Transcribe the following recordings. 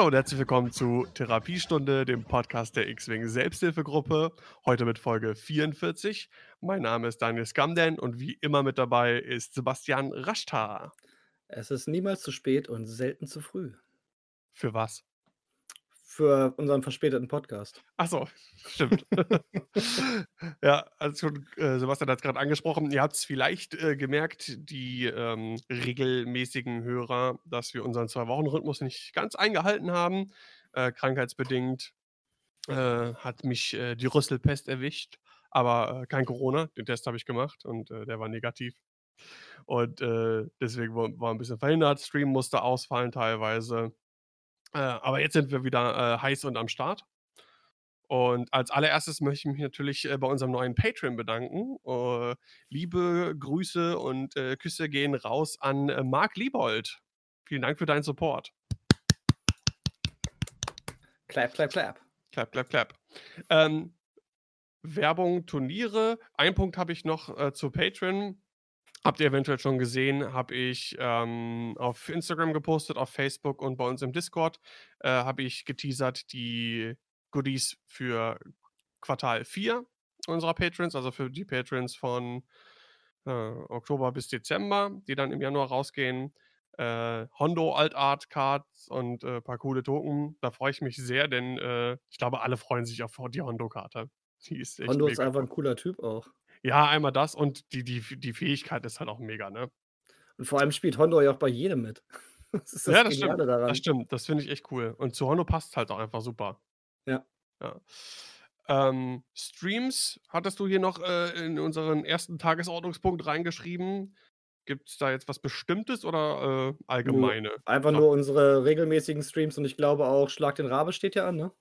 Hallo und herzlich willkommen zu Therapiestunde, dem Podcast der X-Wing Selbsthilfegruppe. Heute mit Folge 44. Mein Name ist Daniel Skamden und wie immer mit dabei ist Sebastian Raschtar. Es ist niemals zu spät und selten zu früh. Für was? Für unseren verspäteten Podcast. Ach so, stimmt. ja, also schon, äh, Sebastian hat es gerade angesprochen. Ihr habt es vielleicht äh, gemerkt, die ähm, regelmäßigen Hörer, dass wir unseren Zwei-Wochen-Rhythmus nicht ganz eingehalten haben. Äh, krankheitsbedingt äh, hat mich äh, die Rüsselpest erwischt, aber äh, kein Corona. Den Test habe ich gemacht und der war negativ. Und deswegen war, war ein bisschen verhindert. Stream musste ausfallen teilweise. Äh, aber jetzt sind wir wieder äh, heiß und am Start. Und als allererstes möchte ich mich natürlich äh, bei unserem neuen Patreon bedanken. Äh, liebe Grüße und Küsse gehen raus an Marc Liebold. Vielen Dank für deinen Support. Clap, clap, clap. Clap, clap, clap. Ähm, Werbung, Turniere. Ein Punkt habe ich noch äh, zu Patreon. Habt ihr eventuell schon gesehen, habe ich ähm, auf Instagram gepostet, auf Facebook und bei uns im Discord äh, habe ich geteasert die Goodies für Quartal 4 unserer Patrons, also für die Patrons von äh, Oktober bis Dezember, die dann im Januar rausgehen. Äh, Hondo Alt Art Cards und ein äh, paar coole Token. Da freue ich mich sehr, denn äh, ich glaube, alle freuen sich auf die Hondo-Karte. Die ist echt Hondo ist einfach ein cooler Typ auch. Ja, einmal das und die, die, die Fähigkeit ist halt auch mega, ne? Und vor allem spielt Hondo ja auch bei jedem mit. Das ist das ja, das stimmt. Daran. Das stimmt. Das finde ich echt cool. Und zu Hondo passt es halt auch einfach super. Ja. Ja. Ähm, Streams hattest du hier noch äh, in unseren ersten Tagesordnungspunkt reingeschrieben. Gibt es da jetzt was Bestimmtes oder äh, allgemeine? Einfach nur unsere regelmäßigen Streams und ich glaube auch Schlag den Rabe steht ja an, ne?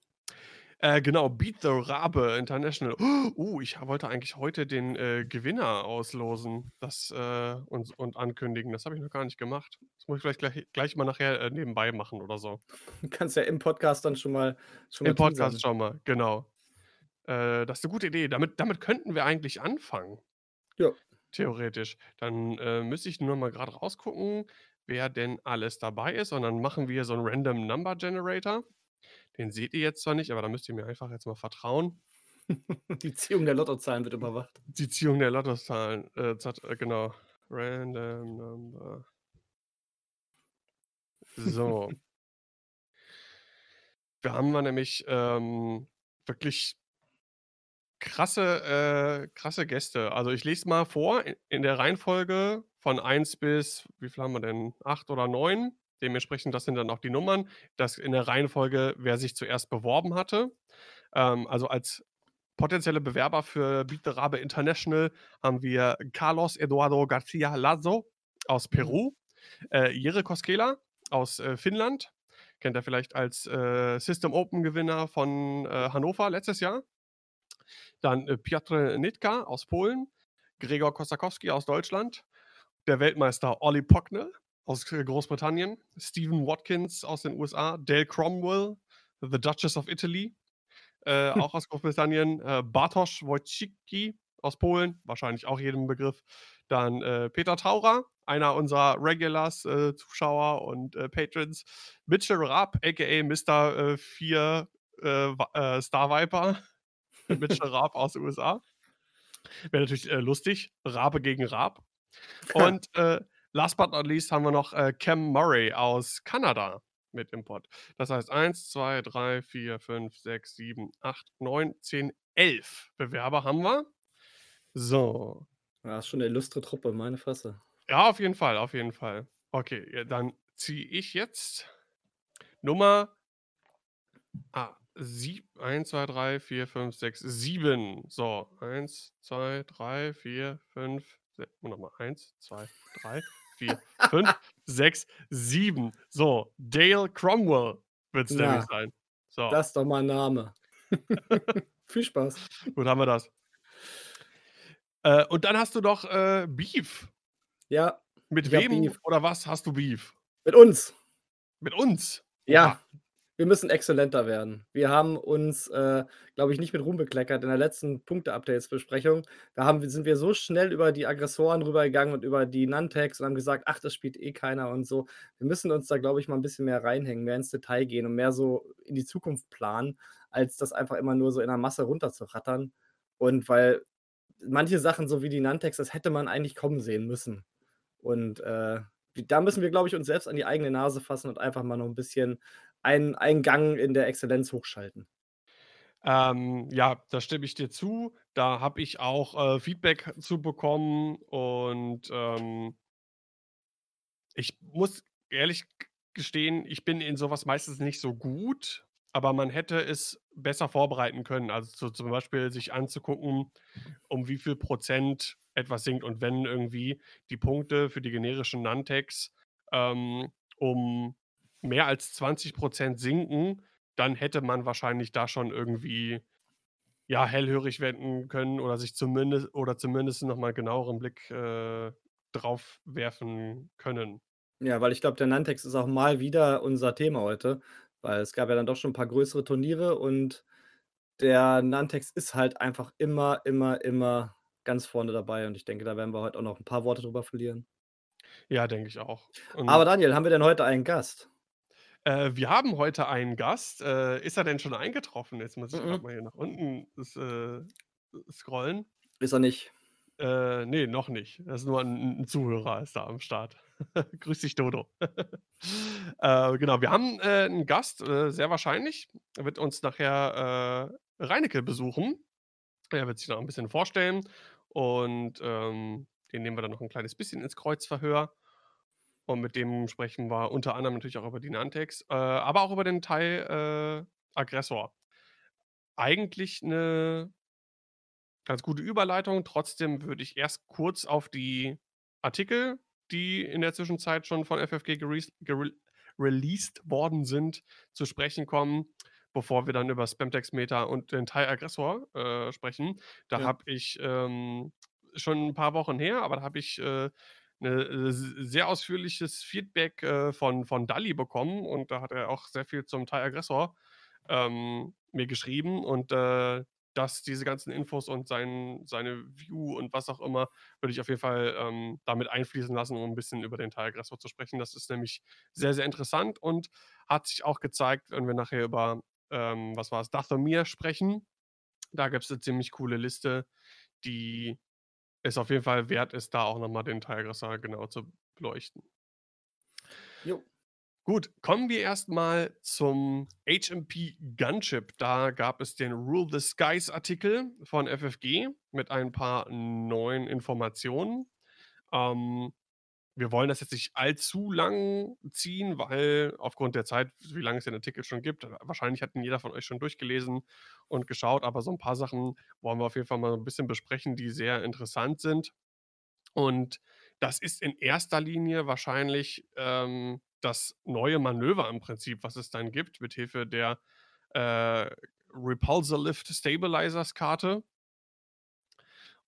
Äh, genau, Beat the Rabe International. Uh, ich wollte eigentlich heute den äh, Gewinner auslosen das, äh, und, und ankündigen. Das habe ich noch gar nicht gemacht. Das muss ich vielleicht gleich, gleich mal nachher äh, nebenbei machen oder so. Du kannst ja im Podcast dann schon mal. Schon Im mal Podcast schon mal, genau. Äh, das ist eine gute Idee. Damit, damit könnten wir eigentlich anfangen. Ja. Theoretisch. Dann äh, müsste ich nur mal gerade rausgucken, wer denn alles dabei ist. Und dann machen wir so einen Random Number Generator. Den seht ihr jetzt zwar nicht, aber da müsst ihr mir einfach jetzt mal vertrauen. Die Ziehung der Lottozahlen wird überwacht. Die Ziehung der Lottozahlen, äh, äh, genau. Random Number. So. wir haben wir nämlich ähm, wirklich krasse, äh, krasse Gäste. Also ich lese mal vor in der Reihenfolge von 1 bis, wie viel haben wir denn? 8 oder 9. Dementsprechend, das sind dann auch die Nummern. Das in der Reihenfolge, wer sich zuerst beworben hatte. Ähm, also als potenzielle Bewerber für Beat the Rabe International haben wir Carlos Eduardo Garcia Lazo aus mhm. Peru, äh, Jere Koskela aus äh, Finnland, kennt er vielleicht als äh, System Open Gewinner von äh, Hannover letztes Jahr. Dann äh, Piotr Nitka aus Polen, Gregor Kosakowski aus Deutschland, der Weltmeister Olli Pocknell aus Großbritannien, Stephen Watkins aus den USA, Dale Cromwell, The Duchess of Italy, äh, auch aus Großbritannien, äh, Bartosz Wojcicki aus Polen, wahrscheinlich auch jedem Begriff. Dann äh, Peter Taurer, einer unserer Regulars, äh, Zuschauer und äh, Patrons. Mitchell Raab, aka Mr. 4 äh, Star Viper. Mitchell Raab aus den USA. Wäre natürlich lustig. Rabe gegen Raab. Und Last but not least haben wir noch äh, Cam Murray aus Kanada mit Import. Das heißt 1, 2, 3, 4, 5, 6, 7, 8, 9, 10, 11 Bewerber haben wir. So. Das ist schon eine illustre Truppe, meine Fresse. Ja, auf jeden Fall, auf jeden Fall. Okay, dann ziehe ich jetzt Nummer ah, 1, 2, 3, 4, 5, 6, 7. So, 1, 2, 3, 4, 5, nochmal 1, 2, 3, 4, 5, 6, 7. So, Dale Cromwell wird es ja, nämlich sein. So. Das ist doch mal ein Name. Viel Spaß. Gut, haben wir das. Äh, und dann hast du doch äh, Beef. Ja. Mit wem oder was hast du Beef? Mit uns. Mit uns? Ja. Wir müssen exzellenter werden. Wir haben uns, äh, glaube ich, nicht mit Ruhm bekleckert in der letzten Punkte-Updates-Besprechung. Da haben sind wir so schnell über die Aggressoren rübergegangen und über die Nantex und haben gesagt: „Ach, das spielt eh keiner“ und so. Wir müssen uns da, glaube ich, mal 'n bisschen mehr reinhängen, mehr ins Detail gehen und mehr so in die Zukunft planen, als das einfach immer nur so in der Masse runterzurattern. Und weil manche Sachen, so wie die Nantex, das hätte man eigentlich kommen sehen müssen. Und, äh, da müssen wir, glaube ich, uns selbst an die eigene Nase fassen und einfach mal noch 'n bisschen einen einen Gang in der Exzellenz hochschalten. Ähm, ja, da stimme ich dir zu. Da habe ich auch, äh, Feedback zu bekommen und, ähm ich muss ehrlich gestehen, ich bin in so was meistens nicht so gut, aber man hätte es besser vorbereiten können. Also, so zum Beispiel sich anzugucken, um wie viel Prozent etwas sinkt und wenn irgendwie die Punkte für die generischen Nantex, ähm, um mehr als 20 % sinken, dann hätte man wahrscheinlich da schon irgendwie, ja, hellhörig werden können oder sich zumindest oder zumindest noch mal genaueren Blick, äh, drauf werfen können. Ja, weil ich glaube, der Nantex ist auch mal wieder unser Thema heute, weil es gab ja dann doch schon 'n paar größere Turniere und der Nantex ist halt einfach immer, immer, immer ganz vorne dabei und ich denke, da werden wir heute auch noch 'n paar Worte drüber verlieren. Ja, denke ich auch. Aber Und Daniel, haben wir denn heute einen Gast? Äh, wir haben heute einen Gast. Äh, ist er denn schon eingetroffen? Jetzt muss ich Mh-mh. mal hier nach unten äh, scrollen. Ist er nicht. Äh, ne, noch nicht. Das ist nur 'n 'n Zuhörer ist da am Start. Grüß dich, Dodo. Äh, genau, wir haben, äh, 'n Gast, äh, sehr wahrscheinlich. Er wird uns nachher, äh, Reineke besuchen. Er wird sich noch 'n bisschen vorstellen und, ähm, den nehmen wir dann noch 'n kleines bisschen ins Kreuzverhör. Und mit dem sprechen wir unter anderem natürlich auch über die Nantex, äh, aber auch über den Teil, äh, Aggressor. Eigentlich 'ne ganz gute Überleitung. Trotzdem würde ich erst kurz auf die Artikel, die in der Zwischenzeit schon von FFG released worden sind, zu sprechen kommen, bevor wir dann über Spamtext-Meta und den Teil Aggressor, äh, sprechen. Da Ja. habe ich, ähm schon 'n paar Wochen her, aber da habe ich, äh, 'ne s sehr ausführliches Feedback, äh, von von Dalli bekommen und da hat er auch sehr viel zum Teil Aggressor, ähm, mir geschrieben und, äh, dass diese ganzen Infos und sein seine View und was auch immer, würde ich auf jeden Fall, ähm, da mit einfließen lassen, um 'n bisschen über den Teil Aggressor zu sprechen. Das ist nämlich sehr, sehr interessant und hat sich auch gezeigt, wenn wir nachher über, ähm, was war's, Dathomir sprechen. Da gibt's 'ne ziemlich coole Liste, die es auf jeden Fall wert ist, da auch noch mal den Teil Aggressor genauer zu beleuchten. Jo. Gut, kommen wir erst mal zum HMP Gunship. Da gab es den Rule the Skies Artikel von FFG mit ein paar neuen Informationen. Ähm, wir wollen das jetzt nicht allzu lang ziehen, weil aufgrund der Zeit, wie lange es den Artikel schon gibt wahrscheinlich hat ihn jeder von euch schon durchgelesen und geschaut, aber so 'n paar Sachen wollen wir auf jeden Fall mal so 'n bisschen besprechen, die sehr interessant sind. Und das ist in erster Linie wahrscheinlich, ähm, das neue Manöver im Prinzip, was es dann gibt mit Hilfe der, äh, Repulsor Lift Stabilizers Karte.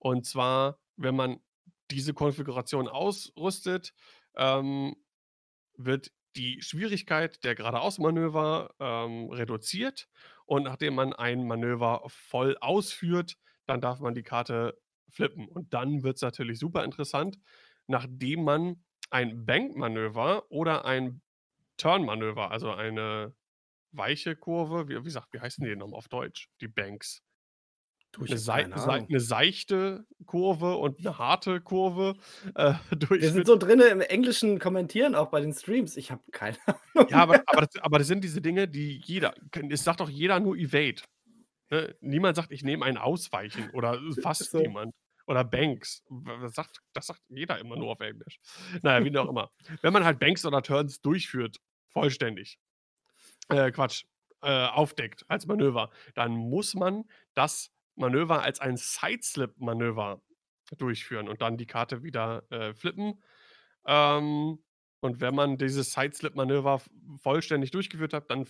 Und zwar, wenn man diese Konfiguration ausrüstet, ähm, wird die Schwierigkeit der Geradeaus-Manöver, ähm, reduziert und nachdem man ein Manöver voll ausführt, dann darf man die Karte flippen. Und dann wird's natürlich super interessant, nachdem man ein Bank-Manöver oder ein Turn-Manöver, also eine weiche Kurve wie wie sagt wie heißen die noch mal auf Deutsch, die Banks? Du, 'Ne habe sei keine sei Ahnung. 'ne seichte Kurve und 'ne harte Kurve, äh, Wir sind so drinne im englischen Kommentieren auch bei den Streams. Ich habe keine Ja, Ahnung aber mehr. aber das aber das sind diese Dinge, die jeder es sagt doch jeder nur Evade, ne? Niemand sagt: „Ich nehme ein Ausweichen“ oder fast so. niemand. Oder Banks. W was sagt das sagt jeder immer nur auf Englisch. Na ja, wie auch immer. Wenn man halt Banks oder Turns durchführt, vollständig äh, Quatsch, äh, aufdeckt als Manöver, dann muss man das Manöver als ein Side-Slip-Manöver durchführen und dann die Karte wieder, äh, flippen. Ähm, und wenn man dieses Side-Slip-Manöver vollständig durchgeführt hat, dann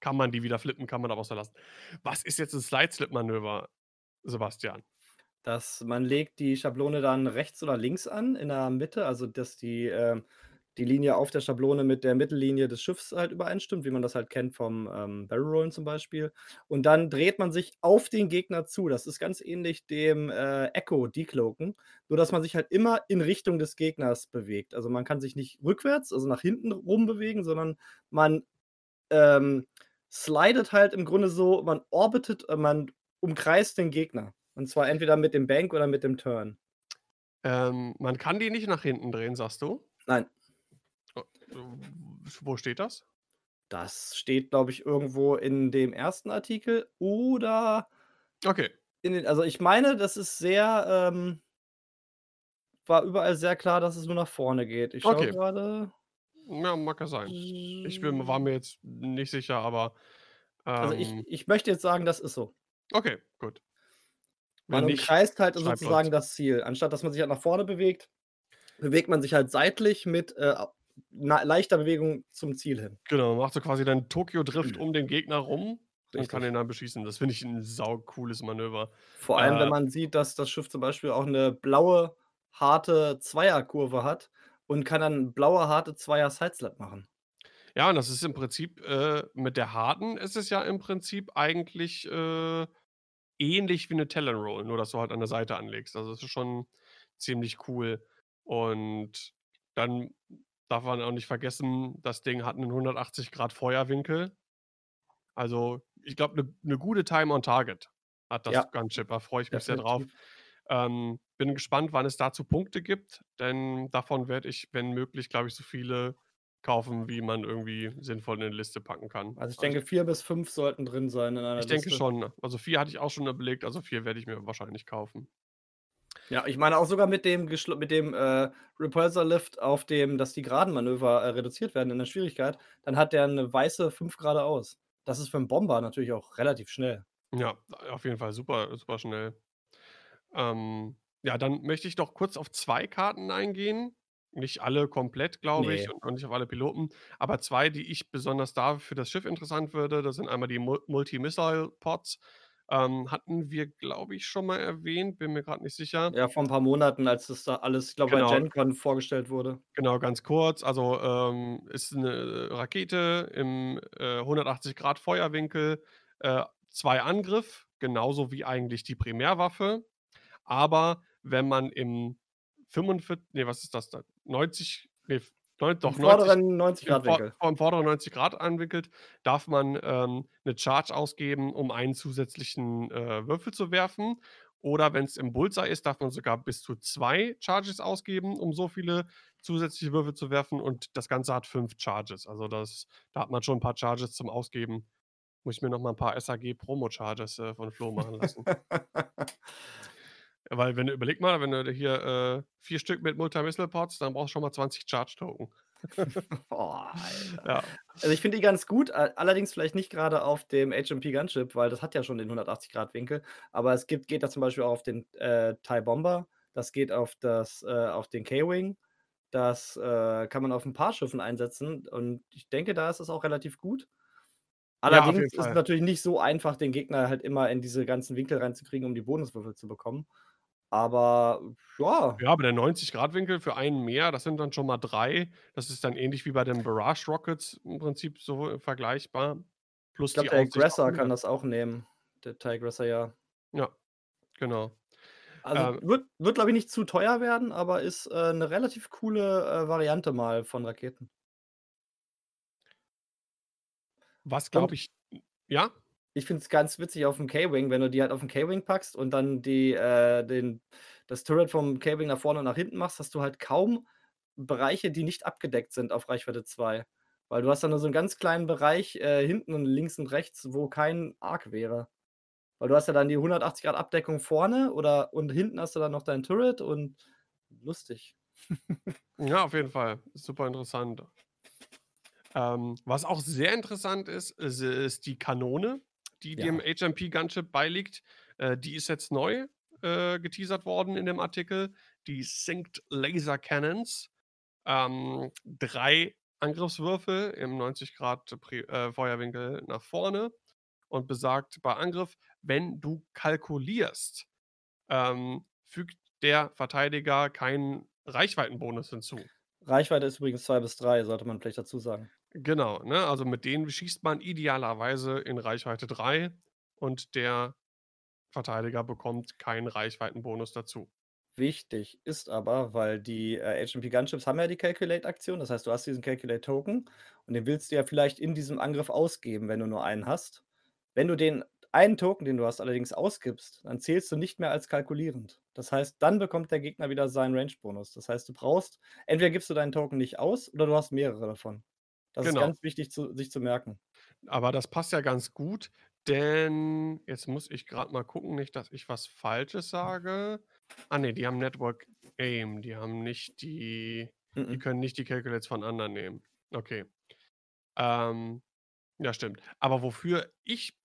kann man die wieder flippen, kann man aber auch so lassen. Was ist jetzt 'n Slide-Slip-Manöver, Sebastian? Dass man legt die Schablone dann rechts oder links an in der Mitte, also dass die, ähm die Linie auf der Schablone mit der Mittellinie des Schiffs halt übereinstimmt, wie man das halt kennt vom, ähm, Barrel Rollen zum Beispiel. Und dann dreht man sich auf den Gegner zu. Das ist ganz ähnlich dem, äh, Echo Decloaken, nur dass man sich halt immer in Richtung des Gegners bewegt. Also, man kann sich nicht rückwärts, also nach hinten rum bewegen, sondern man, ähm, slidet halt im Grunde so man orbitet äh, man umkreist den Gegner. Und zwar entweder mit dem Bank oder mit dem Turn. Ähm, man kann die nicht nach hinten drehen, sagst du? Nein. Wo steht das? Das steht, glaube ich, irgendwo in dem ersten Artikel oder Okay. in den also, ich meine, das ist sehr, ähm war überall sehr klar, dass es nur nach vorne geht. Ich schaue Okay. grade. Ja, mag ja sein. Ich bin war mir jetzt nicht sicher, aber, Also, ich ähm ich möchte jetzt sagen, das ist so. Okay, gut. Man Wenn nicht, umkreist halt sozusagen uns. das Ziel. Anstatt dass man sich halt nach vorne bewegt, bewegt man sich halt seitlich mit, äh, leichter Bewegung zum Ziel hin. Genau, macht so quasi dann Tokyo-Drift um den Gegner rum und kann ihn dann beschießen. Das finde ich 'n saucooles Manöver. Vor allem, wenn Äh man sieht, dass das Schiff zum Beispiel auch 'ne blaue, harte Zweierkurve hat und kann dann blaue, harte Zweier-Sideslap machen. Ja, und das ist im Prinzip, äh mit der harten ist es ja im Prinzip eigentlich, äh, ähnlich wie 'ne Talon Roll, nur dass du halt an der Seite anlegst. Also, das ist schon ziemlich cool. Und dann darf man auch nicht vergessen, das Ding hat 'nen 180° Feuerwinkel. Also, ich glaube, 'ne 'ne gute Time on Target hat das Ja. Gunship, da freue ich mich sehr drauf. Definitiv. Ähm, bin gespannt, wann es dazu Punkte gibt, denn davon werde ich, wenn möglich, glaube ich, so viele kaufen, wie man irgendwie sinnvoll in 'ne Liste packen kann. Also, ich Also denke, 4 bis 5 sollten drin sein in einer Ich denke Liste. schon. Also, 4 hatte ich auch schon überlegt, also 4 werde ich mir wahrscheinlich kaufen. Ja, ich meine auch sogar mit dem geschl mit dem, äh, Repulsor Lift auf dem dass die geraden Manöver, äh, reduziert werden in der Schwierigkeit, dann hat der 'ne weiße 5 geradeaus. Das ist für 'n Bomber natürlich auch relativ schnell. Ja, auf jeden Fall super super schnell. Ähm, ja, dann möchte ich noch kurz auf 2 Karten eingehen. Nicht alle komplett, glaube ich, Ne. und auch nicht auf alle Piloten, aber 2, die ich besonders da für das Schiff interessant würde. Das sind einmal die Mul Multi-Missile Pods. Ähm, hatten wir, glaube ich, schon mal erwähnt, bin mir grad nicht sicher. Ja, vor 'n paar Monaten, als das da alles, ich glaube, bei Genau. Gen Con vorgestellt wurde. Genau, ganz kurz. Also, ähm, ist 'ne Rakete im, äh, 180° Feuerwinkel, äh, 2 Angriff, genauso wie eigentlich die Primärwaffe. Aber wenn man im fünfundvier ne, was ist das dann? 90, ne, neun Im doch 90 vorderen im vor 90°-Winkel. vorm vorderen 90° anwinkelt, darf man, ähm, 'ne Charge ausgeben, um einen zusätzlichen, äh, Würfel zu werfen. Oder wenn's im Bullseye ist, darf man sogar bis zu 2 Charges ausgeben, um so viele zusätzliche Würfel zu werfen und das Ganze hat 5 Charges. Also, das da hat man schon 'n paar Charges zum Ausgeben. Muss ich mir noch mal 'n paar SAG Promo Charges, äh, von Flo machen lassen. Weil wenn du überleg mal, wenn du hier, äh, 4 Stück mit Multi-Missile Pods, dann brauchst du schon mal 20 Charge Token. Boah. Ja. Also, ich finde die ganz gut, allerdings vielleicht nicht grade auf dem HMP Gunship, weil das hat ja schon den 180° Winkel. Aber es gibt geht da zum Beispiel auch auf den, äh, TIE Bomber, das geht auf das äh, auf den K-Wing. Das, äh, kann man auf 'n paar Schiffen einsetzen und ich denke, da ist es auch relativ gut. Ja, Allerdings ist es natürlich nicht so einfach, den Gegner halt immer in diese ganzen Winkel reinzukriegen, um die Bonuswürfel zu bekommen. Aber ja. Ja, aber der 90° Winkel für einen mehr, das sind dann schon mal 3. Das ist dann ähnlich wie bei den Barrage Rockets im Prinzip so vergleichbar. Ich Plus glaube, die der Aggressor kann 100. das auch nehmen. Der TIE Aggressor, ja. Ja, genau. Also, Ähm wird wird, glaube ich, nicht zu teuer werden, aber ist, äh, 'ne relativ coole, äh, Variante mal von Raketen. Was, glaube ich ja? Ich finde es ganz witzig auf'm K-Wing, wenn du die halt auf'n K-Wing packst und dann die äh, den das Turret vom K-Wing nach vorne und nach hinten machst, hast du halt kaum Bereiche, die nicht abgedeckt sind auf Reichweite 2. Weil du hast dann nur so 'n ganz kleinen Bereich, äh, hinten und links und rechts, wo kein Arc wäre. Weil du hast ja dann die 180° Abdeckung vorne oder und hinten hast du dann noch dein Turret und lustig. Ja, auf jeden Fall. Super interessant. Ähm, was auch sehr interessant ist, is ist die Kanone, die dem Ja. HMP Gunship beiliegt. Äh, die ist jetzt neu, äh, geteasert worden in dem Artikel. Die Synced Laser Cannons. Ähm, 3 Angriffswürfel im 90° Pri äh, Feuerwinkel nach vorne und besagt bei Angriff, wenn du kalkulierst, ähm, fügt der Verteidiger keinen Reichweitenbonus hinzu. Reichweite ist übrigens 2 bis 3, sollte man vielleicht dazu sagen. Genau, ne? Also, mit denen schießt man idealerweise in Reichweite 3 und der Verteidiger bekommt keinen Reichweitenbonus dazu. Wichtig ist aber, weil die, äh, HMP Gunships haben ja die Calculate-Aktion. Das heißt, du hast diesen Calculate-Token und den willst du ja vielleicht in diesem Angriff ausgeben, wenn du nur einen hast. Wenn du den einen Token, den du hast, allerdings ausgibst, dann zählst du nicht mehr als kalkulierend. Das heißt, dann bekommt der Gegner wieder seinen Range-Bonus. Das heißt, du brauchst entweder gibst du deinen Token nicht aus oder du hast mehrere davon. Das ist Genau. ganz wichtig zu sich zu merken. Aber das passt ja ganz gut, denn jetzt muss ich grad mal gucken, nicht, dass ich was Falsches sage. Ah ne, die haben Network Aim, die haben nicht die die Mhm. können nicht die Calculates von anderen nehmen. Okay. Ähm, ja, stimmt. Aber wofür ich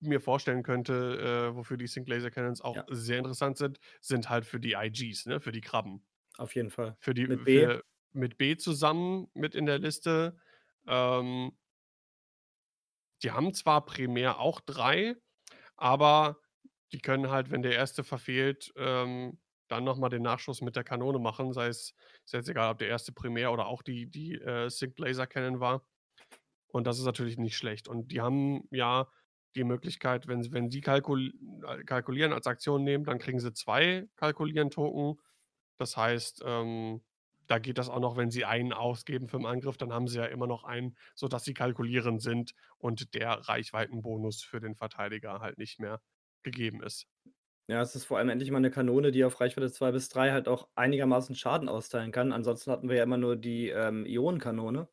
mir vorstellen könnte, äh, wofür die Sync Laser Cannons auch Ja. sehr interessant sind, sind halt für die IGs, ne, für die Krabben. Auf jeden Fall. Für die Mit B. für mit B zusammen mit in der Liste. Ähm die haben zwar primär auch 3, aber die können halt, wenn der 1. verfehlt, ähm, dann noch mal den Nachschuss mit der Kanone machen, sei es ist jetzt egal, ob der 1. primär oder auch die die, äh, Sync Laser Cannon war. Und das ist natürlich nicht schlecht. Und die haben ja die Möglichkeit, wenn sie wenn sie kalkul äh, kalkulieren als Aktion nehmen, dann kriegen sie 2 Kalkulieren-Token. Das heißt, ähm, da geht das auch noch, wenn sie einen ausgeben für 'n Angriff, dann haben sie ja immer noch einen, sodass sie kalkulierend sind und der Reichweitenbonus für den Verteidiger halt nicht mehr gegeben ist. Ja, es ist vor allem endlich mal 'ne Kanone, die auf Reichweite 2 bis 3 halt auch einigermaßen Schaden austeilen kann. Ansonsten hatten wir ja immer nur die, ähm, Ionenkanone.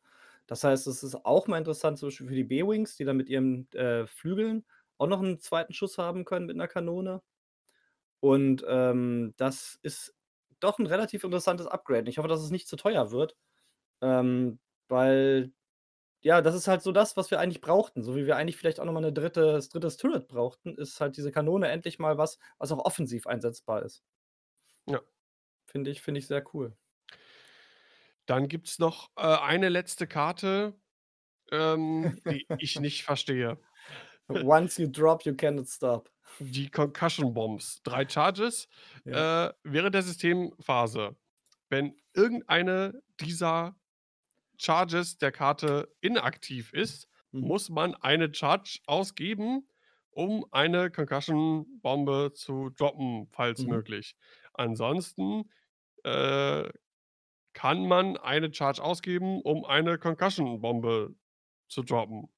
Das heißt, es ist auch mal interessant, zum Beispiel für die B-Wings, die dann mit ihren, äh, Flügeln auch noch 'n 2. Schuss haben können mit 'ner Kanone. Und, ähm, das ist doch 'n relativ interessantes Upgrade. Ich hoffe, dass es nicht zu teuer wird, ähm, weil ja, das ist halt so das, was wir eigentlich brauchten. So wie wir eigentlich vielleicht auch noch mal 'ne drittes drittes Turret brauchten, ist halt diese Kanone endlich mal was, was auch offensiv einsetzbar ist. Ja. Finde ich finde ich sehr cool. Dann gibt's noch, äh, eine letzte Karte, ähm, die ich nicht verstehe. Once you drop, you cannot stop. Die Concussion Bombs. 3 Charges, Ja. äh, während der Systemphase. Wenn irgendeine dieser Charges der Karte inaktiv ist, Mhm. muss man eine Charge ausgeben, um eine Concussion-Bombe zu droppen, falls Mhm. möglich. Ansonsten, äh, kann man eine Charge ausgeben, um eine Concussion-Bombe zu droppen.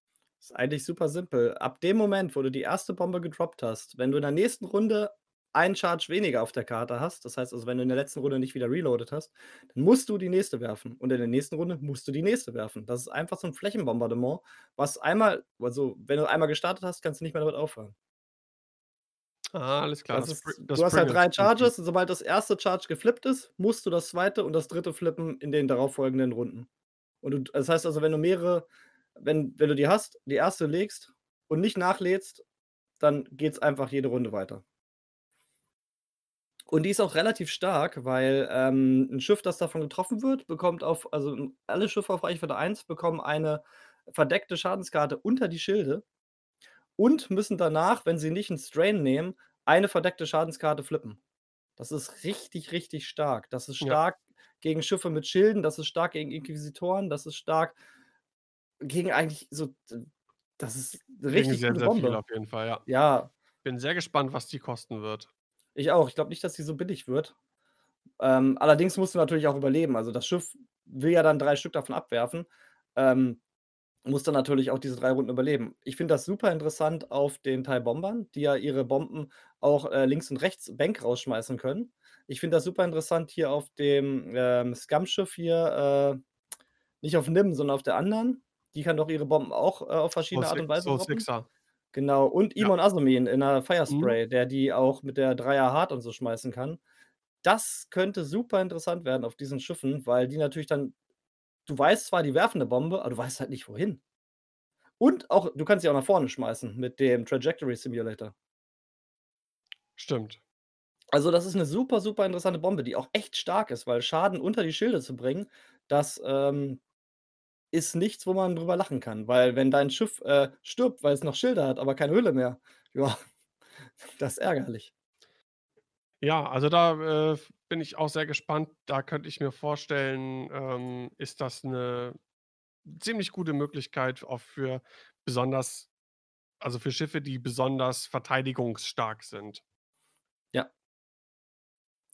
Ist eigentlich super simpel. Ab dem Moment, wo du die 1. Bombe gedroppt hast, wenn du in der nächsten Runde einen Charge weniger auf der Karte hast, das heißt also, wenn du in der letzten Runde nicht wieder reloadet hast, dann musst du die nächste werfen und in der nächsten Runde musst du die nächste werfen. Das ist einfach so 'n Flächenbombardement, was einmal also, wenn du einmal gestartet hast, kannst du nicht mehr damit aufhören. Ah, alles klar, Das das Pri ist das du hast halt 3 Pringles-Prinzip. Charges und sobald das 1. Charge geflippt ist, musst du das 2. und das 3. flippen in den darauffolgenden Runden. Und du das heißt also, wenn du mehrere wenn wenn du die hast, die 1. legst und nicht nachlädst, dann geht's einfach jede Runde weiter. Und die ist auch relativ stark, weil, ähm, 'n Schiff, das davon getroffen wird, bekommt auf also, alle Schiffe auf Reichweite 1 bekommen eine verdeckte Schadenskarte unter die Schilde und müssen danach, wenn sie nicht 'n Strain nehmen, eine verdeckte Schadenskarte flippen. Das ist richtig, richtig stark. Das ist Ja. stark gegen Schiffe mit Schilden, das ist stark gegen Inquisitoren, das ist stark gegen eigentlich so das ist richtig sehr, sehr viel Bombe. auf jeden Fall, ja. Ja. Bin sehr gespannt, was die kosten wird. Ich auch. Ich glaube nicht, dass die so billig wird. Ähm, allerdings musst du natürlich auch überleben. Also, das Schiff will ja dann 3 Stück davon abwerfen, ähm, muss dann natürlich auch diese 3 Runden überleben. Ich finde das super interessant auf den TIE-Bombern, die ja ihre Bomben auch, äh, links und rechts Bank rausschmeißen können. Ich finde das super interessant hier auf dem, ähm, Scum-Schiff hier, äh, nicht auf Nym, sondern auf der anderen. Die kann doch ihre Bomben auch, äh, auf verschiedene Art Six und Weise droppen. Sixer. Genau, und Ja. Imon Assamin in 'ner Mhm. Firespray, der die auch mit der 3er Hard und so schmeißen kann. Das könnte super interessant werden auf diesen Schiffen, weil die natürlich dann du weißt zwar, die werfen 'ne Bombe, aber du weißt halt nicht wohin. Und auch du kannst sie auch nach vorne schmeißen mit dem Trajectory Simulator. Stimmt. Also, das ist 'ne super, super interessante Bombe, die auch echt stark ist, weil Schaden unter die Schilde zu bringen, das, ähm, ist nichts, wo man drüber lachen kann. Weil wenn dein Schiff, äh, stirbt, weil's noch Schilde hat, aber keine Hülle mehr, ja, das ist ärgerlich. Ja, also, da, äh, bin ich auch sehr gespannt. Da könnte ich mir vorstellen, ähm, ist das 'ne ziemlich gute Möglichkeit auch für besonders also für Schiffe, die besonders verteidigungsstark sind. Ja.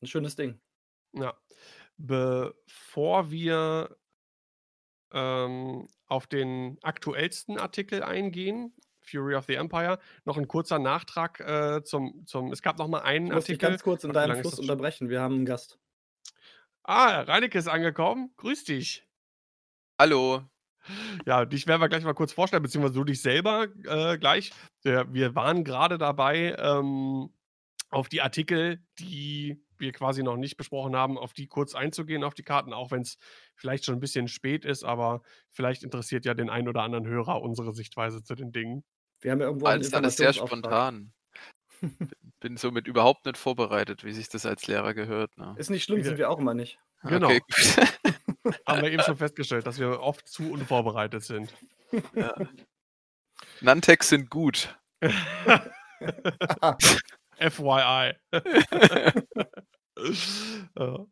'N schönes Ding. Ja. Bevor wir ähm, auf den aktuellsten Artikel eingehen, Fury of the Empire, noch 'n kurzer Nachtrag, äh, zum zum es gab noch mal einen Ich muss dich Artikel ganz kurz in deinem Fluss unterbrechen. Wir haben 'n Gast. Ah, Reineke ist angekommen. Grüß dich. Hallo. Ja, dich werden wir gleich mal kurz vorstellen, beziehungsweise du dich selber, äh, gleich. Wir waren grade dabei, ähm, auf die Artikel, die wir quasi noch nicht besprochen haben, auf die kurz einzugehen, auf die Karten, auch wenn's vielleicht schon 'n bisschen spät ist, aber vielleicht interessiert ja den einen oder anderen Hörer unsere Sichtweise zu den Dingen. Wir haben ja irgendwo Alles alles sehr Informationsauftrag. spontan. Bin somit überhaupt nicht vorbereitet, wie sich das als Lehrer gehört, ne? Ist nicht schlimm, sind wir auch immer nicht. Genau. Okay. Haben wir eben schon festgestellt, dass wir oft zu unvorbereitet sind. Ja. Nantex sind gut. FYI. Ja.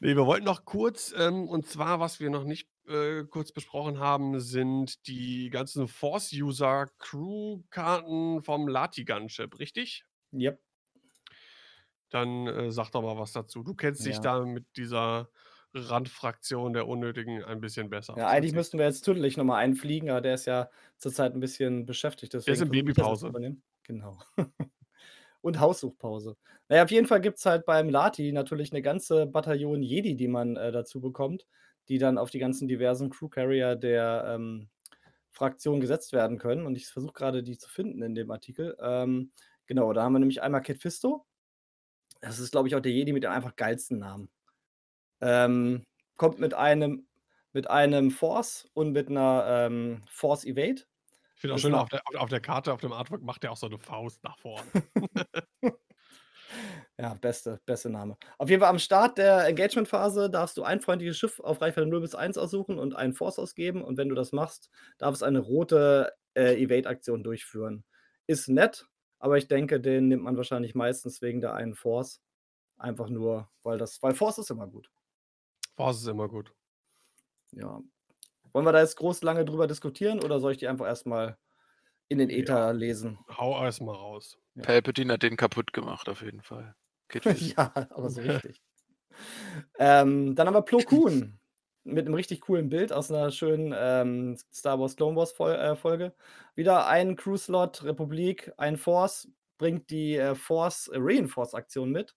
Ne, wir wollten noch kurz ähm, und zwar, was wir noch nicht, äh, kurz besprochen haben, sind die ganzen Force-User-Crew-Karten vom Lati-Gunship, richtig? Jep. Dann, äh, sag doch mal was dazu. Du kennst dich Ja. da mit dieser Randfraktion der Unnötigen ein bisschen besser Ja, eigentlich ich. müssten wir jetzt Tüdelig noch mal einfliegen, aber der ist ja zurzeit 'n bisschen beschäftigt, Der ist in Babypause. Genau. Und Haussuchpause. Na ja, auf jeden Fall gibt's halt beim Lati natürlich 'ne ganze Bataillon Jedi, die man, äh, dazu bekommt, die dann auf die ganzen diversen Crew Carrier der, ähm, Fraktion gesetzt werden können. Und ich versuche grade, die zu finden in dem Artikel. Ähm, genau, da haben wir nämlich einmal Kit Fisto. Das ist, glaube ich, auch der Jedi mit dem einfach geilsten Namen. Ähm, kommt mit einem mit einem Force und mit 'ner, ähm, Force Evade. Ich finde auch schön, auf der auf der Karte, auf dem Artwork macht der auch so 'ne Faust nach vorne. Ja, beste beste Name. Auf jeden Fall am Start der Engagement-Phase darfst du ein freundliches Schiff auf Reichweite 0 bis 1 aussuchen und einen Force ausgeben. Und wenn du das machst, darf es eine rote, äh, Evade-Aktion durchführen. Ist nett, aber ich denke, den nimmt man wahrscheinlich meistens wegen der einen Force. Einfach nur, weil das weil Force ist immer gut. Force ist immer gut. Ja. Wollen wir da jetzt groß lange drüber diskutieren oder soll ich die einfach erst mal in den Äther Ja. lesen? Hau erst mal raus. Ja. Palpatine hat den kaputt gemacht auf jeden Fall. Ja, aber so richtig. Ähm, dann haben wir Plo Koon mit 'nem richtig coolen Bild aus 'ner schönen, ähm, Star Wars Clone Wars Fol äh, Folge. Wieder ein Crew-Slot, Republik, ein Force, bringt die, äh, Force Reinforce-Aktion mit.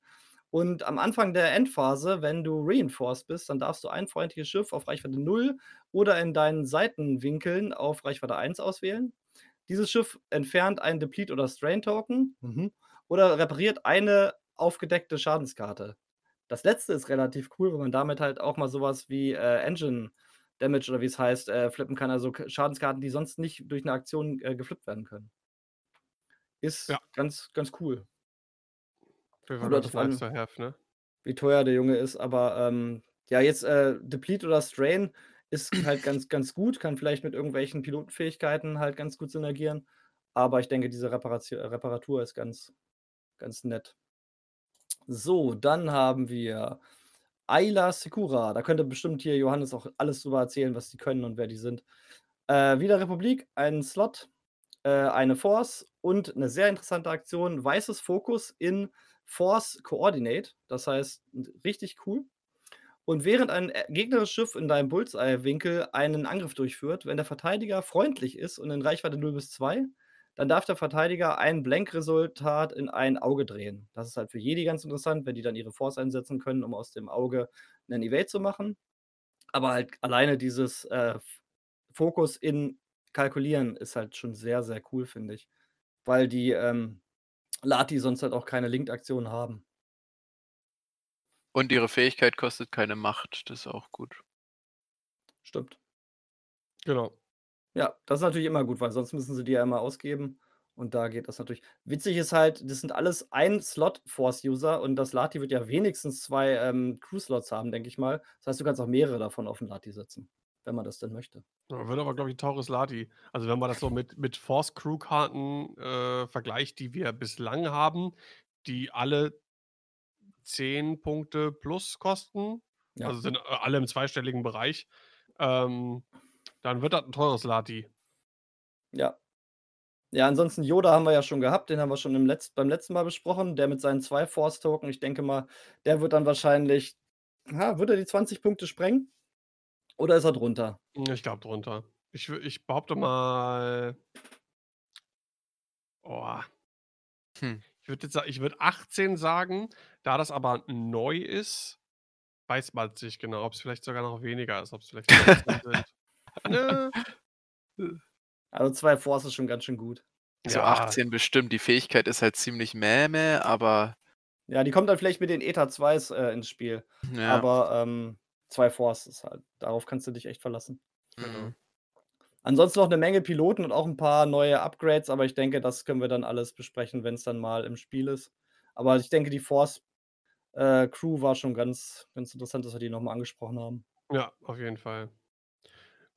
Und am Anfang der Endphase, wenn du Reinforced bist, dann darfst du ein freundliches Schiff auf Reichweite 0 oder in deinen Seitenwinkeln auf Reichweite 1 auswählen. Dieses Schiff entfernt einen Deplete oder Strain-Token mhm, oder repariert eine aufgedeckte Schadenskarte. Das Letzte ist relativ cool, weil man damit halt auch mal so was wie, äh, Engine Damage oder wie's heißt, äh, flippen kann, also Schadenskarten, die sonst nicht durch 'ne Aktion, äh, geflippt werden können. Ist Ja. ganz ganz cool. Kommt drauf an have, ne? wie teuer der Junge ist, aber, ähm, ja, jetzt, äh, Deplete oder Strain ist halt ganz ganz gut, kann vielleicht mit irgendwelchen Pilotenfähigkeiten halt ganz gut synergieren. Aber ich denke, diese Reparatio Reparatur ist ganz ganz nett. So, dann haben wir Aayla Secura. Da könnte bestimmt hier Johannes auch alles drüber erzählen, was die können und wer die sind. Äh, wieder Republik, ein Slot, äh, eine Force und 'ne sehr interessante Aktion, weißes Fokus in Force Coordinate. Das heißt, richtig cool. Und während ein, äh, gegnerisches Schiff in deinem Bullseye-Winkel einen Angriff durchführt, wenn der Verteidiger freundlich ist und in Reichweite 0 bis 2, dann darf der Verteidiger ein Blank-Resultat in ein Auge drehen. Das ist halt für Jedi ganz interessant, wenn die dann ihre Force einsetzen können, um aus dem Auge 'nen Evade zu machen. Aber halt alleine dieses, äh, Fokus in Kalkulieren ist halt schon sehr, sehr cool, finde ich, weil die, ähm, Lati sonst halt auch keine Linked-Aktion haben. Und ihre Fähigkeit kostet keine Macht, das ist auch gut. Stimmt. Genau. Ja, das ist natürlich immer gut, weil sonst müssen sie die ja immer ausgeben und da geht das natürlich. Witzig ist halt, das sind alles Ein-Slot-Force-User und das Lati wird ja wenigstens 2, ähm, Crew-Slots haben, denke ich mal. Das heißt, du kannst auch mehrere davon auf'm Lati setzen, wenn man das denn möchte. Ja, wird aber, glaube ich, 'n teures Lati. Also, wenn man das so mit mit Force-Crew-Karten, äh, vergleicht, die wir bislang haben, die alle 10 Punkte plus kosten. Ja. Also sind äh, alle im zweistelligen Bereich. Ähm, dann wird das ein teures Lati. Ja. Ja, ansonsten Yoda haben wir ja schon gehabt, den haben wir schon im Letz beim letzten Mal besprochen, der mit seinen zwei Force-Token. Ich denke mal, der wird dann wahrscheinlich ha, wird er die 20 Punkte sprengen? Oder ist er drunter? Ich glaube drunter. Ich, ich behaupte mal. Oh. Hm. Ich würde jetzt ich würde 18 sagen, da das aber neu ist, weiß man sich genau, ob es vielleicht sogar noch weniger ist, ob es vielleicht. Ne. Also zwei Force ist schon ganz schön gut. So ja. 18 bestimmt. Die Fähigkeit ist halt ziemlich mähme, aber. Ja, die kommt dann vielleicht mit den Eta 2s äh, ins Spiel. Ja. Aber ähm, zwei Force ist halt. Darauf kannst du dich echt verlassen. Mhm. Ansonsten noch eine Menge Piloten und auch ein paar neue Upgrades, aber ich denke, das können wir dann alles besprechen, wenn es dann mal im Spiel ist. Aber ich denke, die Force äh, Crew war schon ganz, ganz interessant, dass wir die nochmal angesprochen haben. Ja, auf jeden Fall.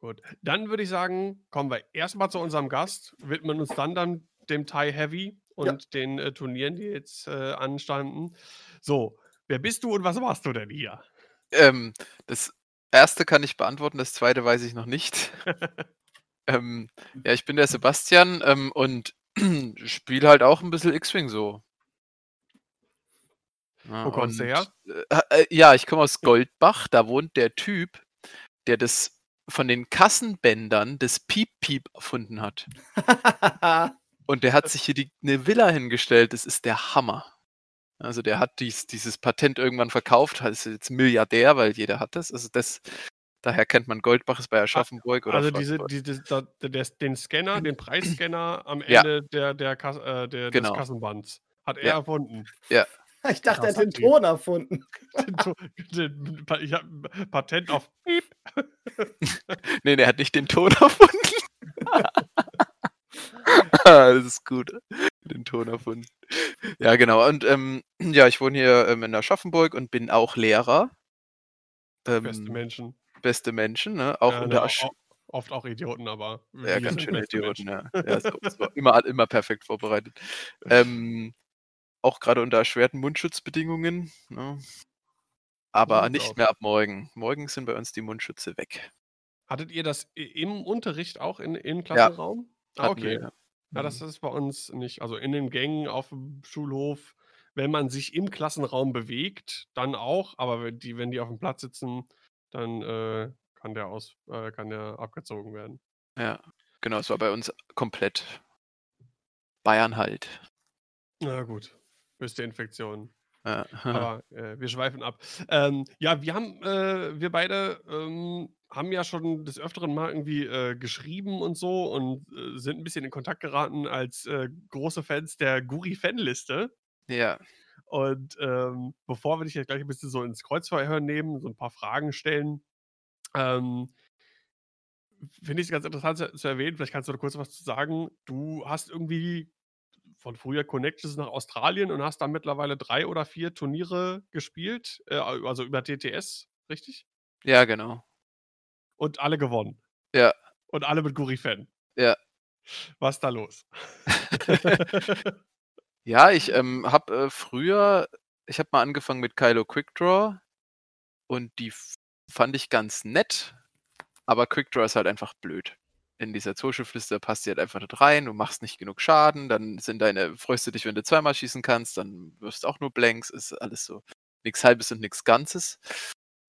Gut. Dann würde ich sagen, kommen wir erstmal zu unserem Gast, widmen uns dann, dann dem Thai Heavy und ja. den äh, Turnieren, die jetzt äh, anstanden. So, wer bist du und was machst du denn hier? Ähm, das erste kann ich beantworten, das zweite weiß ich noch nicht. ähm, ja, ich bin der Sebastian ähm, und spiele halt auch ein bisschen X-Wing so. Ja, Wo kommst du her? Äh, äh, ja, ich komme aus Goldbach. Da wohnt der Typ, der das von den Kassenbändern das Piep Piep erfunden hat. und der hat sich hier die, eine Villa hingestellt. Das ist der Hammer. Also der hat dies, dieses Patent irgendwann verkauft, ist jetzt Milliardär, weil jeder hat das. Also das, daher kennt man Goldbach ist bei Aschaffenburg oder Also diese, diese, da, der, den Scanner, den Preisscanner am Ende ja. der, der, Kas, äh, der genau. des Kassenbands hat er ja. erfunden. Ja. Ich dachte, er hat den Ton erfunden. Den, den, ich habe Patent auf Piep. nee, der hat nicht den Ton erfunden. das ist gut. Den Ton erfunden. Ja, genau. Und ähm, ja, ich wohne hier ähm, in Aschaffenburg und bin auch Lehrer. Ähm, beste Menschen. Beste Menschen, ne? Auch ja, unter ne, Asch Oft auch Idioten, aber. Ja, ganz schön Idioten, Menschen. ja. ja so, so, immer, immer perfekt vorbereitet. Ähm, auch gerade unter erschwerten Mundschutzbedingungen. Ne? Aber nicht mehr ab morgen. Morgen sind bei uns die Mundschütze weg. Hattet ihr das im Unterricht auch in, im Klassenraum? Ja, ah, okay. Wir, ja. Ja, das mhm. ist bei uns nicht. Also in den Gängen auf dem Schulhof, wenn man sich im Klassenraum bewegt, dann auch. Aber wenn die, wenn die auf dem Platz sitzen, dann äh, kann, der aus, äh, kann der abgezogen werden. Ja, genau. Es war bei uns komplett Bayern halt. Na gut. Beste Infektion. Ja. Aber äh, wir schweifen ab. Ähm, ja, wir haben, äh, wir beide ähm, haben ja schon des Öfteren mal irgendwie äh, geschrieben und so und äh, sind ein bisschen in Kontakt geraten als äh, große Fans der Guri-Fanliste. Ja. Und ähm, bevor wir dich jetzt gleich ein bisschen so ins Kreuzverhör nehmen, so ein paar Fragen stellen, ähm, finde ich es ganz interessant zu, zu, erwähnen, vielleicht kannst du da kurz was zu sagen. Du hast irgendwie von früher Connections nach Australien und hast da mittlerweile drei oder vier Turniere gespielt, äh, also über TTS, richtig? Ja, genau. Und alle gewonnen. Ja. Und alle mit Guri-Fan. Ja. Was ist da los? ja, ich ähm, habe äh, früher, ich habe mal angefangen mit Kylo Quickdraw und die fand ich ganz nett, aber Quickdraw ist halt einfach blöd in dieser Zuschiffliste passt die halt einfach nicht rein, du machst nicht genug Schaden, dann sind deine, freust du dich, wenn du zweimal schießen kannst, dann wirst du auch nur Blanks, ist alles so nichts Halbes und nichts Ganzes.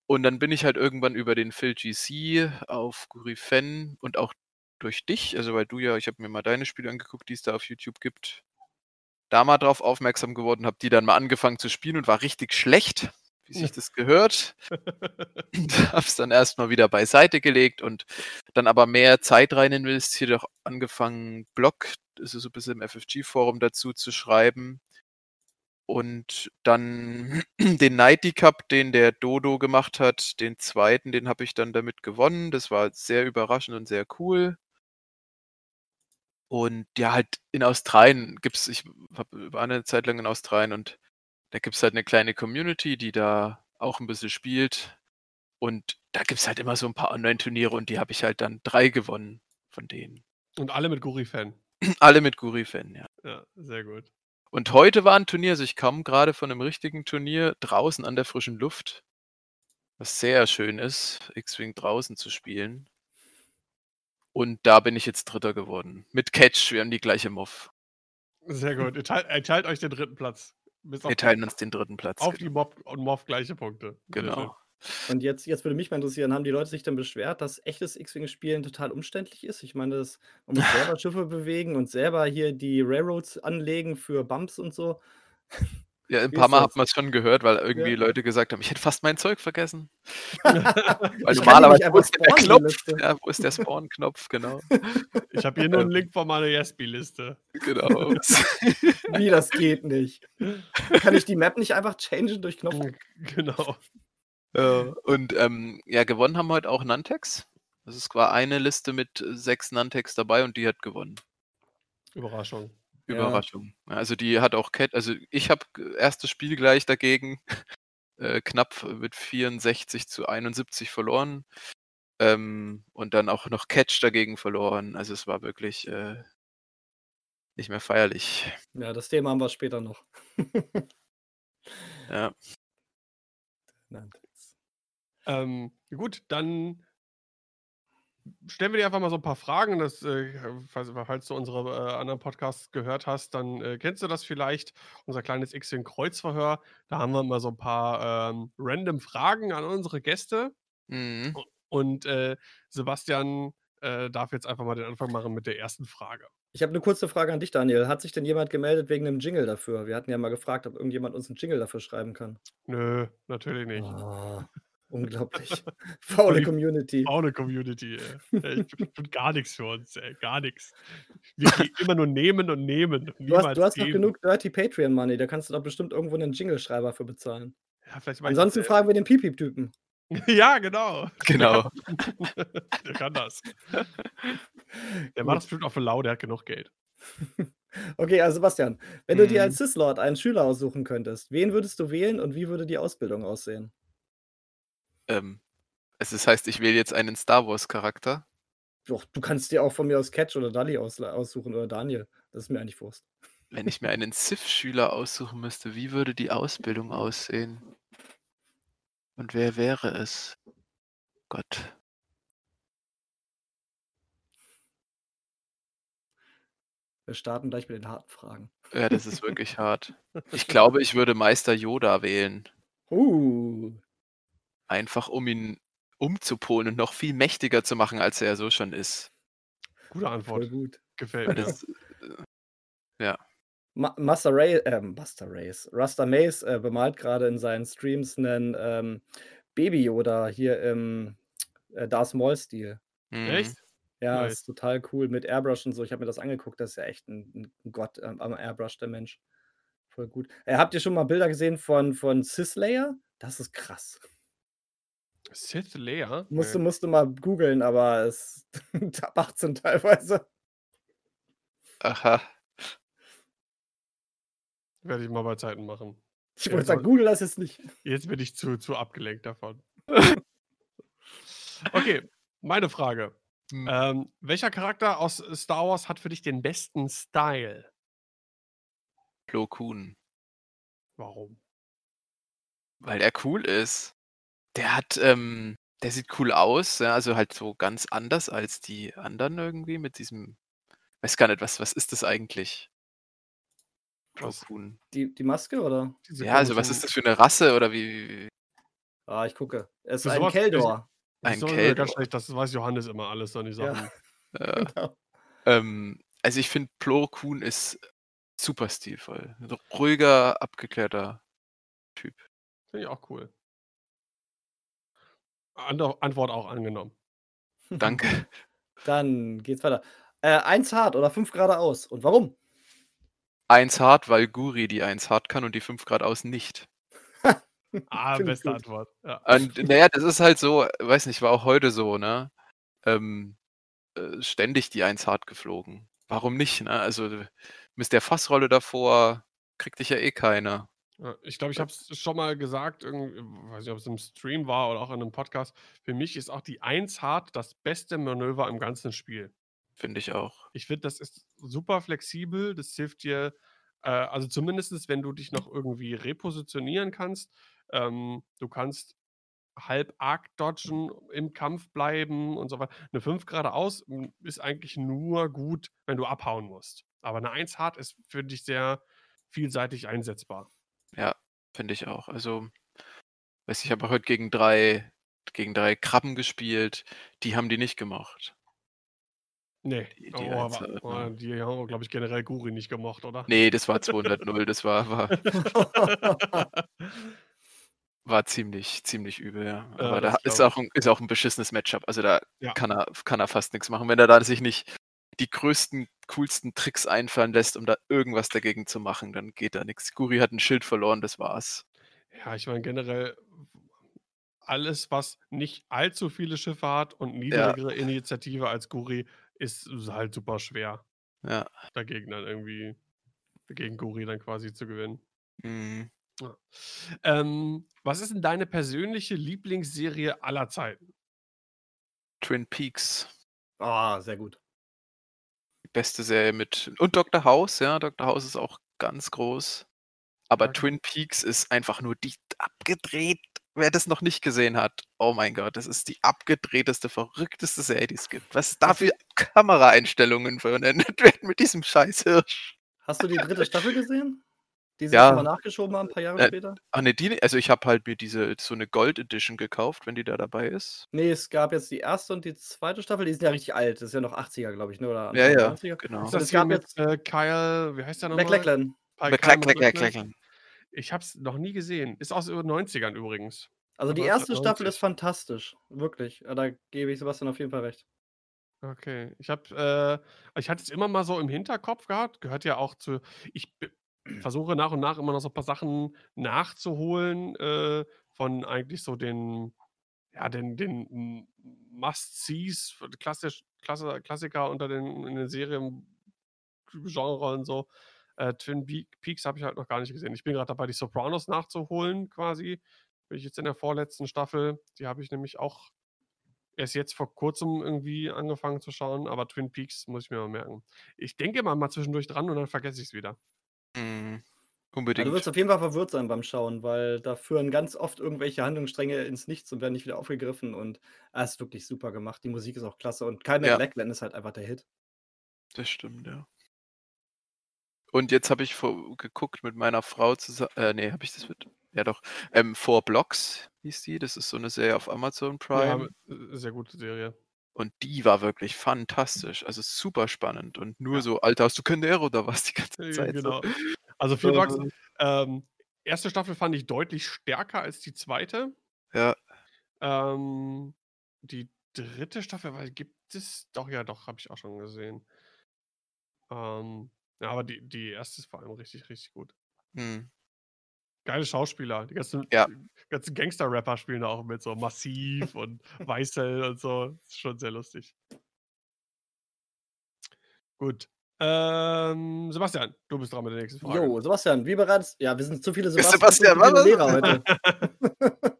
Und dann bin ich halt irgendwann über den Phil GC auf Gurifen und auch durch dich, also weil du ja, ich habe mir mal deine Spiele angeguckt, die es da auf YouTube gibt, da mal drauf aufmerksam geworden, habe die dann mal angefangen zu spielen und war richtig schlecht wie sich das gehört. und hab's dann erstmal wieder beiseite gelegt und dann aber mehr Zeit rein investiert, auch angefangen, Blog, also so ein bisschen im FFG-Forum dazu zu schreiben. Und dann den Nighty Cup, den der Dodo gemacht hat, den zweiten, den habe ich dann damit gewonnen. Das war sehr überraschend und sehr cool. Und ja, halt in Australien gibt es, ich war eine Zeit lang in Australien und da gibt es halt eine kleine Community, die da auch ein bisschen spielt. Und da gibt es halt immer so ein paar Online-Turniere und die habe ich halt dann drei gewonnen von denen. Und alle mit Guri-Fan. alle mit Guri-Fan, ja. Ja, sehr gut. Und heute war ein Turnier, also ich komme gerade von einem richtigen Turnier draußen an der frischen Luft, was sehr schön ist, X-Wing draußen zu spielen. Und da bin ich jetzt Dritter geworden. Mit Catch, wir haben die gleiche Muff. Sehr gut. Ihr teilt, ihr teilt euch den dritten Platz. Wir teilen uns den dritten Platz. auf die genau. Mob und Mob gleiche Punkte. Genau. Und jetzt, jetzt würde mich mal interessieren, haben die Leute sich dann beschwert, dass echtes X-Wing-Spielen total umständlich ist? Ich meine, das, man muss selber Schiffe bewegen und selber hier die Railroads anlegen für Bumps und so. Ja, ein Wie paar Mal hat man es schon gehört, weil irgendwie Ja. Leute gesagt haben, ich hätte fast mein Zeug vergessen. Ich Weil normalerweise, nicht wo ist der Knopf? Ja, wo ist der Spawn-Knopf? Genau. Ich habe hier nur einen Ähm. Link von meiner Yesby-Liste. genau. Wie, das geht nicht. Kann ich die Map nicht einfach changen durch Knopf? Genau. Und ähm, ja, gewonnen haben heute auch Nantex. Das ist war eine Liste mit sechs Nantex dabei und die hat gewonnen. Überraschung. Überraschung. Ja, Also die hat auch Cat, also ich habe erstes Spiel gleich dagegen äh, knapp mit 64 zu 71 verloren. Ähm, und dann auch noch Catch dagegen verloren. Also es war wirklich äh, nicht mehr feierlich. Ja, das Thema haben wir später noch. Ja. Nantex. Ähm, gut, dann stellen wir dir einfach mal so ein paar Fragen. Das, äh, falls, falls du unsere äh, anderen Podcasts gehört hast, dann äh, kennst du das vielleicht. Unser kleines X-Wing Kreuzverhör. Da haben wir mal so ein paar ähm, random Fragen an unsere Gäste. Mhm. Und äh, Sebastian äh, darf jetzt einfach mal den Anfang machen mit der ersten Frage. Ich habe eine kurze Frage an dich, Daniel. Hat sich denn jemand gemeldet wegen einem Jingle dafür? Wir hatten ja mal gefragt, ob irgendjemand uns einen Jingle dafür schreiben kann. Nö, natürlich nicht. Ah, unglaublich. Faule die- Community. Auch eine Community, ey. Ich tut gar nichts für uns, ey. Gar nichts. Wir gehen immer nur nehmen und nehmen. und Du hast, du hast noch genug Dirty Patreon Money, da kannst du doch bestimmt irgendwo einen Jingle-Schreiber für bezahlen. Ja, vielleicht mal Ansonsten fragen wir den Pipi-Typen. Ja, genau. Genau. Der kann das. Der macht das bestimmt auch für lau, der hat genug Geld. Okay, also Sebastian, wenn du dir Mhm. als Sith-Lord einen Schüler aussuchen könntest, wen würdest du wählen und wie würde die Ausbildung aussehen? Ähm, es das heißt, ich wähle jetzt einen Star Wars Charakter. Doch, du kannst dir auch von mir aus Catch oder Dali aus, aussuchen oder Daniel. Das ist mir eigentlich Wurst. Wenn ich mir einen Sith-Schüler aussuchen müsste, wie würde die Ausbildung aussehen? Und wer wäre es? Gott. Wir starten gleich mit den harten Fragen. Ja, das ist wirklich hart. Ich glaube, ich würde Meister Yoda wählen. Uh, Einfach um ihn umzupolen und noch viel mächtiger zu machen, als er so schon ist. Gute voll Antwort. gut. Gefällt mir. das, Ma Master Ray, äh, Master Race, Rasta Mace äh, bemalt gerade in seinen Streams einen ähm, Baby Yoda hier im äh, Darth Maul-Stil. Mhm. Echt? Ja, Nice. ist total cool mit Airbrush und so. Ich habe mir das angeguckt, das ist ja echt ein, ein Gott ähm, am Airbrush, der Mensch. Voll gut. Äh, habt ihr schon mal Bilder gesehen von, von Cisleia? Das ist krass. Sith Leia? Musste, Nee. musste mal googeln, aber es ab 18 teilweise. Aha. Werde ich mal bei Zeiten machen. Ich wollte sagen, google das jetzt nicht. Jetzt bin ich zu, zu abgelenkt davon. okay, meine Frage. Hm. Ähm, welcher Charakter aus Star Wars hat für dich den besten Style? Plo Koon. Warum? Weil er cool ist. Der hat, ähm, der sieht cool aus, ja, also halt so ganz anders als die anderen irgendwie mit diesem, weiß gar nicht, was, was ist das eigentlich? Koon. Die, die Maske, oder? Diese Ja, also was ist das für eine Rasse oder wie? wie- Ah, ich gucke. Es ist ein Keldor. Das Ein ist sowieso Keldor. ganz schlecht, das weiß Johannes immer alles, so die Ja. Sachen. Äh, Genau. ähm, also ich finde, Plo Koon ist super stilvoll. So ruhiger, abgeklärter Typ. Finde ich auch cool. Antwort auch angenommen. Danke. Dann geht's weiter. Äh, eins hart oder fünf geradeaus. Und warum? Eins hart, weil Guri die eins hart kann und die fünf Grad aus nicht. Ah, beste gut. Antwort. Ja. Und naja, das ist halt so, weiß nicht, war auch heute so, ne? Ähm, äh, ständig die eins hart geflogen. Warum nicht, ne? Also mit der Fassrolle davor kriegt dich ja eh keiner. Ja, ich glaube, ich habe es schon mal gesagt, weiß nicht, ob es im Stream war oder auch in einem Podcast. Für mich ist auch die 1 hart das beste Manöver im ganzen Spiel. Finde ich auch. Ich finde, das ist super flexibel. Das hilft dir Äh, also zumindest, wenn du dich noch irgendwie repositionieren kannst. Ähm, du kannst halb arc dodgen, im Kampf bleiben und so weiter. Eine 5 geradeaus hm, ist eigentlich nur gut, wenn du abhauen musst. Aber eine 1 hart ist für dich sehr vielseitig einsetzbar. Ja, finde ich auch. Also, weiß ich habe heute gegen drei gegen drei Krabben gespielt, die haben die nicht gemocht. Ne, Die die oh, aber halt, oh, ne? die haben, glaube ich, generell Guri nicht gemocht, oder? Ne, das war 200:0, das war war war ziemlich ziemlich übel, ja. Aber da das ist auch ich. 'n ist auch 'n beschissenes Matchup. Also, da Ja. kann er kann er fast nix machen, wenn er da sich nicht die größten, coolsten Tricks einfallen lässt, um da irgendwas dagegen zu machen, dann geht da nix. Guri hat 'n Schild verloren, das war's. Ja, ich meine generell alles, was nicht allzu viele Schiffe hat und Ja. niedrigere Initiative als Guri, ist halt super schwer Ja. dagegen dann irgendwie gegen Guri dann quasi zu gewinnen. Mhm. Ja. Ähm, was ist denn deine persönliche Lieblingsserie aller Zeiten? Twin Peaks. Ah, sehr gut. Beste Serie mit und Doctor House, ja, Doctor House ist auch ganz groß. Aber Okay. Twin Peaks ist einfach nur die abgedreht. Wer das noch nicht gesehen hat, oh mein Gott, das ist die abgedrehteste, verrückteste Serie, die es gibt. Was da für Kameraeinstellungen verwendet werden mit diesem Scheißhirsch. Hast du die 3. Staffel gesehen? Die sie Ja. nachgeschoben haben, 'n paar Jahre Äh, später? ach ne, die also, ich habe halt mir diese so 'ne Gold Edition gekauft, wenn die da dabei ist. Ne, es gab jetzt die 1. und die 2. Staffel, die sind ja richtig alt. Das ist ja noch 80er, glaube ich, ne, oder Ja, ja, 90er. genau. Ist das es gab mit, jetzt äh, Kyle wie heißt der noch mal? MacLachlan. Kyle McLach Kyle Lach MacLachlan? Lachlan. Ich habe es noch nie gesehen. Ist aus den 90ern übrigens. Also, die 1. Staffel 1990. ist fantastisch, wirklich. Da gebe ich Sebastian auf jeden Fall recht. Okay. Ich habe äh, ich hatte es immer mal so im Hinterkopf gehabt, gehört ja auch zu ich versuche nach und nach immer noch so 'n paar Sachen nachzuholen, äh, von eigentlich so den ja, den den Must-Sees, klassisch Klasse Klassiker unter den in den Seriengenre und so. Äh, Twin Peak Peaks habe ich halt noch gar nicht gesehen. Ich bin grad dabei, die Sopranos nachzuholen quasi. Bin ich jetzt in der vorletzten Staffel. Die habe ich nämlich auch erst jetzt vor Kurzem irgendwie angefangen zu schauen, aber Twin Peaks muss ich mir mal merken. Ich denke immer mal zwischendurch dran und dann vergesse ich's wieder. Mhm. Ja, du Unbedingt. wirst auf jeden Fall verwirrt sein beim Schauen, weil da führen ganz oft irgendwelche Handlungsstränge ins Nichts und werden nicht wieder aufgegriffen und ah, ist wirklich super gemacht. Die Musik ist auch klasse und Kyle Ja. MacLachlan ist halt einfach der Hit. Das stimmt, ja. Und jetzt habe ich vor geguckt mit meiner Frau zusa äh, ne, habe ich das mit ja doch, ähm, Four Blocks hieß die. Das ist so 'ne Serie auf Amazon Ja, Prime. äh, sehr gute Serie. Und die war wirklich fantastisch. Also, super spannend und nur Ja. so: „Alter, hast du Canero oder was?“ die ganze Äh, Zeit so. genau. Also, Four Blocks Äh. ähm, 1. Staffel fand ich deutlich stärker als die 2. Ja. Ähm, die 3. Staffel weil gibt es doch, ja doch, habe ich auch schon gesehen. Ähm, ja, aber die die 1. ist vor allem richtig, richtig gut. Mhm. Geile Schauspieler. Die ganzen Ja. ganzen Gangster-Rapper spielen da auch mit, so Massiv und Weißel und so. Ist schon sehr lustig. Gut. Ähm, Sebastian, du bist dran mit der nächsten Frage. Jo, Sebastian, wie bereitest ja, wir sind zu viele Sebastian, viele was? Lehrer heute.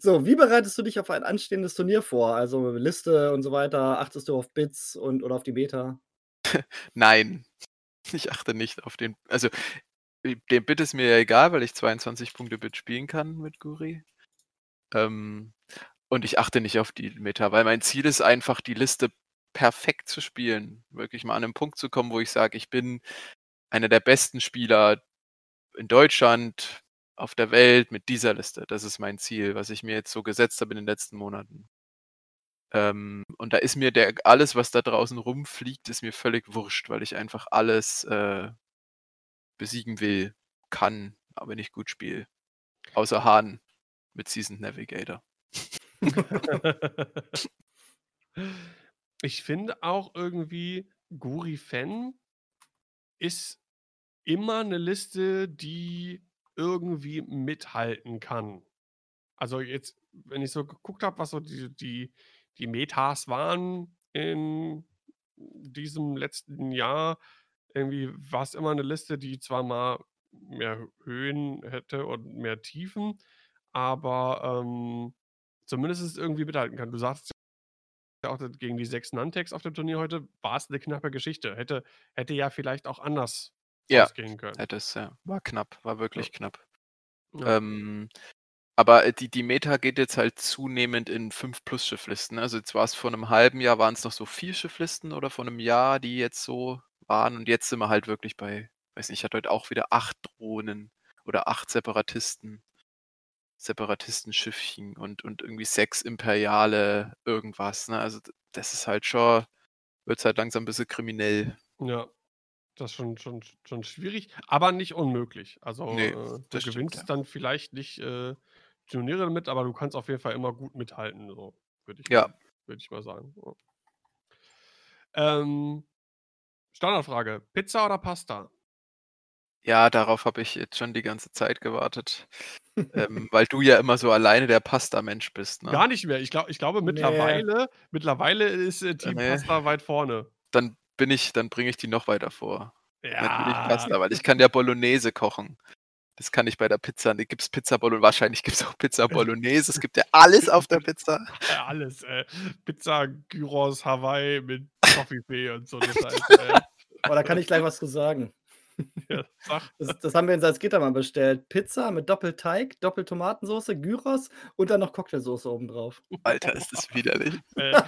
So, wie bereitest du dich auf ein anstehendes Turnier vor? Also, Liste und so weiter. Achtest du auf Bits und oder auf die Beta? Nein, ich achte nicht auf den also, der Bit ist mir ja egal, weil ich 22 Punkte Bit spielen kann mit Guri. Ähm, und ich achte nicht auf die Meta, weil mein Ziel ist einfach, die Liste perfekt zu spielen. Wirklich mal an 'nen Punkt zu kommen, wo ich sage: „Ich bin einer der besten Spieler in Deutschland, auf der Welt mit dieser Liste.“ Das ist mein Ziel, was ich mir jetzt so gesetzt habe in den letzten Monaten. Ähm, und da ist mir der alles, was da draußen rumfliegt, ist mir völlig wurscht, weil ich einfach alles, äh, besiegen will, kann, aber nicht gut spiele. Außer Hahn mit Seasoned Navigator. Ich finde auch irgendwie, Guri Fen ist immer 'ne Liste, die irgendwie mithalten kann. Also, jetzt, wenn ich so geguckt habe, was so die die die Metas waren in diesem letzten Jahr, irgendwie war's immer 'ne Liste, die zwar mal mehr Höhen hätte und mehr Tiefen, aber, ähm, zumindest irgendwie mithalten kann. Du sagtest ja auch gegen die 6 Nantex auf dem Turnier heute war's 'ne knappe Geschichte. Hätte hätte ja vielleicht auch anders Ja, ausgehen können. hätte es, ja. War knapp, war wirklich knapp. Ja. Ähm, aber äh, die, die Meta geht jetzt halt zunehmend in 5-Plus-Schifflisten. Also jetzt war es vor einem halben Jahr, waren es noch so vier Schifflisten oder vor einem Jahr, die jetzt so waren. Und jetzt sind wir halt wirklich bei, weiß nicht, ich hatte heute auch wieder acht Drohnen oder acht Separatisten. Separatistenschiffchen und, und irgendwie sechs imperiale irgendwas. Ne? Also das ist halt schon, wird halt langsam ein bisschen kriminell. Ja, das ist schon, schon, schon schwierig, aber nicht unmöglich. Also Nee, äh, du das stimmt, gewinnst ja. dann vielleicht nicht äh, Turniere damit, aber du kannst auf jeden Fall immer gut mithalten, so würde ich, Ja. mal- würd ich mal sagen. Ja. Ähm, Standardfrage: Pizza oder Pasta? Ja, darauf habe ich jetzt schon die ganze Zeit gewartet. ähm, weil du ja immer so alleine der Pasta-Mensch bist. Ne? Gar nicht mehr. Ich, glaub, ich glaube, Nee. mittlerweile, mittlerweile ist äh, Team Nee. Pasta weit vorne. Dann bin ich, dann bringe ich die noch weiter vor. Natürlich Ja, Pasta, weil ich kann ja Bolognese kochen. Das kann ich bei der Pizza. Da gibt es Pizza Bolognese. Wahrscheinlich gibt es auch Pizza Bolognese. Es gibt ja alles auf der Pizza. äh, alles. Äh, Pizza, Gyros, Hawaii mit Toffifee und so Scheiße. Äh, Oh, da kann ich gleich was zu sagen. ja. Das, das haben wir in Salzgitter mal bestellt. Pizza mit Doppelteig, Doppeltomatensauce, Gyros und dann noch Cocktailsoße obendrauf. Alter, ist das widerlich. Äh,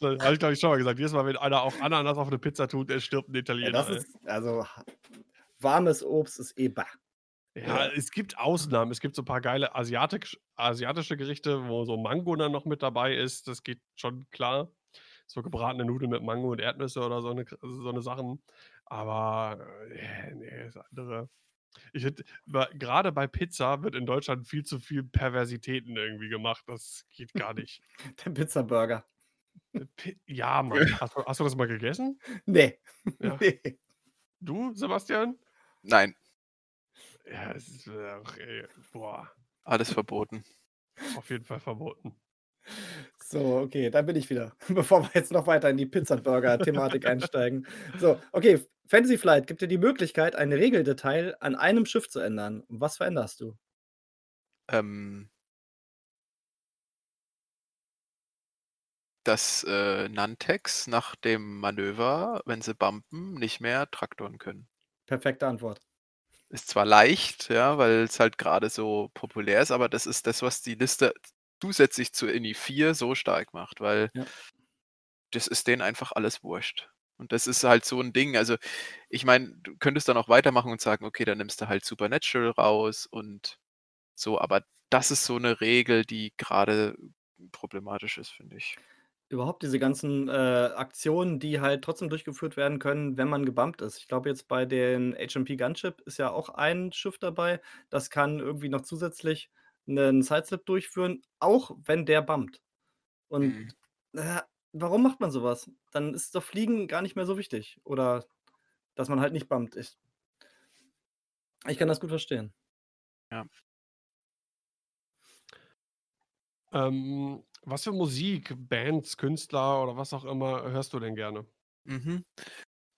so, habe ich glaube ich schon mal gesagt. Jedes Mal, wenn einer auch Ananas auf eine Pizza tut, er stirbt ein Ja, Italiener. das ey. ist, also, warmes Obst ist eh bah. Ja, es gibt Ausnahmen. Es gibt so ein paar geile Asiatik asiatische Gerichte, wo so Mango dann noch mit dabei ist. Das geht schon klar. So gebratene Nudeln mit Mango und Erdnüsse oder so eine, so eine Sachen. Aber äh, nee, das andere. Ich gerade bei Pizza wird in Deutschland viel zu viel Perversitäten irgendwie gemacht. Das geht gar nicht. Der Pizzaburger. Pi ja, Mann. Hast du, hast du das mal gegessen? Nee. Ja. nee. Du, Sebastian? Nein, Ja, es ist äh, ach, ey, boah, alles verboten. auf jeden Fall verboten. So, okay, dann bin ich wieder. Bevor wir jetzt noch weiter in die Pizzaburger-Thematik einsteigen. So, okay, Fantasy Flight gibt dir die Möglichkeit, ein Regeldetail an einem Schiff zu ändern. Was veränderst du? Ähm, dass äh, Nantex nach dem Manöver, wenn sie bumpen, nicht mehr traktoren können. Perfekte Antwort. Ist zwar leicht, ja, weil es halt gerade so populär ist, aber das ist das, was die Liste zusätzlich zu INI 4 so stark macht, weil Ja. das ist denen einfach alles wurscht. Und das ist halt so ein Ding. Also, ich meine, du könntest dann auch weitermachen und sagen, okay, dann nimmst du halt Supernatural raus und so, aber das ist so eine Regel, die gerade problematisch ist, finde ich. Überhaupt diese ganzen äh, Aktionen, die halt trotzdem durchgeführt werden können, wenn man gebumpt ist. Ich glaube, jetzt bei den HMP Gunship ist ja auch ein Schiff dabei, das kann irgendwie noch zusätzlich einen Sideslip durchführen, auch wenn der bumpt. Und Mhm. äh, warum macht man sowas? Dann ist doch Fliegen gar nicht mehr so wichtig. Oder dass man halt nicht bumpt. Ich, ich kann das gut verstehen. Ähm, was für Musik, Bands, Künstler oder was auch immer hörst du denn gerne? Mhm.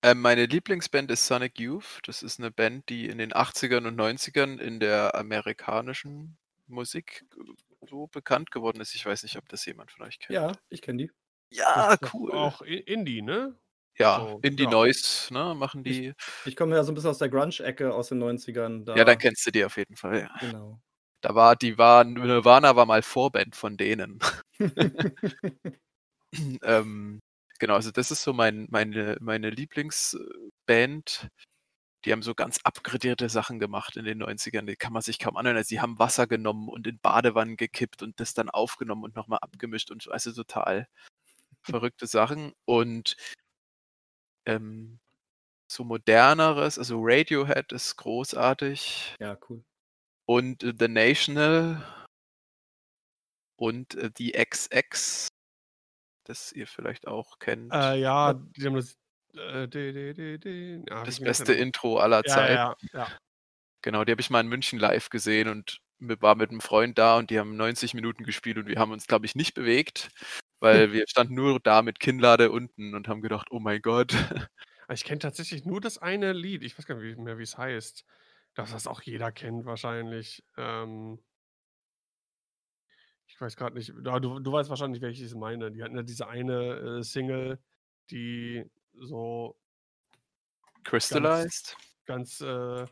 Ähm, meine Lieblingsband ist Sonic Youth. Das ist eine Band, die in den 80ern und 90ern in der amerikanischen Musik äh, so bekannt geworden ist. Ich weiß nicht, ob das jemand von euch kennt. Ja, ich kenne die. Ja, cool. Auch Indie, ne? Ja, so, Indie ja. Noise, ne, machen Ich- die. Ich komme ja so ein bisschen aus der Grunge-Ecke aus den 90ern. Da, Ja, dann kennst du die auf jeden Fall. Ja. Genau. Da war, die war, Nirvana war mal Vorband von denen. ähm, genau, also das ist so mein, meine, meine Lieblingsband. Die haben so ganz abgradierte Sachen gemacht in den 90ern. Die kann man sich kaum anhören. Also die haben Wasser genommen und in Badewannen gekippt und das dann aufgenommen und nochmal abgemischt und so. Also total verrückte Sachen. Und ähm, so moderneres, also Radiohead ist großartig. ja, cool. Und äh, The National und äh, die XX, das ihr vielleicht auch kennt. Äh, ja, die haben das. Äh, de, de, de, ja, das beste denn? Intro aller Ja, Zeiten. ja, ja. Genau, die habe ich mal in München live gesehen und war mit einem Freund da und die haben 90 Minuten gespielt und wir haben uns, glaube ich, nicht bewegt, weil wir standen nur da mit Kinnlade unten und haben gedacht, oh mein Gott. Ich kenne tatsächlich nur das eine Lied. Ich weiß gar nicht mehr, wie es heißt. Dass das auch jeder kennt, wahrscheinlich. Ähm, ich weiß gerade nicht. Ja, du, du weißt wahrscheinlich, welches ich meine. Die hatten ja diese eine äh, Single, die so Crystallized? ganz äh,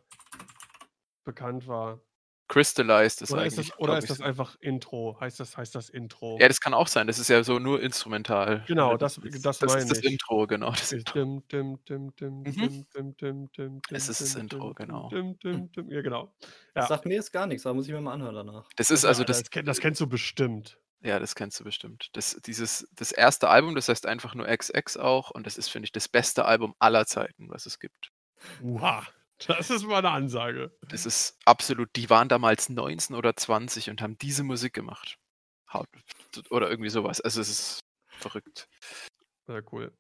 bekannt war. Crystallized ist Oder ist eigentlich, das, oder ist das einfach Intro? Heißt das, heißt das Intro? Ja, das kann auch sein. Das ist ja so nur instrumental. Genau, Äh, das- das das meine ist das ich. Intro, genau. Das Ist Intro. Mhm. Es ist das Intro, genau. Ja, genau. Das Ja. sagt mir jetzt gar nichts, aber muss ich mir mal anhören danach. Das ist also das, das, das kennst du bestimmt. Ja, das kennst du bestimmt. Das, dieses, das erste Album, das heißt einfach nur XX auch und das ist, finde ich, das beste Album aller Zeiten, was es gibt. Uha. Das ist mal eine Ansage. Das ist absolut, die waren damals 19 oder 20 und haben diese Musik gemacht. Haut- Oder irgendwie sowas. Also es ist verrückt. Sehr cool.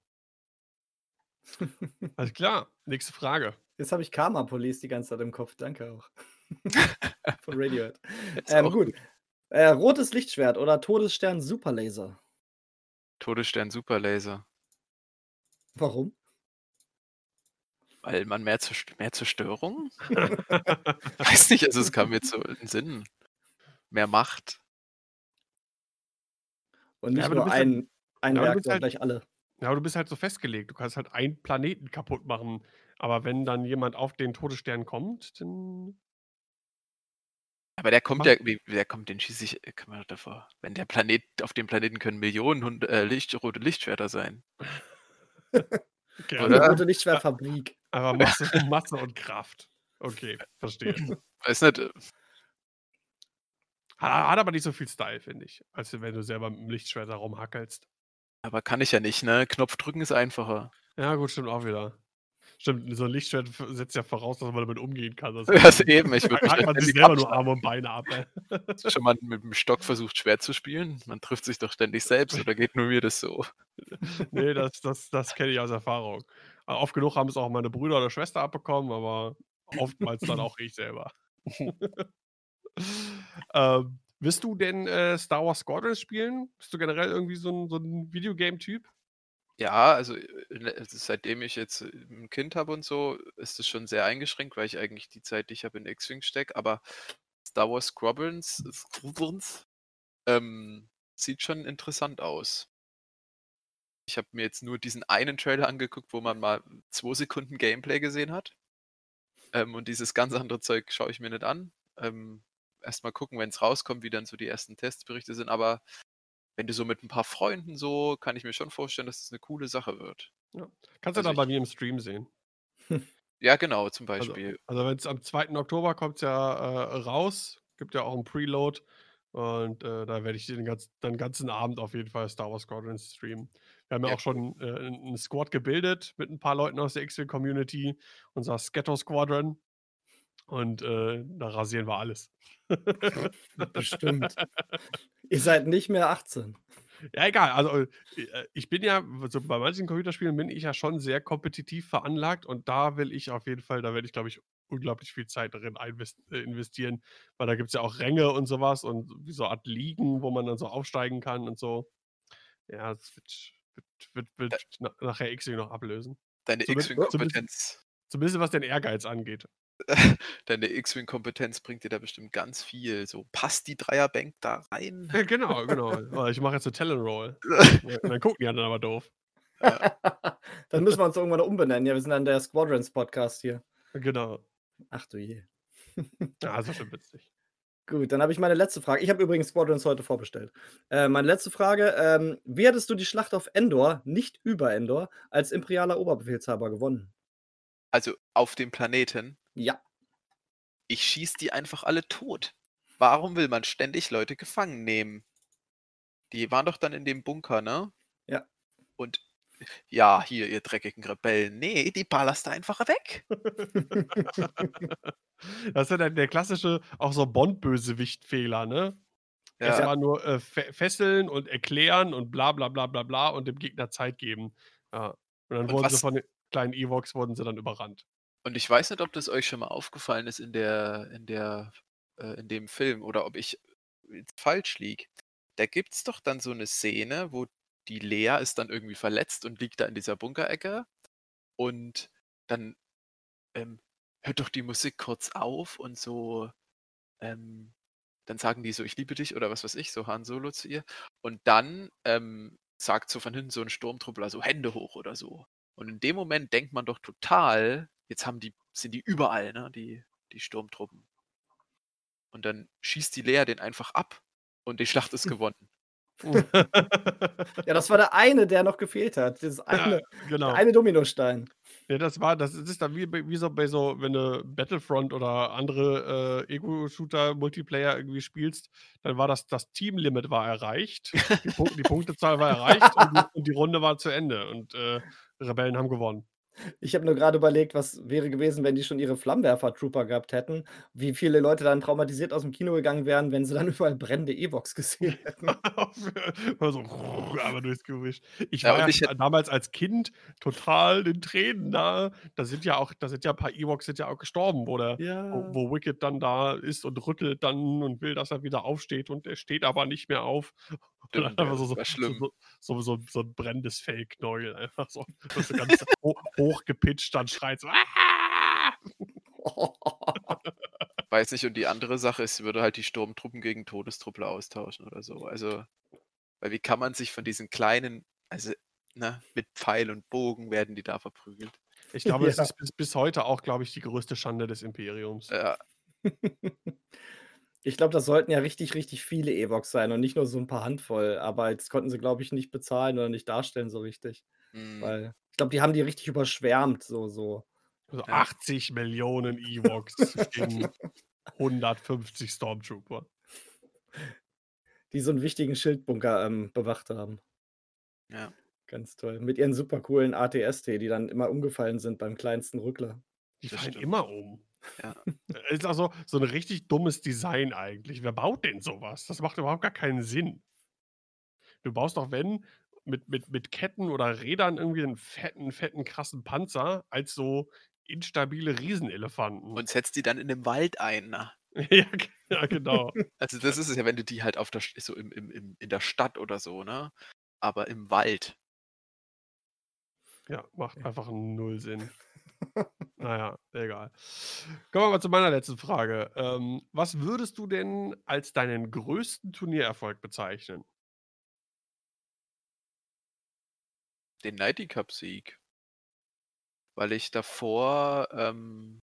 Alles klar. Nächste Frage. Jetzt habe ich Karma Police die ganze Zeit im Kopf. Danke auch. Von Radiohead. Ist Ähm, auch gut. Äh, rotes Lichtschwert oder Todesstern Superlaser. Todesstern Superlaser. Warum? Weil man mehr, Zerst mehr Zerstörung? Weiß nicht, also es kam so in den Sinn. Mehr Macht. Und nicht du nur halt- ein, ein ja, Werk, sondern halt- gleich alle. Ja, aber du bist halt so festgelegt. Du kannst halt einen Planeten kaputt machen. Aber wenn dann jemand auf den Todesstern kommt, dann. Aber der kommt ja, wie, der kommt den schieße ich, kann man davor. Wenn der Planet, auf dem Planeten können Millionen Hund, äh, Licht, rote Lichtschwerter sein. Okay, Oder? rote Lichtschwertfabrik. Aber Masse, Masse und Kraft. Okay, verstehe. Weiß nicht, äh, Hat, hat aber nicht so viel Style, finde ich, als wenn du selber mit dem Lichtschwert da rumhackelst. aber kann ich ja nicht, ne? Knopf drücken ist einfacher. Ja, gut, stimmt auch wieder. Stimmt, so ein Lichtschwert setzt ja voraus, dass man damit umgehen kann. Das Das eben, ich würde mich man sich selber nur abschlagen. Arme und Beine ab. ey. Schon mal mit dem Stock versucht, schwer zu spielen? Man trifft sich doch ständig selbst oder geht nur mir das so? nee, das, das, das kenne ich aus Erfahrung. Aber Oft genug haben es auch meine Brüder oder Schwester abbekommen, aber oftmals dann auch ich selber. ähm, willst du denn äh, Star Wars Squadrons spielen? Bist du generell irgendwie so ein, so ein Videogame-Typ? Ja, also äh, seitdem ich jetzt äh, ein Kind habe und so, ist es schon sehr eingeschränkt, weil ich eigentlich die Zeit, die ich habe, in X-Wing stecke. Aber Star Wars Squadrons ähm, sieht schon interessant aus. Ich habe mir jetzt nur diesen einen Trailer angeguckt, wo man mal zwei Sekunden Gameplay gesehen hat. Ähm, und dieses ganz andere Zeug schaue ich mir nicht an. Ähm, Erstmal gucken, wenn es rauskommt, wie dann so die ersten Testberichte sind. Aber wenn du so mit ein paar Freunden so, kann ich mir schon vorstellen, dass es eine coole Sache wird. Kannst du Also dann bei ich- mir im Stream sehen. Ja, genau, zum Also, Beispiel. also wenn es am 2. Oktober kommt ja äh, raus, gibt ja auch einen Preload. Und äh, da werde ich den, ganz, den ganzen Abend auf jeden Fall Star Wars Squadrons streamen. Wir haben ja, Ja, auch schon äh, einen Squad gebildet mit ein paar Leuten aus der X-Wing-Community, unser Scatto Squadron. Und äh, da rasieren wir alles. Bestimmt. Ihr seid nicht mehr 18. Ja, egal. Also, äh, ich bin ja, so bei manchen Computerspielen bin ich ja schon sehr kompetitiv veranlagt und da will ich auf jeden Fall, da werde ich, glaube ich, unglaublich viel Zeit darin äh, investieren, weil da gibt es ja auch Ränge und sowas und wie so eine Art Ligen, wo man dann so aufsteigen kann und so. Ja, das wird, wird, wird, wird na, nachher X-Wing noch ablösen. Deine zumindest- X-Wing-Kompetenz. Zumindest was den Ehrgeiz angeht. Deine X-Wing-Kompetenz bringt dir da bestimmt ganz viel. So, passt die Dreierbank da rein? Ja, genau, genau. Aber ich mache jetzt eine. Und dann gucken die anderen aber doof. dann müssen wir uns irgendwann umbenennen. Ja, wir sind dann der Squadrons Podcast hier. Genau. Ach du je. Ja, das war schon witzig. Gut, dann habe ich meine letzte Frage. Ich habe übrigens Squadrons heute vorbestellt. Äh, meine letzte Frage: ähm, Wie hättest du die Schlacht auf Endor, nicht über Endor, als imperialer Oberbefehlshaber gewonnen? Also auf dem Planeten. Ja. Ich schieß die einfach alle tot. Warum will man ständig Leute gefangen nehmen? Die waren doch dann in dem Bunker, ne? Ja. Und ja, hier, ihr dreckigen Rebellen. Nee, die ballerst du einfach weg. Das ist ja der, der klassische, auch so Bond-Bösewicht-Fehler, ne? Ja. Erstmal nur äh, fe fesseln und erklären und bla bla bla bla bla und dem Gegner Zeit geben. Ja. Und dann Und wurden sie was- von den kleinen Evox wurden sie dann überrannt. Und ich weiß nicht, ob das euch schon mal aufgefallen ist in der, in der, äh, in dem Film oder ob ich falsch lieg. Da gibt's doch dann so eine Szene, wo die Lea ist dann irgendwie verletzt und liegt da in dieser Bunkerecke. Und dann ähm, hört doch die Musik kurz auf und so, ähm, dann sagen die so, ich liebe dich oder was weiß ich, so Han Solo zu ihr. Und dann ähm, sagt so von hinten so ein Sturmtruppler so Hände hoch oder so. Und in dem Moment denkt man doch total, jetzt haben die sind die überall, ne? Die, die Sturmtruppen. Und dann schießt die Lea den einfach ab und die Schlacht ist gewonnen. Ja, das war der eine, der noch gefehlt hat. Dieses eine, Ja, genau. der eine Dominostein. Ja, das war das ist dann wie wie so bei so wenn du Battlefront oder andere, äh, Ego-Shooter-Multiplayer irgendwie spielst, dann war das das Teamlimit war erreicht. Die Punk die Punktezahl war erreicht und die und die Runde war zu Ende und, äh, Rebellen haben gewonnen. Ich habe nur gerade überlegt, was wäre gewesen, wenn die schon ihre Flammenwerfer-Trooper gehabt hätten, wie viele Leute dann traumatisiert aus dem Kino gegangen wären, wenn sie dann überall brennende Ewoks gesehen hätten. So einmal durchs Gewicht. Ich Ja, war ja ich damals als Kind total den Tränen nahe. Da sind ja auch da sind ja 'n paar Ewoks sind ja auch gestorben, wo der wo Ja. wo Wicket dann da ist und rüttelt dann und will, dass er wieder aufsteht und er steht aber nicht mehr auf. Und dann Stimmt, ja, einfach so das so so schlimm. so so so 'n brennendes Fellknäuel einfach so, so ganz hochgepitcht dann schreit so: Weiß nicht, und die andere Sache ist, sie würde halt die Sturmtruppen gegen Todestruppler austauschen oder so. Also, weil wie kann man sich von diesen kleinen also, ne, mit Pfeil und Bogen werden die da verprügelt. Ich glaube, das Ja. ist bis bis heute auch, glaube ich, die größte Schande des Imperiums. Ja. Ich glaube, das sollten ja richtig, richtig viele Ewoks sein und nicht nur so 'n paar Handvoll, aber jetzt konnten sie, glaube ich, nicht bezahlen oder nicht darstellen so richtig. Mhm. Weil ich glaube, die haben die richtig überschwärmt, so so. So Ja. 80.000.000 Ewoks gegen 150 Stormtrooper. Die so 'n wichtigen Schildbunker, ähm, bewacht haben. Ja. Ganz toll. Mit ihren super coolen AT-ST, die dann immer umgefallen sind beim kleinsten Ruckler. Die fallen immer um. Ja. Ist also so 'n richtig dummes Design eigentlich. Wer baut denn so was? Das macht überhaupt gar keinen Sinn. Du baust doch, wenn, mit mit mit Ketten oder Rädern irgendwie 'n fetten fetten, krassen Panzer als so instabile Riesenelefanten. Und setzt die dann in den Wald ein, ne? Ja, ja, genau. Also, das ist es ja, wenn du die halt auf der so im im im in der Stadt oder so, ne? Aber im Wald. Ja, macht einfach 0 Sinn. Na ja, egal. Kommen wir mal zu meiner letzten Frage. Ähm, was würdest du denn als deinen größten Turniererfolg bezeichnen? Den Nighty Cup-Sieg. Weil ich davor, ähm,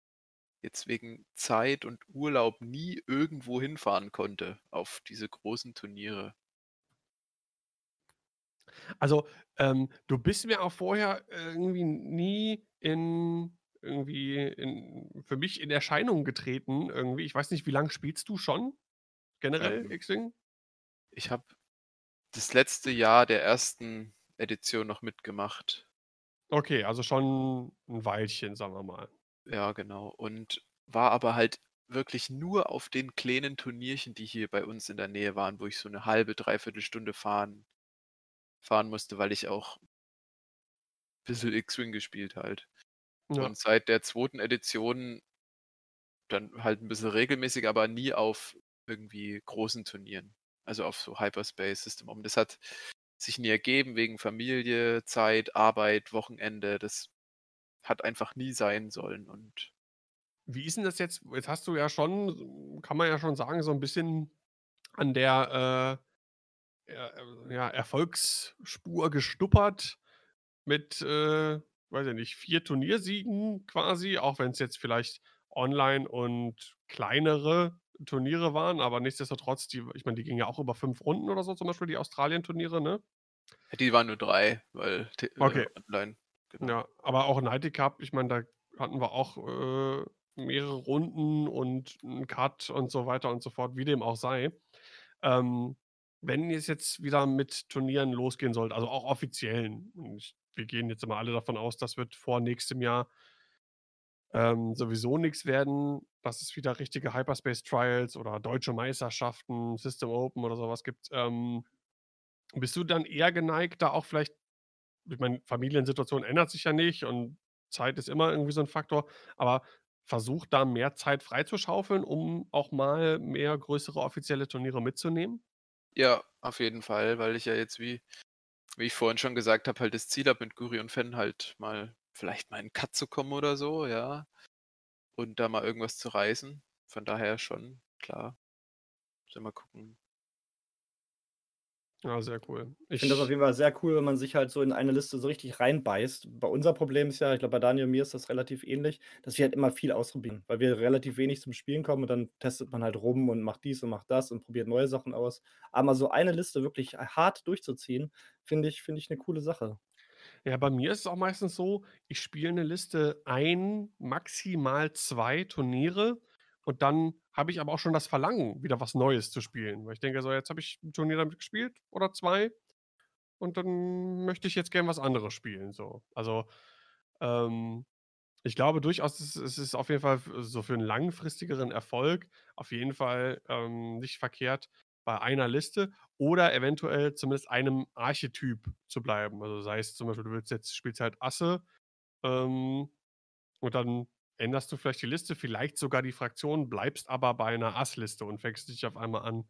jetzt wegen Zeit und Urlaub nie irgendwo hinfahren konnte auf diese großen Turniere. Also, ähm, du bist mir auch vorher irgendwie nie in irgendwie in für mich in Erscheinung getreten irgendwie. Ich weiß nicht, wie lang spielst du schon generell Ähm X-Wing? Ich habe das letzte Jahr der 1. Edition noch mitgemacht. Okay, also schon 'n Weilchen, sagen wir mal. Ja, genau. Und war aber halt wirklich nur auf den kleinen Turnierchen, die hier bei uns in der Nähe waren, wo ich so 'ne halbe, 3/4 Stunde fahren fahren musste, weil ich auch bisschen X-Wing gespielt halt. Ja. Und seit der 2. Edition dann halt 'n bisschen regelmäßig, aber nie auf irgendwie großen Turnieren. Also, auf so Hyperspace System. Das hat sich nie ergeben wegen Familie, Zeit, Arbeit, Wochenende. Das hat einfach nie sein sollen und Wie ist 'n das jetzt? Jetzt hast du ja schon kann man ja schon sagen, so 'n bisschen an der, äh, ja, äh, Erfolgsspur geschnuppert mit, äh, weiß ich nicht, 4 Turniersiegen quasi, auch wenn's jetzt vielleicht online und kleinere Turniere waren, aber nichtsdestotrotz, die ich meine, die gingen ja auch über 5 Runden oder so, zum Beispiel die Australien-Turniere, ne? Die waren nur 3, weil äh, Okay. online, genau. Ja, aber auch Nighty Cup, ich meine, da hatten wir auch, äh, mehrere Runden und 'n Cut und so weiter und so fort, wie dem auch sei. Ähm, wenn es jetzt wieder mit Turnieren losgehen sollte, also auch offiziellen, ich wir gehen jetzt immer alle davon aus, das wird vor nächstem Jahr ähm, sowieso nix werden, dass es wieder richtige Hyperspace Trials oder Deutsche Meisterschaften, System Open oder so was gibt. Ähm, bist du dann eher geneigt, da auch vielleicht ich meine, Familiensituation ändert sich ja nicht und Zeit ist immer irgendwie so 'n Faktor, aber versuch da mehr Zeit freizuschaufeln, um auch mal mehr größere offizielle Turniere mitzunehmen? Ja, auf jeden Fall, weil ich ja jetzt, wie wie ich vorhin schon gesagt habe, halt das Ziel habe, mit Guri und Fan halt mal vielleicht mal in Cut zu kommen oder so, ja. Und da mal irgendwas zu reißen. Von daher schon, klar. Muss ja mal gucken. Ja, sehr cool. Ich finde das auf jeden Fall sehr cool, wenn man sich halt so in eine Liste so richtig reinbeißt. Bei unser Problem ist ja ich glaube, bei Daniel und mir ist das relativ ähnlich, dass wir halt immer viel ausprobieren, weil wir relativ wenig zum Spielen kommen und dann testet man halt rum und macht dies und macht das und probiert neue Sachen aus. Aber so eine Liste wirklich hart durchzuziehen, finde ich finde ich 'ne coole Sache. Ja, bei mir ist es auch meistens so, ich spiele 'ne Liste ein, maximal 2 Turniere und dann habe ich aber auch schon das Verlangen, wieder was Neues zu spielen, weil ich denke so: „Jetzt habe ich 'n Turnier damit gespielt oder 2 und dann möchte ich jetzt gern was anderes spielen“, so. Also, ähm, ich glaube durchaus, es ist auf jeden Fall so für 'n langfristigeren Erfolg auf jeden Fall, ähm, nicht verkehrt, bei einer Liste oder eventuell zumindest einem Archetyp zu bleiben. Also, sei es zum Beispiel, du willst jetzt spielst halt Asse, ähm, und dann änderst du vielleicht die Liste, vielleicht sogar die Fraktion, bleibst aber bei 'ner Ass-Liste und fängst nicht auf einmal an,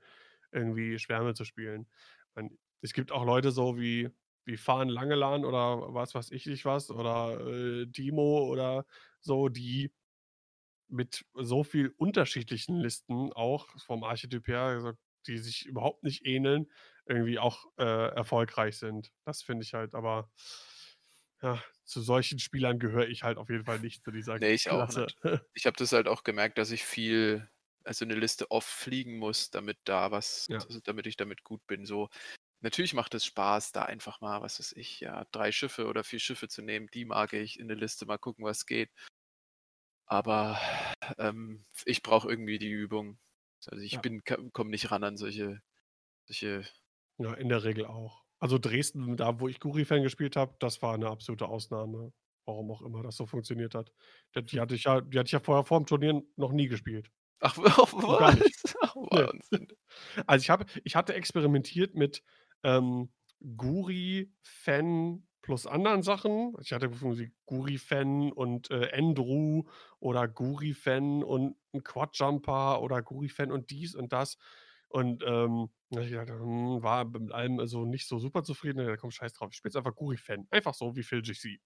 irgendwie Schwärme zu spielen. Und es gibt auch Leute so wie wie Farn Langelan oder was weiß ich nicht was oder, äh, Timo oder so, die mit so viel unterschiedlichen Listen auch vom Archetyp her, also, die sich überhaupt nicht ähneln, irgendwie auch, äh, erfolgreich sind. Das finde ich halt aber ja, zu solchen Spielern gehöre ich halt auf jeden Fall nicht zu dieser Ne, ich auch Klasse. nicht. Ich habe das halt auch gemerkt, dass ich viel also, 'ne Liste oft fliegen muss, damit da was Ja. also, damit ich damit gut bin, so. Natürlich macht es Spaß, da einfach mal, was weiß ich, ja, 3 Schiffe oder 4 Schiffe zu nehmen, die mag ich in 'ne Liste, mal gucken, was geht. Aber, ähm, ich brauche irgendwie die Übung. Also, ich Ja. bin komme nicht ran an solche solche Ja, in der Regel auch. Also, Dresden, da wo ich Guri-Fan gespielt habe, das war 'ne absolute Ausnahme, warum auch immer das so funktioniert hat. Die hatte ich ja die hatte ich ja vorher vorm Turnier noch nie gespielt. Ach, So gar nicht. Ach. Wahnsinn. Also, ich habe ich hatte experimentiert mit, ähm, Guri-Fen plus anderen Sachen. Ich hatte Guri-Fen und, äh, Endrou oder Guri-Fen und 'n Quad-Jumper oder Guri-Fen und dies und das. Und, ähm, da ich gedacht: „Hm“, war mit allem also, nicht so super zufrieden. „Ja, komm, scheiß drauf. Ich spiele jetzt einfach Guri-Fen.“ Einfach so wie Phil GC.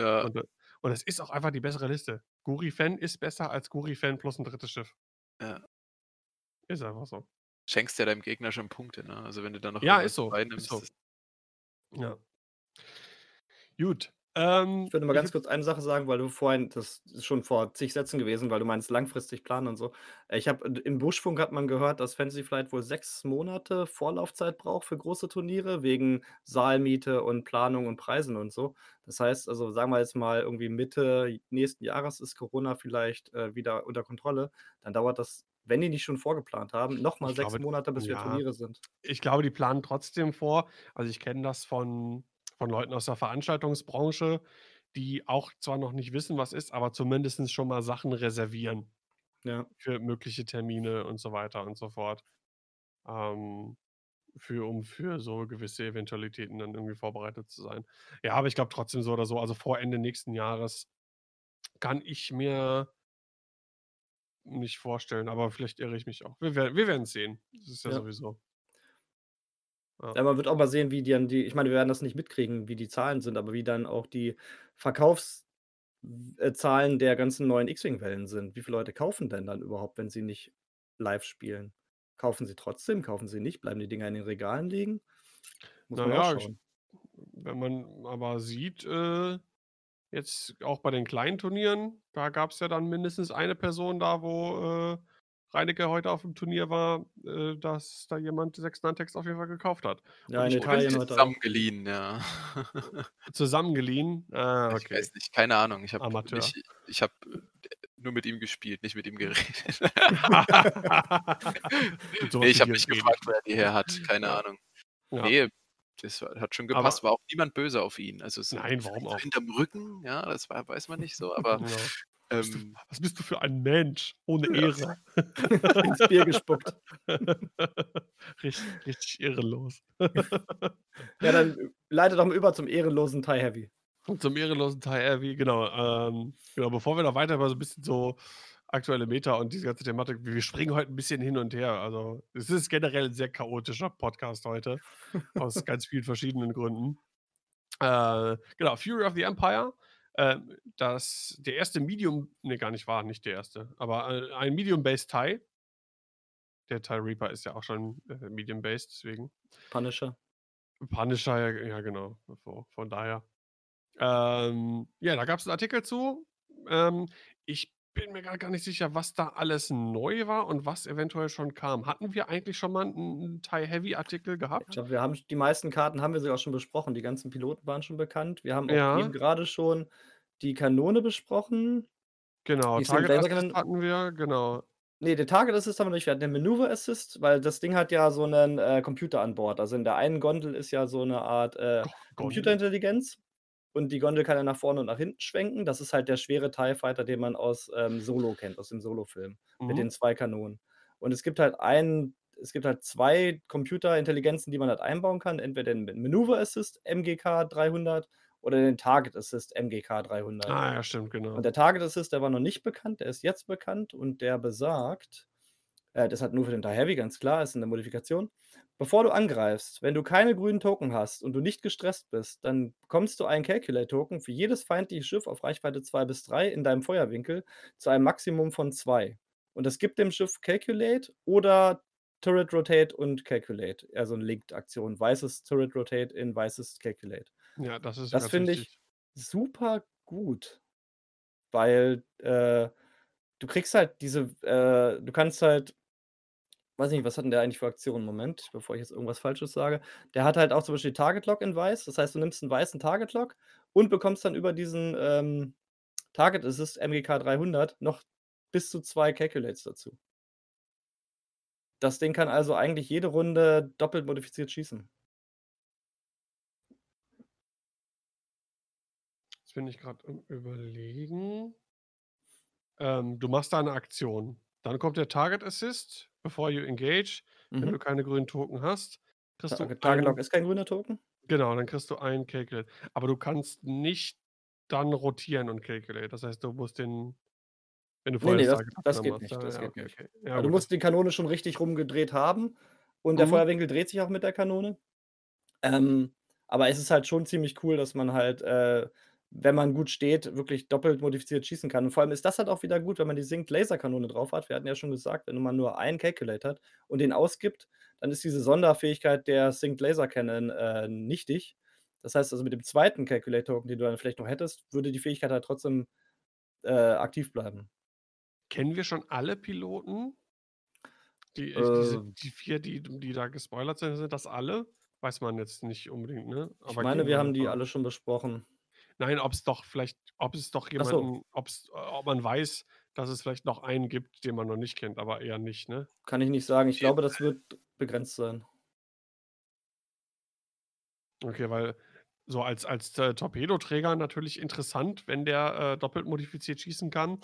Ja. Und, äh und es ist auch einfach die bessere Liste. Guri-Fen ist besser als Guri-Fen plus 'n 3. Schiff. Ja. Ist einfach so. Schenkst ja deinem Gegner schon Punkte, ne? Also, wenn du dann noch Ja, ist so, ist so. das Ja. Gut, ähm, Ich würde mal ganz kurz eine Sache sagen, weil du vorhin das ist schon vor zig Sätzen gewesen, weil du meinst langfristig planen und so. Äh, ich habe im Buschfunk hat man gehört, dass Fantasy Flight wohl 6 Monate Vorlaufzeit braucht für große Turniere wegen Saalmiete und Planung und Preisen und so. Das heißt, also, sagen wir jetzt mal irgendwie Mitte nächsten Jahres ist Corona vielleicht, äh, wieder unter Kontrolle, dann dauert das, wenn die nicht schon vorgeplant haben, noch mal Ich 6 glaube Monate, bis ja. Turniere sind. Ich glaube, die planen trotzdem vor. Also, ich kenne das von von Leuten aus der Veranstaltungsbranche, die auch zwar noch nicht wissen, was ist, aber zumindest schon mal Sachen reservieren Ja. für mögliche Termine und so weiter und so fort. Ähm, für um für so gewisse Eventualitäten dann irgendwie vorbereitet zu sein. Ja, aber ich glaube trotzdem so oder so, also, vor Ende nächsten Jahres kann ich mir nicht vorstellen, aber vielleicht irre ich mich auch. Wir wir werden's sehen. Das ist ja Ja. sowieso. Ja. Man wird auch mal sehen, wie die dann die ich meine, wir werden das nicht mitkriegen, wie die Zahlen sind, aber wie dann auch die Verkaufs w äh, der ganzen neuen X-Wing-Wellen sind. Wie viele Leute kaufen denn dann überhaupt, wenn sie nicht live spielen? Kaufen sie trotzdem, kaufen sie nicht? Bleiben die Dinger in den Regalen liegen? Muss Na man auch ja, ich schauen. wenn man aber sieht, äh, jetzt auch bei den kleinen Turnieren, da gab's ja dann mindestens eine Person da, wo, äh, Reinecke heute auf'm Turnier war, äh, dass da jemand 6 Nantex auf jeden Fall gekauft hat. Ja, in ich Italien heute auch. zusammen geliehen, ja. Zusammen geliehen? Ah, Ich okay. weiß nicht, keine Ahnung. Ich habe ich habe, äh, nur mit ihm gespielt, nicht mit ihm geredet. Ne, was ich habe nicht gefragt, woher die her hat, keine. Ahnung. Ja. Ne, das hat schon Aber gepasst, war auch niemand böse auf ihn. Also, so Nein, warum auch? hinterm Rücken, ja, das war weiß man nicht so, aber, Ja. Bist du ähm was bist du für ein Mensch ohne Ja. Ehre? Ins Bier gespuckt. Richtig richtig ehrenlos. Ja, dann, äh, leite doch mal über zum ehrenlosen Thai Heavy. Und zum ehrenlosen Thai Heavy, genau. Ähm, genau, bevor wir da weiter über so 'n bisschen so aktuelle Meta und diese ganze Thematik wir springen heute 'n bisschen hin und her. Also, es ist generell 'n sehr chaotischer Podcast heute aus ganz vielen verschiedenen Gründen. Äh, genau, Fury of the Empire, ähm, das der erste Medium ne, gar nicht wahr, nicht der erste, aber, ein Medium-Based Thai. Der Thai Reaper ist ja auch schon, äh, Medium-Based, deswegen. Punisher. Punisher, ja, ja genau. Von daher. Ähm, ja, da gab's 'n Artikel zu. Ähm, ich bin mir grad gar nicht sicher, was da alles neu war und was eventuell schon kam. Hatten wir eigentlich schon mal 'n 'n TIE-Heavy-Artikel Ich gehabt? glaube, wir haben die meisten Karten haben wir sogar schon besprochen. Die ganzen Piloten waren schon bekannt. Wir haben auch eben Ja. grade schon die Kanone besprochen. Genau, Die Target Assist Cannon hatten wir, genau. Ne, den Target Assist haben wir nicht. Wir hatten den Maneuver Assist, weil das Ding hat ja so 'nen, äh, Computer an Bord. Also, in der einen Gondel ist ja so 'ne Art, äh, Go Gondel. Computerintelligenz und die Gondel kann ja nach vorne und nach hinten schwenken. Das ist halt der schwere TIE Fighter, den man aus, ähm, Solo kennt, aus dem Solo-Film mit Mhm. den 2 Kanonen. Und es gibt halt einen es gibt halt 2 Computerintelligenzen, die man halt einbauen kann, entweder den Maneuver Assist MGK 300 oder den Target Assist MGK 300. Ah ja, stimmt, Und genau. der Target Assist, der war noch nicht bekannt, der ist jetzt bekannt und der besagt äh, das halt nur für den TIE Heavy, ganz klar, ist 'ne Modifikation. Bevor du angreifst, wenn du keine grünen Token hast und du nicht gestresst bist, dann bekommst du einen Calculate-Token für jedes feindliche Schiff auf Reichweite 2 bis 3 in deinem Feuerwinkel zu einem Maximum von 2. Und das gibt dem Schiff Calculate oder Turret Rotate und Calculate, eher so 'ne Linked-Aktion. Weißes Turret Rotate in weißes Calculate. Ja, das ist Das finde ich super gut, weil, äh, du kriegst halt diese äh, du kannst halt weiß nicht, was hat 'n der eigentlich für Aktionen? Moment, bevor ich jetzt irgendwas Falsches sage. Der hat halt auch zum Beispiel Target Lock in weiß. Das heißt, du nimmst 'n weißen Target Lock und bekommst dann über diesen, ähm, Target Assist MGK 300 noch bis zu 2 Calculates dazu. Das Ding kann also eigentlich jede Runde doppelt modifiziert schießen. Jetzt bin ich grad am Überlegen. Ähm, du machst da 'ne Aktion. Dann kommt der Target Assist, before you engage. Wenn Mhm. du keine grünen Token hast, kriegst du Target Target Lock einen ist kein grüner Token? Genau, dann kriegst du einen Calculate. Aber du kannst nicht dann rotieren und Calculate. Das heißt, du musst den wenn du vorher ne, das das das geht hast. nicht, das ja, geht okay, nicht. okay. Ja Weil du gut, musst die Kanone schon richtig rumgedreht haben und der Mhm. Feuerwinkel dreht sich auch mit der Kanone. Ähm, aber es ist halt schon ziemlich cool, dass man halt, äh, wenn man gut steht, wirklich doppelt modifiziert schießen kann. Und vor allem ist das halt auch wieder gut, wenn man die Synced Laserkanone drauf hat. Wir hatten ja schon gesagt, wenn man nur einen Calculate hat und den ausgibt, dann ist diese Sonderfähigkeit der Synced Laser Cannon, äh, nichtig. Das heißt also, mit dem 2. Calculate Token, den du dann vielleicht noch hättest, würde die Fähigkeit halt trotzdem, äh, aktiv bleiben. Kennen wir schon alle Piloten? Die ich diese Äh die 4, die die da gespoilert sind, sind das alle? Weiß man jetzt nicht unbedingt, ne? Ich Aber meine, gehen wir haben die alle schon besprochen. Nein, ob's doch vielleicht ob es doch Ach so. jemanden ob's ob man weiß, dass es vielleicht noch einen gibt, den man noch nicht kennt, aber eher nicht, ne? Kann ich nicht sagen. Ich jeden glaube, das Fall. wird begrenzt sein. Okay, weil so als als, äh, Torpedoträger natürlich interessant, wenn der, äh, doppelt modifiziert schießen kann.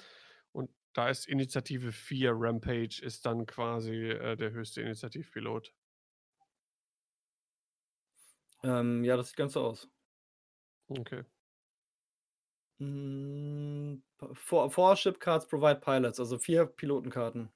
Und da ist Initiative 4 Rampage ist dann quasi, äh, der höchste Initiativpilot. Ähm, ja, das sieht ganz so aus. Okay. Hm, p four four Ship Cards provide pilots, also 4 Pilotenkarten.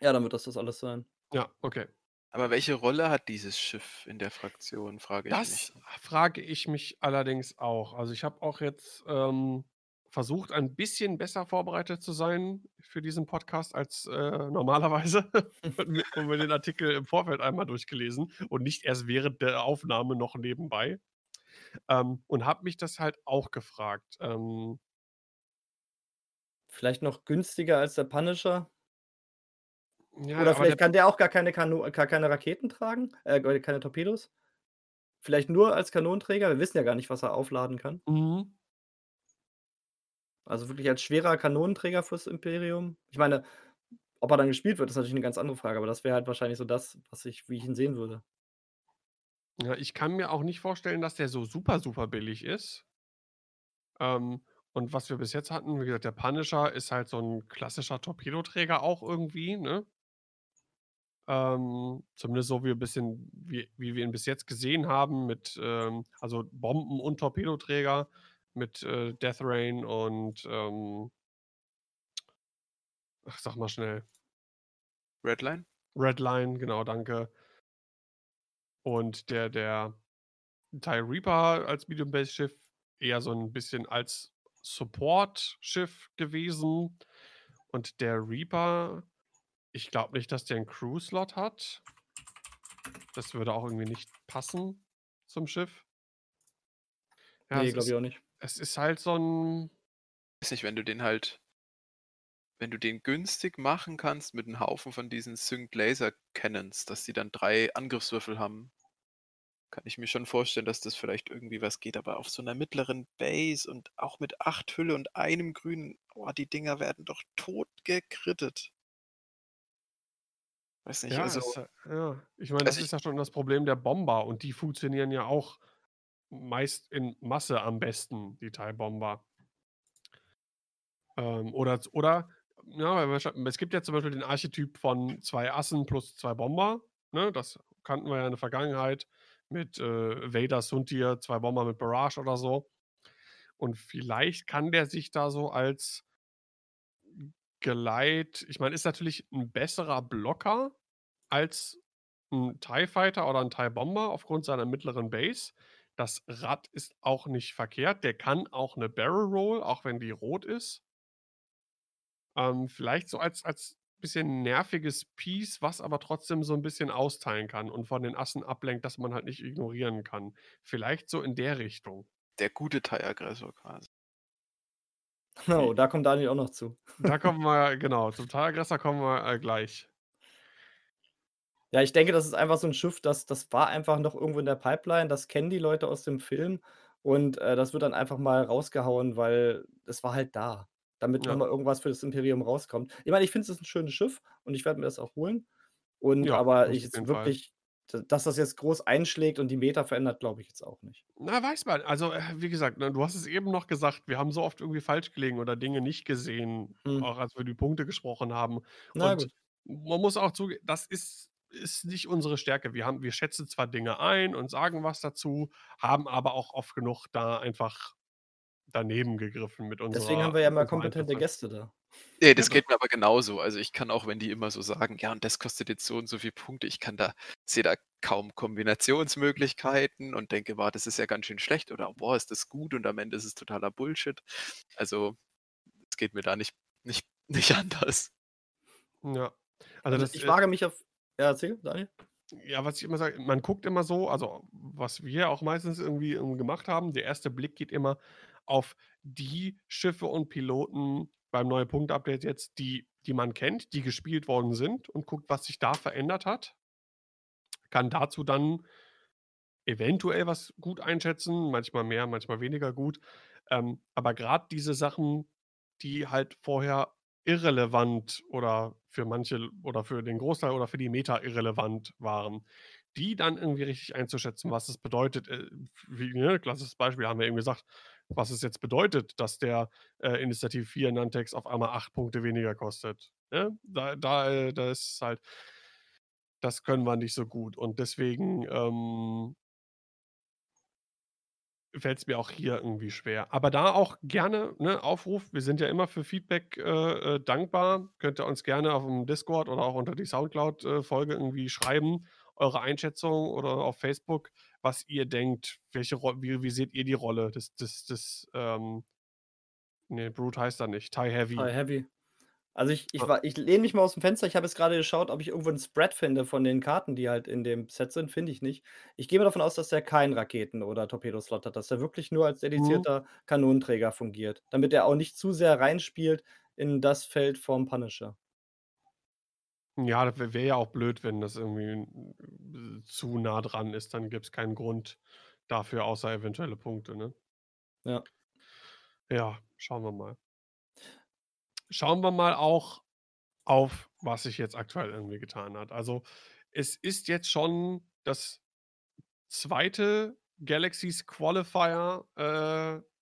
Ja, dann wird das das alles sein. Ja, okay. Aber welche Rolle hat dieses Schiff in der Fraktion, frage ich Das mich. frage ich mich allerdings auch. Also, ich habe auch jetzt, ähm, versucht, ein bisschen besser vorbereitet zu sein für diesen Podcast als, äh, normalerweise und mir den Artikel im Vorfeld einmal durchgelesen und nicht erst während der Aufnahme noch nebenbei. Ähm, und habe mich das halt auch gefragt. Ähm Vielleicht noch günstiger als der Punisher? Ja, Oder aber der vielleicht kann der auch gar keine Kano gar keine Raketen tragen, äh, keine Torpedos? Vielleicht nur als Kanonenträger? Wir wissen ja gar nicht, was er aufladen kann. Mhm. Also, wirklich als schwerer Kanonenträger fürs Imperium? Ich meine, ob er dann gespielt wird, ist natürlich 'ne ganz andere Frage, aber das wäre halt wahrscheinlich so das, was ich wie ich ihn sehen würde. Ja, ich kann mir auch nicht vorstellen, dass der so super, super billig ist. Ähm, und was wir bis jetzt hatten, wie gesagt, der Punisher ist halt so 'n klassischer Torpedoträger auch irgendwie, ne? Ähm, zumindest so wie wir bisschen wie wie wir ihn bis jetzt gesehen haben mit, ähm also, Bomben und Torpedoträger mit, äh, Death Rain und, ähm ach, sag mal schnell. Redline? Redline, genau, danke. Und der der TIE Reaper als Medium-Base-Schiff eher so 'n bisschen als Support-Schiff gewesen. Und der Reaper, ich glaube nicht, dass der 'n Crew-Slot hat. Das würde auch irgendwie nicht passen. zum Schiff. Ja, Ne, es glaube ich auch nicht. es ist halt so 'n Weiß nicht, wenn du den halt wenn du den günstig machen kannst mit 'n Haufen von diesen Synced Laser Cannons, dass die dann 3 Angriffswürfel haben kann ich mir schon vorstellen, dass das vielleicht irgendwie was geht, aber auf so 'ner mittleren Base und auch mit 8 Hülle und einem Grün, boah, die Dinger werden doch tot gegrittet. Weiß nicht, Ja, also ist ja. Ich meine, das also ist ja schon das Problem der Bomber und die funktionieren ja auch meist in Masse am besten, die TIE Bomber. Ähm, oder oder ja, es gibt ja zum Beispiel den Archetyp von 2 Assen plus 2 Bomber, ne? Das kannten wir ja in der Vergangenheit mit, äh, Vader, Soontir, 2 Bomber mit Barrage oder so. Und vielleicht kann der sich da so als Geleit ich meine, ist natürlich 'n besserer Blocker als 'n TIE Fighter oder 'n TIE Bomber aufgrund seiner mittleren Base. Das Rad ist auch nicht verkehrt. Der kann auch 'ne Barrel Roll, auch wenn die rot ist. Ähm, vielleicht so als als bisschen nerviges Piece, was aber trotzdem so 'n bisschen austeilen kann und von den Assen ablenkt, dass man halt nicht ignorieren kann. Vielleicht so in der Richtung. Der gute TIE-Aggressor quasi. Oh, I da kommt Daniel auch noch zu. Da kommen wir genau, zum TIE-Aggressor kommen wir, äh, gleich. Ja, ich denke, das ist einfach so 'n Schiff, das das war einfach noch irgendwo in der Pipeline. Das kennen die Leute aus dem Film und, äh, das wird dann einfach mal rausgehauen, weil es war halt da, damit Ja. mal irgendwas für das Imperium rauskommt. Ich meine, ich finde, es ist 'n schönes Schiff und ich werde mir das auch holen. Und Ja, aber ich jetzt wirklich dass das jetzt groß einschlägt und die Meta verändert, glaube ich jetzt auch nicht. Na, weiß man. Also, äh, wie gesagt, ne, du hast es eben noch gesagt, wir haben so oft irgendwie falsch gelegen oder Dinge nicht gesehen, Mhm. auch als wir die Punkte gesprochen haben. Na Und gut. man muss auch zuge das ist ist nicht unsere Stärke. Wir haben wir schätzen zwar Dinge ein und sagen was dazu, haben aber auch oft genug da einfach daneben gegriffen mit Deswegen haben unserer wir ja unserer kompetente. Gäste da. Ne, das Genau. geht mir aber genauso. Also, ich kann auch, wenn die immer so sagen: „Ja, und das kostet jetzt so und so viel Punkte“, ich kann da sehe da kaum Kombinationsmöglichkeiten und denke: „Boah, das ist ja ganz schön schlecht“ oder: „Boah, ist das gut“ und am Ende ist es totaler Bullshit. Also, es geht mir da nicht nicht nicht anders. Ja. Also, Also, das, ich äh wage mich auf ja, erzähl, Daniel. Ja, was ich immer sage, man guckt immer so also, was wir auch meistens irgendwie, ähm, gemacht haben, der erste Blick geht immer auf die Schiffe und Piloten beim Neue-Punkte-Update jetzt, die die man kennt, die gespielt worden sind und guckt, was sich da verändert hat. Kann dazu dann eventuell was gut einschätzen, manchmal mehr, manchmal weniger gut. Ähm, aber grad diese Sachen, die halt vorher irrelevant oder für manche oder für den Großteil oder für die Meta irrelevant waren, die dann irgendwie richtig einzuschätzen, was es bedeutet, äh, wie ne, klassisches Beispiel haben wir eben gesagt, was es jetzt bedeutet, dass der, äh, Initiative 4 Nantex auf einmal 8 Punkte weniger kostet, ne? Da da äh, da ist halt das können wir nicht so gut und deswegen, ähm fällt's mir auch hier irgendwie schwer. Aber da auch gerne, ne, Aufruf, wir sind ja immer für Feedback, äh, äh, dankbar. Könnt ihr uns gerne aufm Discord oder auch unter die Soundcloud, äh, irgendwie schreiben, eure Einschätzung oder auf Facebook, was ihr denkt, welche Ro wie wie seht ihr die Rolle des des des, ähm ne, Brute heißt er nicht, TIE Heavy. TIE Heavy. Also, ich ich Ja. war ich lehne mich mal aus'm Fenster. Ich habe jetzt grade geschaut, ob ich irgendwo 'n Spread finde von den Karten, die halt in dem Set sind, finde ich nicht. Ich gehe mal davon aus, dass der keinen Raketen oder Torpedoslot hat, dass der wirklich nur als Mhm. dedizierter Kanonenträger fungiert, damit er auch nicht zu sehr reinspielt in das Feld vom Punisher. Ja, das wä wäre ja auch blöd, wenn das irgendwie, äh, zu nah dran ist, dann gibt's keinen Grund dafür, außer eventuelle Punkte, ne? Ja. Ja, schauen wir mal. Schauen wir mal auch auf, was sich jetzt aktuell irgendwie getan hat. Also, es ist jetzt schon das 2. Galaxies Qualifier, äh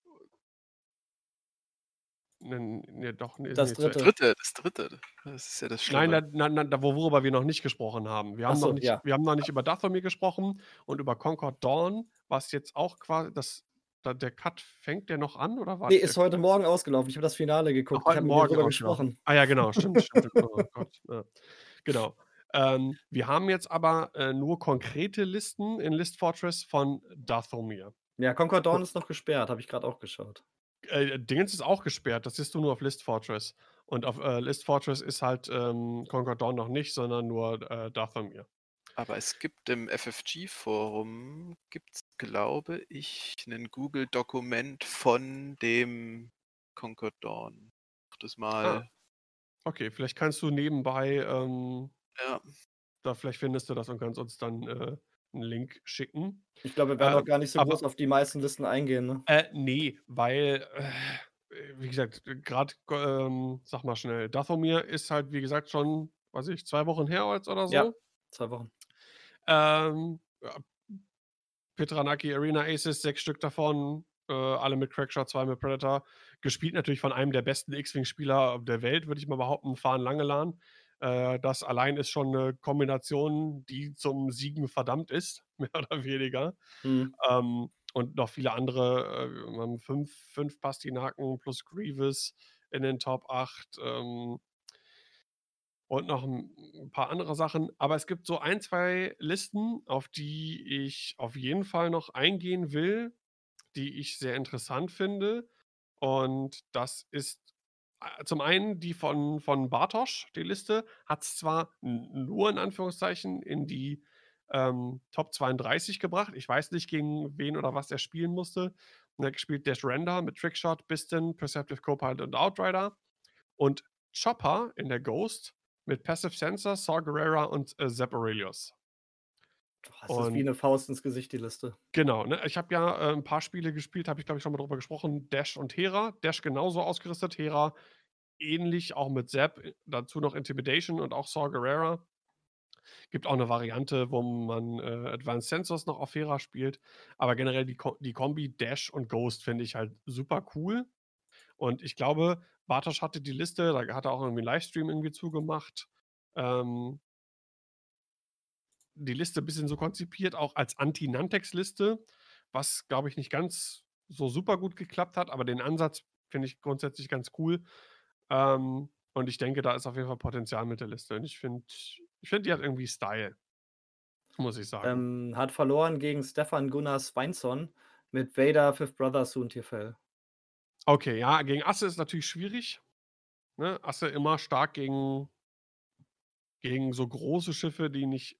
nen ne, doch, ne, Das ne, zu Das 3. 3., das 3. Das ist ja das Nein, Schlimme. da nein, nein, da wo worüber wir noch nicht gesprochen haben. Wir Ach haben noch so, nicht ja. wir haben noch nicht über Dathomir gesprochen und über Concord Dawn, was jetzt auch qua das da der Cut fängt der noch an oder Ne, wartet der ist heute Morgen ausgelaufen. Ich habe das Finale Ach, geguckt. Ich heute habe Morgen drüber ausgelaufen. gesprochen. Ah ja, genau, stimmt, stimmt. Oh Gott, ja. Genau. Ähm, wir haben jetzt aber, äh, nur konkrete Listen in List Fortress von Dathomir. Ja, Concord Dawn ist noch gesperrt, habe ich grad auch geschaut. Äh, Dingens ist auch gesperrt, das siehst du nur auf List Fortress. Und auf, äh, List Fortress ist halt, ähm, Concord Dawn noch nicht, sondern nur, äh, Dathomir. Aber es gibt im FFG-Forum, gibt's, glaube ich, ein Google-Dokument von dem Concord Dawn. Mach das Ah. mal. Okay, vielleicht kannst du nebenbei, ähm Ja. da vielleicht findest du das und kannst uns dann, äh, 'n Link schicken. Ich glaube, wir werden auch Ähm, gar nicht so aber groß auf die meisten Listen eingehen, ne? Äh, ne, weil, äh, wie gesagt, grad, ähm, sag mal schnell, Dathomir ist halt, wie gesagt, schon, weiß ich, 2 Wochen her jetzt oder Ja, so. 2 Wochen. Ähm, ja. Petranaki Arena Aces, 6 Stück davon, äh, alle mit Crackshot, 2 mit Predator. Gespielt natürlich von einem der besten X-Wing-Spieler der Welt, würde ich mal behaupten, Farn Langelan. Äh, das allein ist schon 'ne Kombination, die zum Siegen verdammt ist, mehr oder weniger. Mhm. Ähm, und noch viele andere, äh, wir haben 5 5 Pastinaken plus Grievous in den Top 8, ähm und noch 'n 'n paar andere Sachen. Aber es gibt so 1, 2 Listen, auf die ich auf jeden Fall noch eingehen will, die ich sehr interessant finde. Und das ist, zum einen die von von Bartosz, die Liste. Hat's zwar n nur in Anführungszeichen in die, ähm, Top 32 gebracht. Ich weiß nicht, gegen wen oder was er spielen musste. Und er hat gespielt Dash Render mit Trickshot, Biston, Perceptive Copilot und Outrider. Und Chopper in der Ghost mit Passive Sensor, Saw Gerrera und, äh, Zeb Orrelios. Das ist wie Und 'ne Faust ins Gesicht, die Liste. Genau, ne? Ich habe ja, äh, 'n paar Spiele gespielt, habe ich, glaube ich, schon mal drüber gesprochen, Dash und Hera. Dash genauso ausgerüstet, Hera ähnlich, auch mit Zeb, äh, dazu noch Intimidation und auch Saw Gerrera. Gibt auch 'ne Variante, wo man, äh, Advanced Sensors noch auf Hera spielt. Aber generell die Ko die Kombi Dash und Ghost finde ich halt super cool. Und ich glaube, Bartosz hatte die Liste, da hat er auch irgendwie 'n Livestream irgendwie zu gemacht. Ähm die Liste bisschen so konzipiert, auch als Anti-Nantex-Liste, was, glaube ich, nicht ganz so super gut geklappt hat, aber den Ansatz finde ich grundsätzlich ganz cool. Ähm, und ich denke, da ist auf jeden Fall Potenzial mit der Liste. Und ich finde ich finde, die hat irgendwie Style. Muss ich sagen. Ähm, hat verloren gegen Stefan Gunnar Sveinsson mit Vader, Fifth Brother, Soontir-Fel. Okay, ja, gegen Asse ist natürlich schwierig, ne? Asse immer stark gegen gegen so große Schiffe, die nicht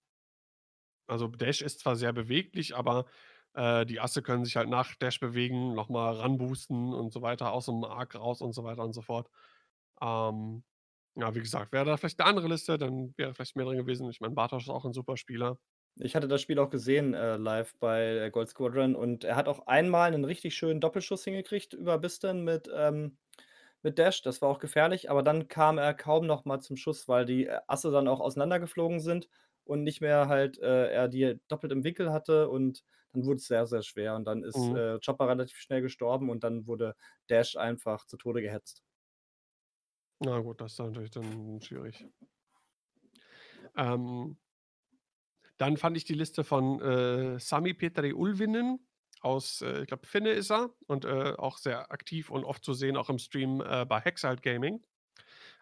also, Dash ist zwar sehr beweglich, aber, äh, die Asse können sich halt nach Dash bewegen, noch mal ranboosten und so weiter, aus dem Arc raus und so weiter und so fort. Ähm, ja, wie gesagt, wäre da vielleicht 'ne andere Liste, dann wäre vielleicht mehr drin gewesen. Ich meine, Bartosz ist auch 'n super Spieler. Ich hatte das Spiel auch gesehen, äh, live bei Gold Squadron und er hat auch einmal 'nen richtig schönen Doppelschuss hingekriegt über Biston mit, ähm mit Dash. Das war auch gefährlich, aber dann kam er kaum noch mal zum Schuss, weil die, äh, Asse dann auch auseinandergeflogen sind und nicht mehr halt, äh er die doppelt im Winkel hatte und dann wurd's sehr, sehr schwer. Und dann ist, Mhm. äh, Chopper relativ schnell gestorben und dann wurde Dash einfach zu Tode gehetzt. Na gut, das ist natürlich dann schwierig. Ähm dann fand ich die Liste von, äh, Sami Petri Ulvinen aus, äh, ich glaube, Finne ist er und, äh, auch sehr aktiv und oft zu sehen, auch im Stream, äh, bei Hexalt Gaming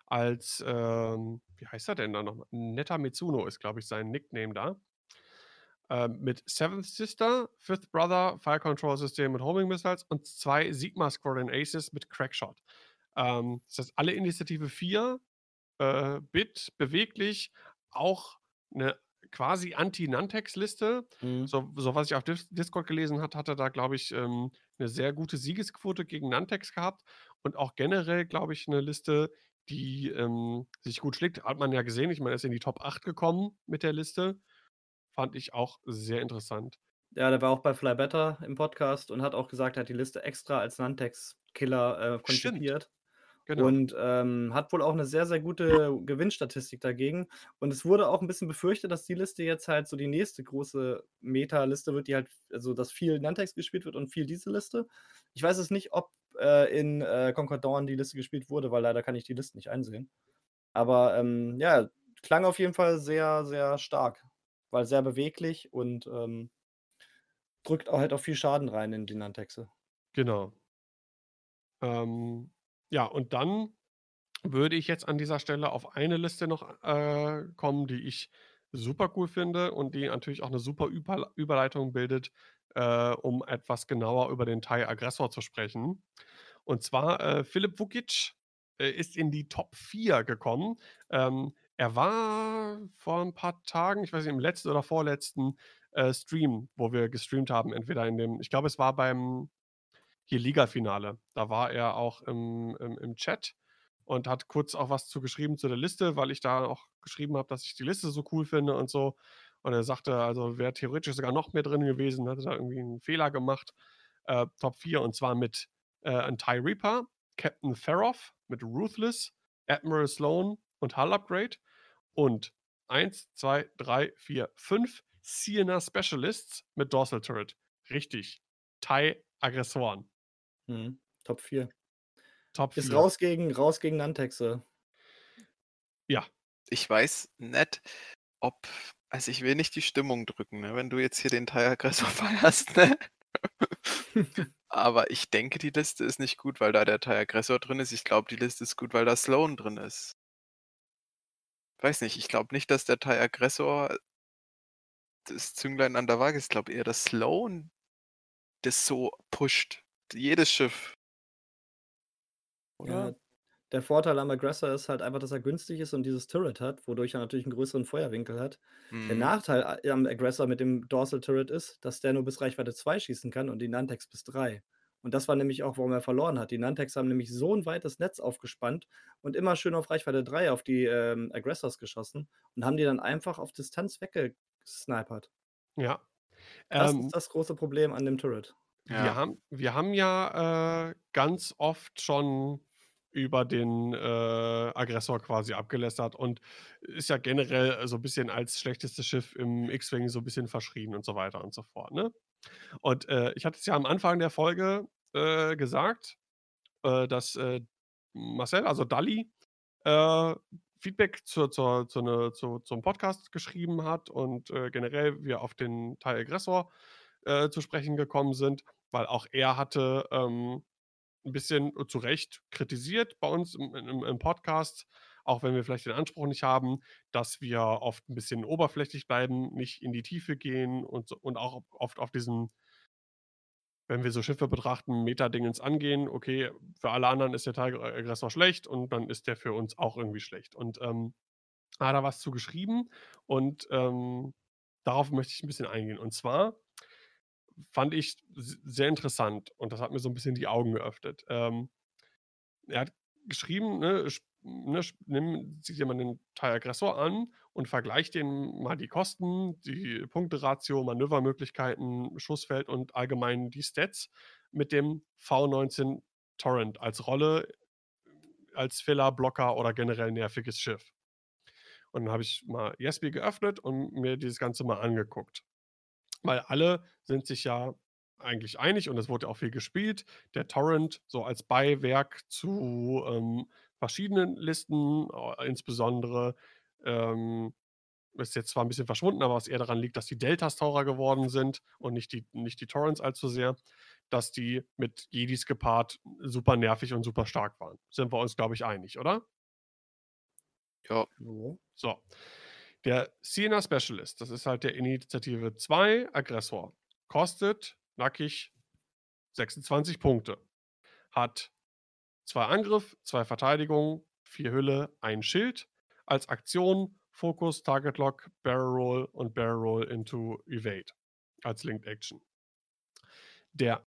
als, ähm wie heißt er denn da noch mal? Netta Mitsuno ist, glaube ich, sein Nickname da. Ähm, mit Seventh Sister, Fifth Brother, Fire Control System mit Homing Missiles und 2 Sigma Squadron Aces mit Crackshot. Ähm, das heißt, alle Initiative 4, äh, Bit, beweglich, auch 'ne quasi Anti-Nantex-Liste. Mhm. So so was ich auf Dis Discord gelesen hat, hat er da, glaube ich, ähm, 'ne sehr gute Siegesquote gegen Nantex gehabt und auch generell, glaube ich, 'ne Liste, die, ähm, sich gut schlägt. Hat man ja gesehen. Ich meine, er ist in die Top 8 gekommen mit der Liste. Fand ich auch sehr interessant. Ja, der war auch bei Fly Better im Podcast und hat auch gesagt, er hat die Liste extra als Nantex-Killer, äh, Stimmt. konzipiert Genau. und, ähm, hat wohl auch 'ne sehr, sehr gute Gewinnstatistik dagegen. Und es wurde auch 'n bisschen befürchtet, dass die Liste jetzt halt so die nächste große Meta-Liste wird, die halt also, dass viel Nantex gespielt wird und viel diese Liste. Ich weiß es nicht, ob, äh, in, äh, Concord Dawn die Liste gespielt wurde, weil leider kann ich die Listen nicht einsehen. Aber, ähm, ja, klang auf jeden Fall sehr, sehr stark, weil sehr beweglich und, ähm, drückt auch halt auch viel Schaden rein in die Nantexe. Genau. Ähm, ja, und dann würde ich jetzt an dieser Stelle auf eine Liste noch, äh, kommen, die ich super cool finde und die natürlich auch 'ne super Überl Überleitung bildet, äh, um etwas genauer über den TIE Aggressor zu sprechen. Und zwar, äh, Filip Vukic, äh, ist in die Top 4 gekommen. Ähm, Er war vor ein paar Tagen, ich weiß nicht, im letzten oder vorletzten, äh, Stream, wo wir gestreamt haben, entweder in dem ich glaube, es war beim hier Ligafinale. Da war er auch im im im Chat und hat kurz auch was zu geschrieben zu der Liste, weil ich da auch geschrieben habe, dass ich die Liste so cool finde und so. Und er sagte, also wäre theoretisch sogar noch mehr drin gewesen, hatte da irgendwie einen Fehler gemacht. Äh, Top 4 und zwar mit äh, ein TIE Reaper, Captain Feroff mit Ruthless, Admiral Sloan und Hull Upgrade und 1, 2, 3, 4, 5 Sienna Specialists mit Dorsal Turret. Richtig. TIE Aggressoren. Mhm. Top 4. Top Ist 4. raus gegen, raus gegen Nantexe. Ja. Ich weiß nicht, ob. Also ich will nicht die Stimmung drücken, ne? wenn du jetzt hier den Teilaggressor feierst, ne? Aber ich denke, die Liste ist nicht gut, weil da der Teilaggressor drin ist. Ich glaube, die Liste ist gut, weil da Sloan drin ist. Weiß nicht, ich glaube nicht, dass der Teilaggressor das Zünglein an der Waage ist. Ich glaube eher, dass Sloan das so pusht. Jedes Schiff. Oder? Ja, der Vorteil am Aggressor ist halt einfach, dass er günstig ist und dieses Turret hat, wodurch er natürlich einen größeren Feuerwinkel hat. Der Mhm. Nachteil a- am Aggressor mit dem Dorsal Turret ist, dass der nur bis Reichweite 2 schießen kann und die Nantex bis 3. Und das war nämlich auch, warum er verloren hat. Die Nantex haben nämlich so ein weites Netz aufgespannt und immer schön auf Reichweite 3 auf die ähm, Aggressors geschossen und haben die dann einfach auf Distanz weggesnipert. Ja. Das Ähm, ist das große Problem an dem Turret. wir, Ja. haben, wir haben ja äh, ganz oft schon über den äh, Aggressor quasi abgelästert und ist ja generell so ein bisschen als schlechtestes Schiff im X-Wing so ein bisschen verschrien und so weiter und so fort. Ne? Und äh, ich hatte es ja am Anfang der Folge äh, gesagt, äh, dass äh, Marcel, also Dali, äh, Feedback zur, zur, zur ne, zu, zum Podcast geschrieben hat und äh, generell wir auf den Teil Aggressor äh, zu sprechen gekommen sind, weil auch er hatte ähm, ein bisschen zu Recht kritisiert bei uns im, im, im Podcast, auch wenn wir vielleicht den Anspruch nicht haben, dass wir oft ein bisschen oberflächlich bleiben, nicht in die Tiefe gehen und, und auch oft auf diesen, wenn wir so Schiffe betrachten, Meta-Dingens angehen, okay, für alle anderen ist der Teilaggressor schlecht und dann ist der für uns auch irgendwie schlecht. Und ähm, hat er was zu geschrieben und ähm, darauf möchte ich ein bisschen eingehen. Und zwar fand ich sehr interessant und das hat mir so ein bisschen die Augen geöffnet. Ähm, er hat geschrieben, ne, ne, nimm, dir mal den Teil Aggressor an und vergleicht den mal die Kosten, die Punkteratio, Manövermöglichkeiten, Schussfeld und allgemein die Stats mit dem V19 Torrent als Rolle, als Filler, Blocker oder generell nerviges Schiff. Und dann habe ich mal Yesby geöffnet und mir dieses Ganze mal angeguckt. Weil alle sind sich ja eigentlich einig und es wurde auch viel gespielt. Der Torrent so als Beiwerk zu ähm, verschiedenen Listen, insbesondere ähm, ist jetzt zwar ein bisschen verschwunden, aber was eher daran liegt, dass die Deltas teurer geworden sind und nicht die, nicht die Torrents allzu sehr, dass die mit Jedis gepaart super nervig und super stark waren. Sind wir uns, glaube ich, einig, oder? Ja. So. Der Siena Specialist, das ist halt der Initiative 2 Aggressor, kostet nackig 26 Punkte. Hat zwei Angriff, zwei Verteidigung, vier Hülle, ein Schild. Als Aktion Focus, Target Lock, Barrel Roll und Barrel Roll into Evade. Als Linked Action. Der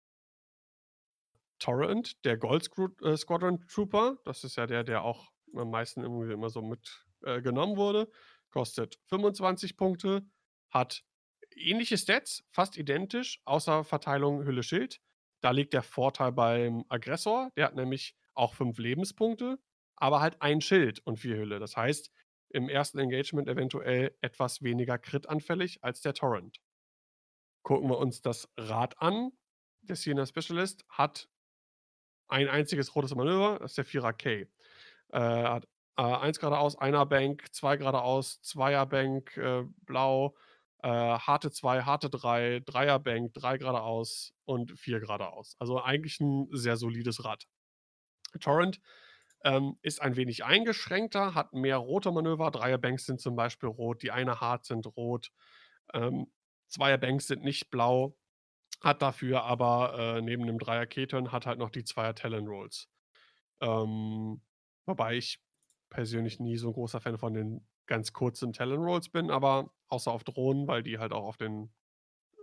Torrent, der Gold äh, Squadron Trooper, das ist ja der, der auch am meisten irgendwie immer so mit äh, wurde, kostet 25 Punkte, hat ähnliche Stats, fast identisch, außer Verteilung Hülle Schild. Da liegt der Vorteil beim Aggressor, der hat nämlich auch 5 Lebenspunkte, aber halt ein Schild und 4 Hülle. Das heißt, im ersten Engagement eventuell etwas weniger Crit-anfällig als der Torrent. Gucken wir uns das Rad an. Der Siena Specialist hat ein einziges rotes Manöver, das ist der 4er K. Äh, hat äh, 1 geradeaus, einer Bank, 2 geradeaus, 2er Bank, äh, blau, äh, harte 2, harte 3, 3er Bank, 3 geradeaus und 4 geradeaus. Also eigentlich ein sehr solides Rad. Torrent ähm, ist ein wenig eingeschränkter, hat mehr rote Manöver. Dreier Banks sind zum Beispiel rot, die eine Hard sind rot. Ähm, Zweier Banks sind nicht blau, hat dafür aber äh, neben dem Dreier Keton hat halt noch die Zweier Talon Rolls. Ähm, wobei ich persönlich nie so ein großer Fan von den ganz kurzen Talon-Rolls bin, aber außer auf Drohnen, weil die halt auch auf den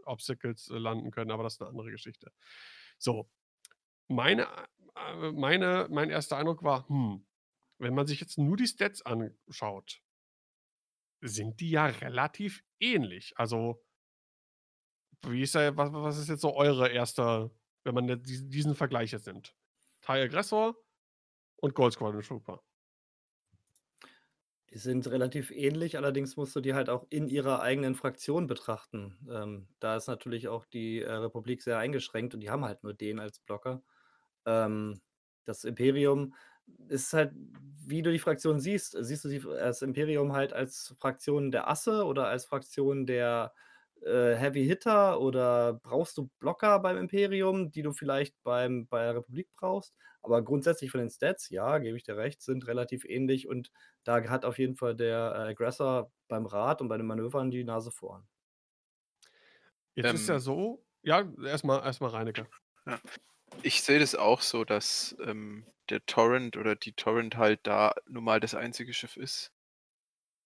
Obstacles äh, landen können, aber das ist eine andere Geschichte. So, meine, äh, meine, mein erster Eindruck war, hm, wenn man sich jetzt nur die Stats anschaut, sind die ja relativ ähnlich. Also, wie ist ja, was, was ist jetzt so eure erste, wenn man diesen Vergleich jetzt nimmt? TIE Aggressor und Gold Squadron Trooper. Die sind relativ ähnlich, allerdings musst du die halt auch in ihrer eigenen Fraktion betrachten. Ähm, da ist natürlich auch die äh, Republik sehr eingeschränkt und die haben halt nur den als Blocker. Ähm, das Imperium ist halt, wie du die Fraktion siehst. Siehst du sie das Imperium halt als Fraktion der Asse oder als Fraktion der äh, Heavy Hitter oder brauchst du Blocker beim Imperium, die du vielleicht beim, bei der Republik brauchst? Aber grundsätzlich von den Stats, ja, gebe ich dir recht, sind relativ ähnlich und da hat auf jeden Fall der äh, Aggressor beim Rad und bei den Manövern die Nase vorn. Jetzt ähm, ist ja ähm so, ja, erstmal erstmal Reinecke. Ja. Ich sehe das auch so, dass ähm, der Torrent oder die Torrent halt da nun mal das einzige Schiff ist,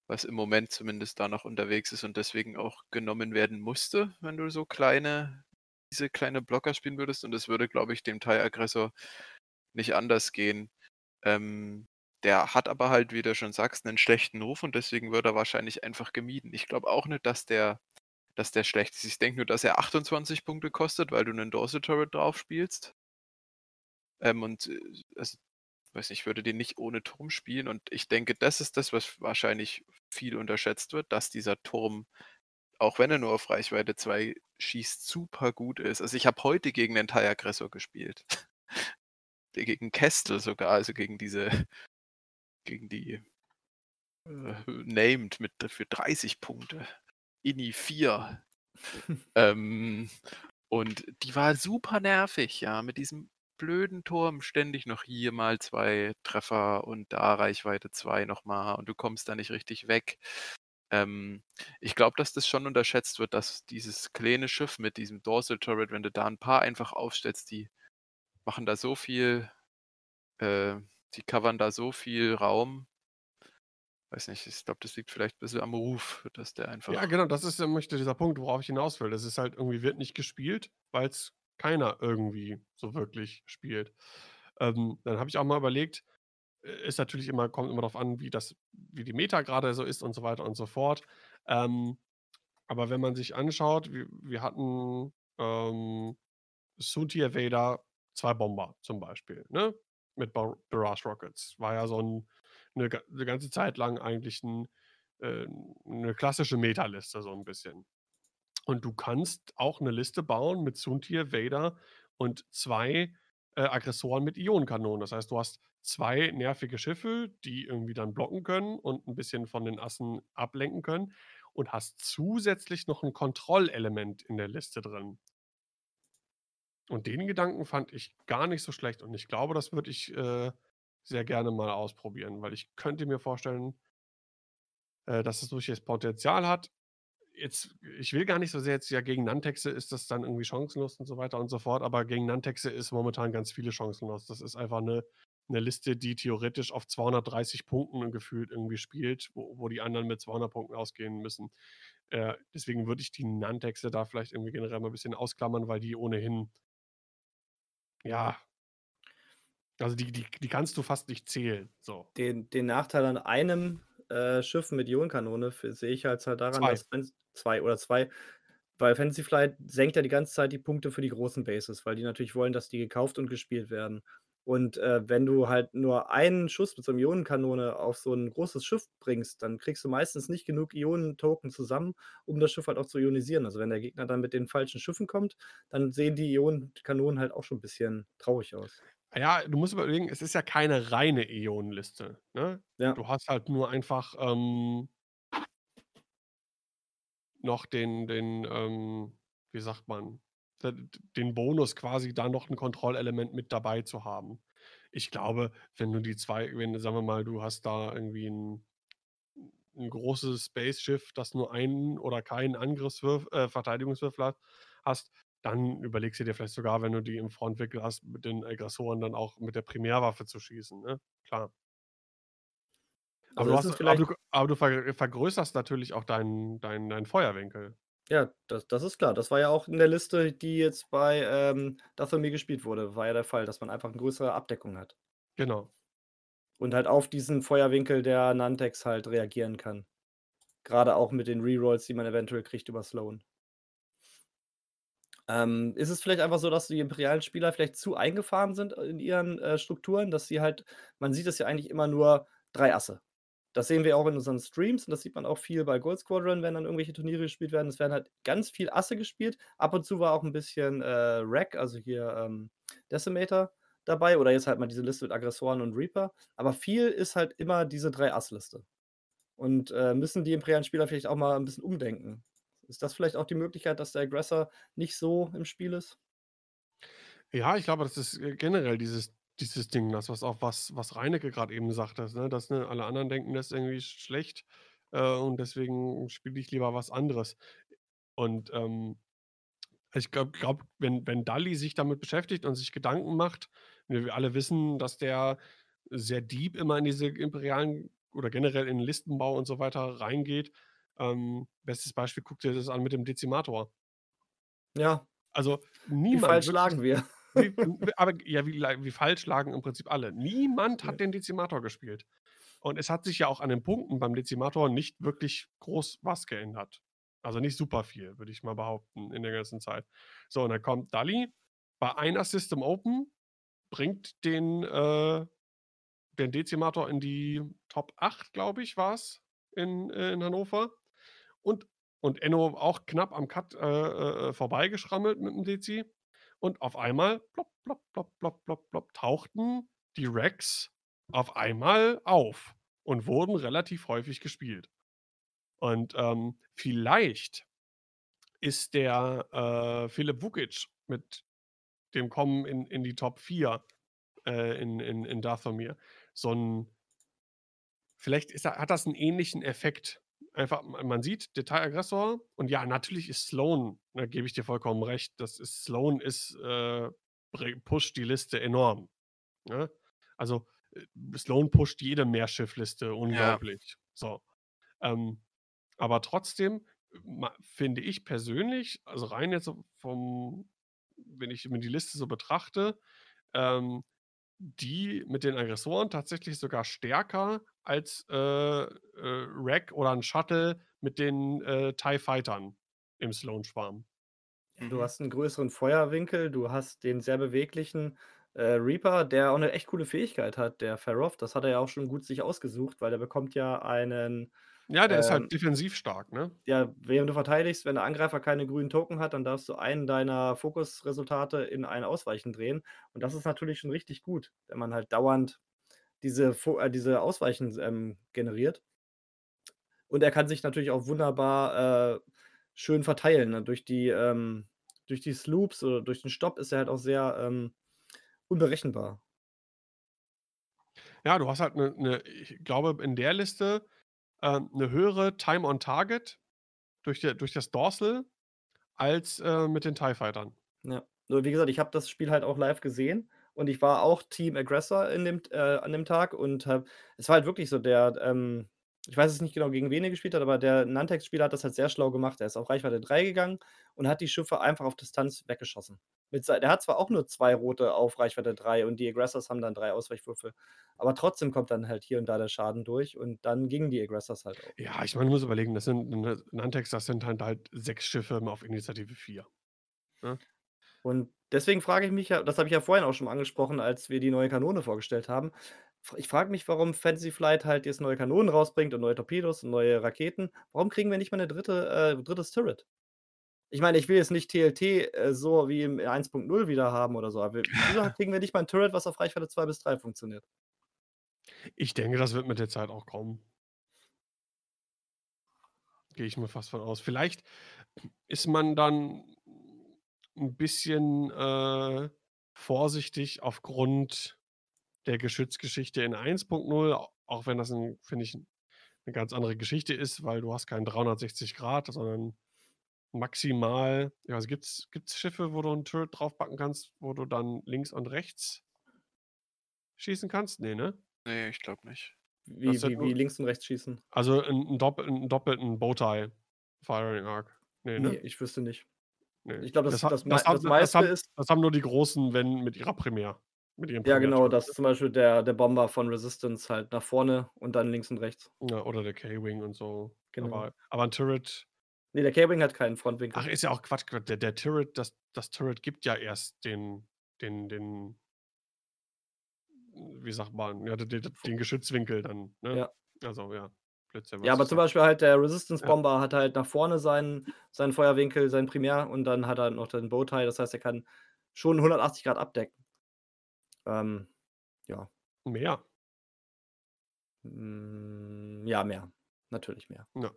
was im Moment zumindest da noch unterwegs ist und deswegen auch genommen werden musste, wenn du so kleine, diese kleine Blocker spielen würdest. Und es würde, glaube ich, dem Teilaggressor nicht anders gehen. Ähm, der hat aber halt, wie du schon sagst, einen schlechten Ruf und deswegen wird er wahrscheinlich einfach gemieden. Ich glaube auch nicht, dass der, dass der schlecht ist. Ich denke nur, dass er 28 Punkte kostet, weil du einen Dorsal Turret drauf spielst. Ähm, und äh, also, weiß nicht, ich würde den nicht ohne Turm spielen. Und ich denke, das ist das, was wahrscheinlich viel unterschätzt wird, dass dieser Turm, auch wenn er nur auf Reichweite 2 schießt, super gut ist. Also ich habe heute gegen den Thai-Aggressor gespielt. gegen Kestel sogar, also gegen diese, gegen die äh, Named mit für 30 Punkte. Ini 4. ähm, und die war super nervig, ja, mit diesem blöden Turm ständig noch hier mal zwei Treffer und da Reichweite 2 nochmal und du kommst da nicht richtig weg. Ähm, ich glaube, dass das schon unterschätzt wird, dass dieses kleine Schiff mit diesem Dorsal Turret, wenn du da ein paar einfach aufstellst, die machen da so viel, äh, die covern da so viel Raum. Weiß nicht, ich glaube, das liegt vielleicht ein bisschen am Ruf, dass der einfach. Ja, genau, das ist nämlich dieser Punkt, worauf ich hinaus will. Das ist halt irgendwie, wird nicht gespielt, weil es keiner irgendwie so wirklich spielt. Ähm, dann habe ich auch mal überlegt, äh, ist natürlich immer, kommt immer darauf an, wie das, wie die Meta gerade so ist und so weiter und so fort. Ähm, aber wenn man sich anschaut, wir, wir hatten ähm, Suntier Vader zwei Bomber zum Beispiel, ne? Mit Barrage Rockets. War ja so ein, eine, eine ganze Zeit lang eigentlich ein, äh, eine klassische Meta-Liste, so ein bisschen. Und du kannst auch eine Liste bauen mit Suntir, Vader und zwei äh, Aggressoren mit Ionenkanonen. Das heißt, du hast zwei nervige Schiffe, die irgendwie dann blocken können und ein bisschen von den Assen ablenken können und hast zusätzlich noch ein Kontrollelement in der Liste drin. Und den Gedanken fand ich gar nicht so schlecht und ich glaube, das würde ich äh, sehr gerne mal ausprobieren, weil ich könnte mir vorstellen, äh, dass es durchaus Potenzial hat jetzt, ich will gar nicht so sehr jetzt ja gegen Nantexe ist das dann irgendwie chancenlos und so weiter und so fort, aber gegen Nantexe ist momentan ganz viele chancenlos. Das ist einfach eine, eine Liste, die theoretisch auf 230 Punkten gefühlt irgendwie spielt, wo, wo die anderen mit 200 Punkten ausgehen müssen. Äh, deswegen würde ich die Nantexe da vielleicht irgendwie generell mal ein bisschen ausklammern, weil die ohnehin, ja, also die, die, die kannst du fast nicht zählen. So. Den, den Nachteil an einem äh, Schiff mit Ionenkanone sehe ich halt, halt daran, Zwei. dass zwei oder zwei, weil Fantasy Flight senkt ja die ganze Zeit die Punkte für die großen Bases, weil die natürlich wollen, dass die gekauft und gespielt werden. Und äh, wenn du halt nur einen Schuss mit so einer Ionenkanone auf so ein großes Schiff bringst, dann kriegst du meistens nicht genug Ionentoken zusammen, um das Schiff halt auch zu ionisieren. Also wenn der Gegner dann mit den falschen Schiffen kommt, dann sehen die Ionenkanonen halt auch schon ein bisschen traurig aus. Ja, du musst überlegen, es ist ja keine reine Ionenliste. Ne? Ja. Du hast halt nur einfach ähm, noch den, den ähm, wie sagt man, den Bonus quasi da noch ein Kontrollelement mit dabei zu haben. Ich glaube, wenn du die zwei, wenn, sagen wir mal, du hast da irgendwie ein, ein großes Space-Schiff, das nur einen oder keinen Angriffswürf, äh, Verteidigungswürfel hat, hast, dann überlegst du dir vielleicht sogar, wenn du die im Frontwickel hast, mit den Aggressoren dann auch mit der Primärwaffe zu schießen, ne? Klar. Aber Also du hast aber du aber du ver vergrößerst natürlich auch deinen deinen deinen Feuerwinkel. Ja, das das ist klar. Das war ja auch in der Liste, die jetzt bei, ähm, Dathomir gespielt wurde, war ja der Fall, dass man einfach 'ne größere Abdeckung hat. Genau. Und halt auf diesen Feuerwinkel der Nantex halt reagieren kann. Grade auch mit den Rerolls, die man eventuell kriegt über Slowen. Ähm, ist es vielleicht einfach so, dass die imperialen Spieler vielleicht zu eingefahren sind in ihren, äh, Strukturen, dass sie halt man sieht das ja eigentlich immer nur 3 Asse. Das sehen wir auch in unseren Streams und das sieht man auch viel bei Gold Squadron, wenn dann irgendwelche Turniere gespielt werden. Es werden halt ganz viel Asse gespielt. Ab und zu war auch 'n bisschen, äh, Wrack, also hier, ähm, Decimator dabei oder jetzt halt mal diese Liste mit Aggressoren und Reaper. Aber viel ist halt immer diese 3-Ass-Liste. Und, äh, müssen die imperialen Spieler vielleicht auch mal 'n bisschen umdenken? Ist das vielleicht auch die Möglichkeit, dass der Aggressor nicht so im Spiel ist? Ja, ich glaube, das ist, äh, generell dieses dieses Ding, das was auch was was Reinecke grad eben sagte, ne, dass, ne, alle anderen denken, das ist irgendwie sch schlecht, äh, und deswegen spiele ich lieber was anderes. Und, ähm, ich glaube glaube, wenn wenn Dully sich damit beschäftigt und sich Gedanken macht wir wir alle wissen, dass der sehr deep immer in diese imperialen oder generell in Listenbau und so weiter reingeht. Ähm, bestes Beispiel, guck dir das an mit dem Dezimator. Ja. Also, Wie niemand falsch wirklich lagen wir? wie aber ja, wie wie falsch lagen im Prinzip alle. Niemand Ja. hat den Dezimator gespielt. Und es hat sich ja auch an den Punkten beim Dezimator nicht wirklich groß was geändert. Also, nicht super viel, würde ich mal behaupten, in der ganzen Zeit. So, und dann kommt Dully bei einer System Open, bringt den, äh den Dezimator in die Top 8, glaube ich, war's in äh, in Hannover. Und und Enno auch knapp am Cut, äh, äh, äh, vorbeigeschrammelt mit'm Dezi. Und auf einmal plopp, plopp, plopp, plopp, plopp, plopp, tauchten die Wracks auf einmal auf und wurden relativ häufig gespielt. Und, ähm, vielleicht ist der, äh, Philipp Vukic mit dem Kommen in in die Top 4, äh, in in in Dathomir so 'n vielleicht ist hat das 'n ähnlichen Effekt. Einfach, ma man sieht Detailaggressor und ja, natürlich ist Slowen da gebe ich dir vollkommen recht, das ist Slowen ist, äh pusht die Liste enorm, ne? Also, äh, Slowen pusht jede Mehrschiff-Liste Ja. unglaublich. So. Ähm, aber trotzdem, finde ich persönlich, also rein jetzt vom wenn ich mir die Liste so betrachte, ähm, die mit den Aggressoren tatsächlich sogar stärker als, äh, äh, Wrack oder 'n Shuttle mit den, äh, TIE Fightern im Slowen-Schwarm. Du Mhm. hast 'n größeren Feuerwinkel, du hast den sehr beweglichen, äh, Reaper, der auch 'ne echt coole Fähigkeit hat, der Feroth. Das hat er ja auch schon gut sich ausgesucht, weil der bekommt ja einen, Ja, der ist ähm halt defensiv stark, ne? ja, während du verteidigst, wenn der Angreifer keine grünen Token hat, dann darfst du einen deiner Fokusresultate in ein Ausweichen drehen. Und das ist natürlich schon richtig gut, wenn man halt dauernd diese äh, diese Ausweichen ähm, generiert. Und er kann sich natürlich auch wunderbar, äh, schön verteilen, ne? Durch die, ähm durch die Sloops oder durch den Stopp ist er halt auch sehr, ähm, unberechenbar. Ja, du hast halt 'ne 'ne ich glaube, in der Liste, ähm, 'ne höhere Time on Target durch der durch das Dorsal als, äh, mit den TIE Fightern. Ja. Nur wie gesagt, ich habe das Spiel halt auch live gesehen und ich war auch Team Aggressor in dem äh, an dem Tag und habe es war halt wirklich so, der, ähm ich weiß jetzt nicht genau, gegen wen er gespielt hat, aber der Nantex-Spieler hat das halt sehr schlau gemacht. Er ist auf Reichweite 3 gegangen und hat die Schiffe einfach auf Distanz weggeschossen. Mit der hat zwar auch nur 2 Rote auf Reichweite 3 und die Aggressors haben dann 3 Ausweichwürfe, aber trotzdem kommt dann halt hier und da der Schaden durch und dann gingen die Aggressors halt auch. Ja, ich meine, du musst überlegen, das sind Nantex, das sind halt halt 6 Schiffe auf Initiative 4, ne? Und deswegen frage ich mich ja das habe ich ja vorhin auch schon mal angesprochen, als wir die neue Kanone vorgestellt haben. Ich frage mich, warum Fantasy Flight halt jetzt neue Kanonen rausbringt und neue Torpedos und neue Raketen. Warum kriegen wir nicht mal 'ne 3. äh, 3. Turret? Ich meine, ich will jetzt nicht TLT, äh, so wie im 1.0 wieder haben oder so, aber wieso kriegen wir nicht mal 'n Turret, was auf Reichweite 2 bis 3 funktioniert? Ich denke, das wird mit der Zeit auch kommen. Gehe ich mal fast von aus. Vielleicht ist man dann 'n bisschen, äh, vorsichtig aufgrund der Geschützgeschichte in 1.0, a auch wenn das finde ich 'ne ganz andere Geschichte ist, weil du hast keinen 360°, sondern maximal ja, also gibt's gibt's Schiffe, wo du 'n Turret draufpacken kannst, wo du dann links und rechts schießen kannst? Ne, ne? Ne, ich glaube nicht. Wie sind wie nur wie links und rechts schießen? Also 'n 'n doppel 'n doppelten Bowtie Firing Arc. Ne, Ne, ne? ich wüsste nicht. Ne. Ich glaube, Das das das das haben das das meiste haben ist das haben nur die Großen, wenn mit ihrer Primär mit ihren Ja, genau, dass ne? zum Beispiel der der Bomber von Resistance halt nach vorne und dann links und rechts. Ja, oder der K-Wing und so. Genau. Aber aber 'n Turret Ne, der K-Wing hat keinen Ach, Frontwinkel. ist ja auch Quatsch. Quat der der Turret das das Turret gibt ja erst den den den wie sagt man, ja, d d den Geschützwinkel dann, ne? Ja. Also, ja, Blödsinn, Ja, aber zum. Beispiel halt der Resistance Ja. Bomber hat halt nach vorne seinen seinen Feuerwinkel, sein Primär und dann hat er noch den Bowtie. Das heißt, er kann schon 180 Grad abdecken. Ähm, ja. Mehr. Hm, ja, mehr. Natürlich mehr. Ja.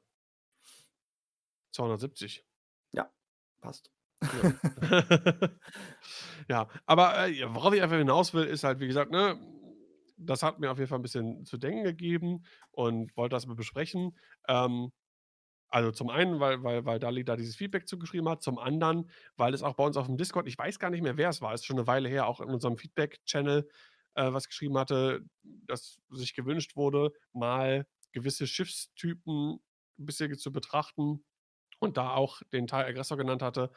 270. Ja, passt. Ja. Ja, aber, äh, ja, worauf ich einfach hinaus will, ist halt, wie gesagt, ne, das hat mir auf jeden Fall 'n bisschen zu denken gegeben und wollte das mal besprechen. Ähm, also, zum einen, weil weil weil Dali da dieses Feedback zugeschrieben hat, zum anderen, weil es auch bei uns aufm Discord ich weiß gar nicht mehr, wer es war, ist schon 'ne Weile her, auch in unserem Feedback-Channel, äh, was geschrieben hatte, dass sich gewünscht wurde, mal gewisse Schiffstypen 'n bisschen zu betrachten und da auch den TIE Aggressor genannt hatte.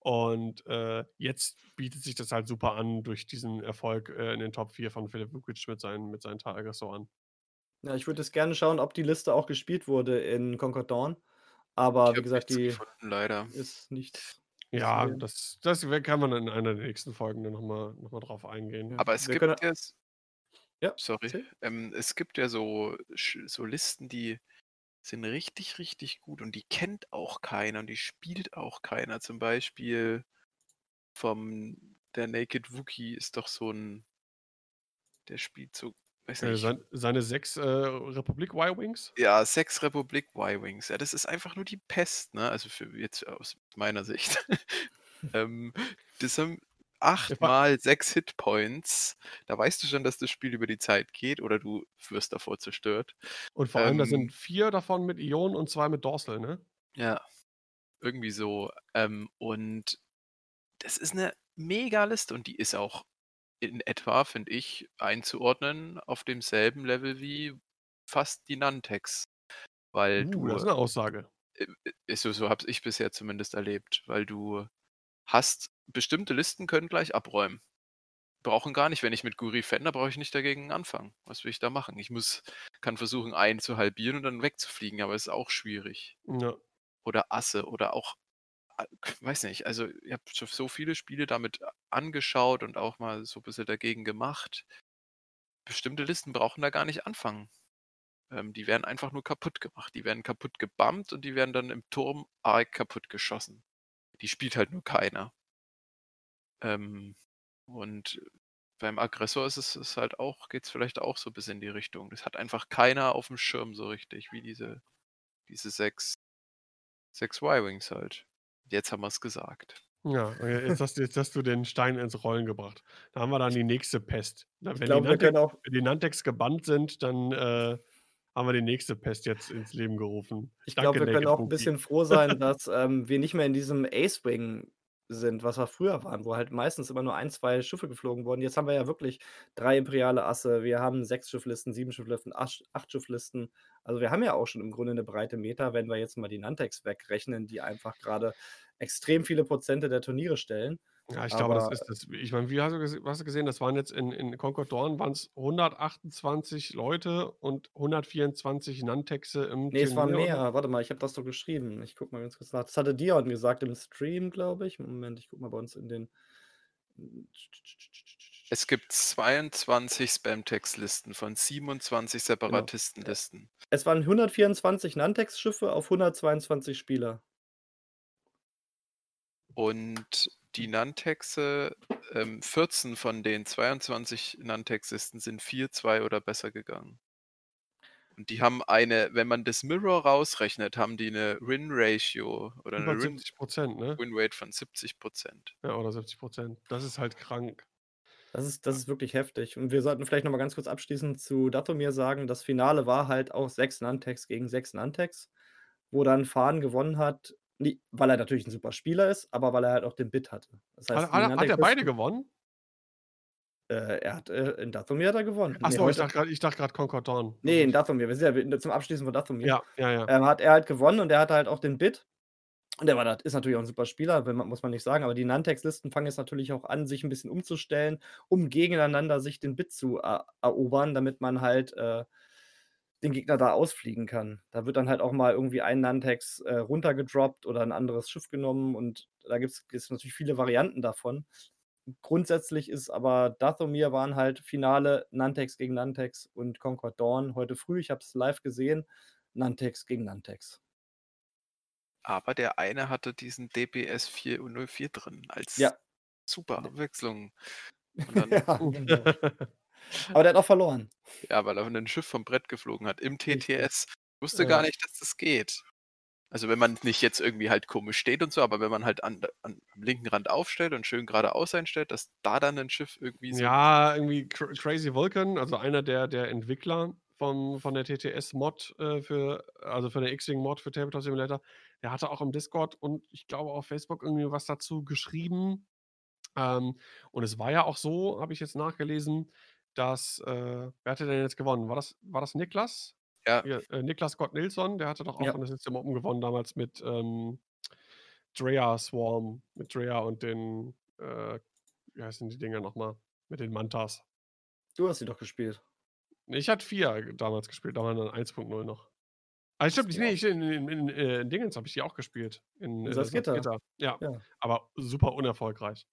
Und, äh, jetzt bietet sich das halt super an durch diesen Erfolg, äh, in den Top 4 von Philipp Vukic mit seinen mit seinen TIE Aggressoren. Ja, ich würde jetzt gerne schauen, ob die Liste auch gespielt wurde in Concord Dawn. Ich Aber wie gesagt, die gefunden, leider. ist nicht Ja, das das kann man in einer der nächsten Folgen dann noch mal noch mal drauf eingehen. Aber es wir können gibt ja s Ja, sorry. Ähm, es gibt ja so so Listen, die sind richtig, richtig gut und die kennt auch keiner und die spielt auch keiner. Zum Beispiel vom der Naked Wookie ist doch so 'n der spielt so weiß Äh, nicht sein seine 6, äh, Republik Y-Wings? Ja, 6 Republik Y-Wings. Ja, das ist einfach nur die Pest, ne? Also, für jetzt aus meiner Sicht. Ähm, das haben 8 Ja, wa mal 6 Hitpoints. Da weißt du schon, dass das Spiel über die Zeit geht oder du wirst davor zerstört. Und vor allem, da Ähm sind 4 davon mit Ionen und 2 mit Dorsal, ne? Ja, irgendwie so. Ähm, und das ist 'ne Mega-Liste und die ist auch in etwa, finde ich, einzuordnen auf demselben Level wie fast die Nantex, weil Uh, du das ist 'ne Aussage. äh, äh, ist so so habe ich bisher zumindest erlebt, weil du hast bestimmte Listen können gleich abräumen. Brauchen gar nicht wenn ich mit Guri Fender brauche ich nicht dagegen anfangen. Was will ich da machen? Ich muss kann versuchen, einen zu halbieren und dann wegzufliegen, aber ist auch schwierig. Ja. Oder Asse oder auch weiß nicht, also, ich habe so viele Spiele damit angeschaut und auch mal so bisschen dagegen gemacht. Bestimmte Listen brauchen da gar nicht anfangen. Ähm, die werden einfach nur kaputt gemacht. Die werden kaputt gebammt und die werden dann im Turm arg kaputtgeschossen. Die spielt halt nur keiner. Ähm, und beim Aggressor ist es ist halt auch geht's vielleicht auch so bis in die Richtung. Das hat einfach keiner aufm Schirm so richtig, wie diese diese 6 6 Y-Wings halt. Jetzt haben wir's gesagt. Ja, jetzt hast du jetzt hast du den Stein ins Rollen gebracht. Da haben wir dann die nächste Pest. Ich wenn die glaube, wir Nantex können auch wenn die Nantex gebannt sind, dann, äh, haben wir die nächste Pest jetzt ins Leben gerufen. Ich glaube, wir können auch 'n Wookie. bisschen froh sein, dass, ähm, wir nicht mehr in diesem Ace-Wing sind, was wir früher waren, wo halt meistens immer nur 1, 2 Schiffe geflogen wurden. Jetzt haben wir ja wirklich 3 imperiale Asse. Wir haben 6 Schifflisten, 7 Schifflisten, asch 8 Schifflisten. Also, wir haben ja auch schon im Grunde 'ne breite Meta, wenn wir jetzt mal die Nantex wegrechnen, die einfach grade extrem viele Prozente der Turniere stellen. Ja, ich glaube, das Aber ist das. Ich meine, wie hast du hast du gesehen, das waren jetzt in in Concord Dawn waren's 128 Leute und 124 Nantexe im Ne, es waren Turnier oder mehr. Warte mal, ich habe das doch geschrieben. Ich gucke mal ganz kurz nach. Das hatte Dion gesagt im Stream, glaube ich. Moment, ich gucke mal bei uns in den Es gibt 22 Spamtext-Listen von 27 Genau. Separatistenlisten. Es waren 124 Nantex-Schiffe auf 122 Spieler. Und die Nantexe, ähm, 14 von den 22 Nantex-Listen sind 4, 2 oder besser gegangen. Und die haben eine wenn man das Mirror rausrechnet, haben die 'ne Win-Ratio oder Über Win 70 %, ne? Win-Rate von 70% Ja, oder 70% Das ist halt krank. Das ist das ist wirklich heftig. Und wir sollten vielleicht noch mal ganz kurz abschließend zu Dathomir sagen, das Finale war halt auch 6 Nantex gegen 6 Nantex, wo dann Fahn gewonnen hat, ni weil er natürlich 'n super Spieler ist, aber weil er halt auch den Bit hatte. Das heißt, Hat hat er hat er beide gewonnen? Äh, er hat, äh in Dathomir hat er gewonnen. Ach Ne, so, ich dachte grad ich dachte grad Concord Dawn. Ne, Also in Dathomir. Wir sind ja wi zum Abschließen von Dathomir. Ja, ja, ja. Ähm, hat er halt gewonnen und er hatte halt auch den Bid. Und der war da ist natürlich auch 'n super Spieler, muss man nicht sagen, aber die Nantex-Listen fangen jetzt natürlich auch an, sich 'n bisschen umzustellen, um gegeneinander sich den Bid zu er erobern, damit man halt, äh, den Gegner da ausfliegen kann. Da wird dann halt auch mal irgendwie ein Nantex, äh, runtergedroppt oder 'n anderes Schiff genommen und da gibt's gibt's natürlich viele Varianten davon. Grundsätzlich ist aber Dathomir waren halt Finale Nantex gegen Nantex und Concord Dawn heute früh. Ich habe es live gesehen, Nantex gegen Nantex. Aber der eine hatte diesen DPS 404 drin als Ja. super Abwechslung. Und dann Ja, genau. Aber der hat auch verloren. Ja, weil er 'nen Schiff vom Brett geflogen hat im. TTS. Wusste gar Ja. nicht, dass das geht. Also, wenn man nicht jetzt irgendwie halt komisch steht und so, aber wenn man halt an an am linken Rand aufstellt und schön geradeaus einstellt, dass da dann 'nen Schiff irgendwie so Ja, irgendwie Cr Crazy Vulcan, also einer der der Entwickler von von der TTS-Mod, äh, für also für 'ne X-Wing-Mod für Tabletop Simulator, der hatte auch im Discord und ich glaube auf Facebook irgendwie was dazu geschrieben. Ähm, und es war ja auch so, habe ich jetzt nachgelesen, dass, äh wer hatte denn jetzt gewonnen? War das war das Niklas? Ja. Hier, äh, Niklas Scott Nilsson, der hatte doch auch Ja. in der System Open gewonnen damals mit, ähm, Drea Swarm, mit Drea und den, äh wie heißen die Dinger noch mal? Mit den Mantas. Du hast sie doch gespielt. Ich hatte 4 damals gespielt, da waren dann 1.0 noch. Ah, stimmt, ne, ich in in in äh, in Dingens habe ich die auch gespielt. In, In äh, Salzgitter? Salzgitter. Ja, Ja. aber super unerfolgreich.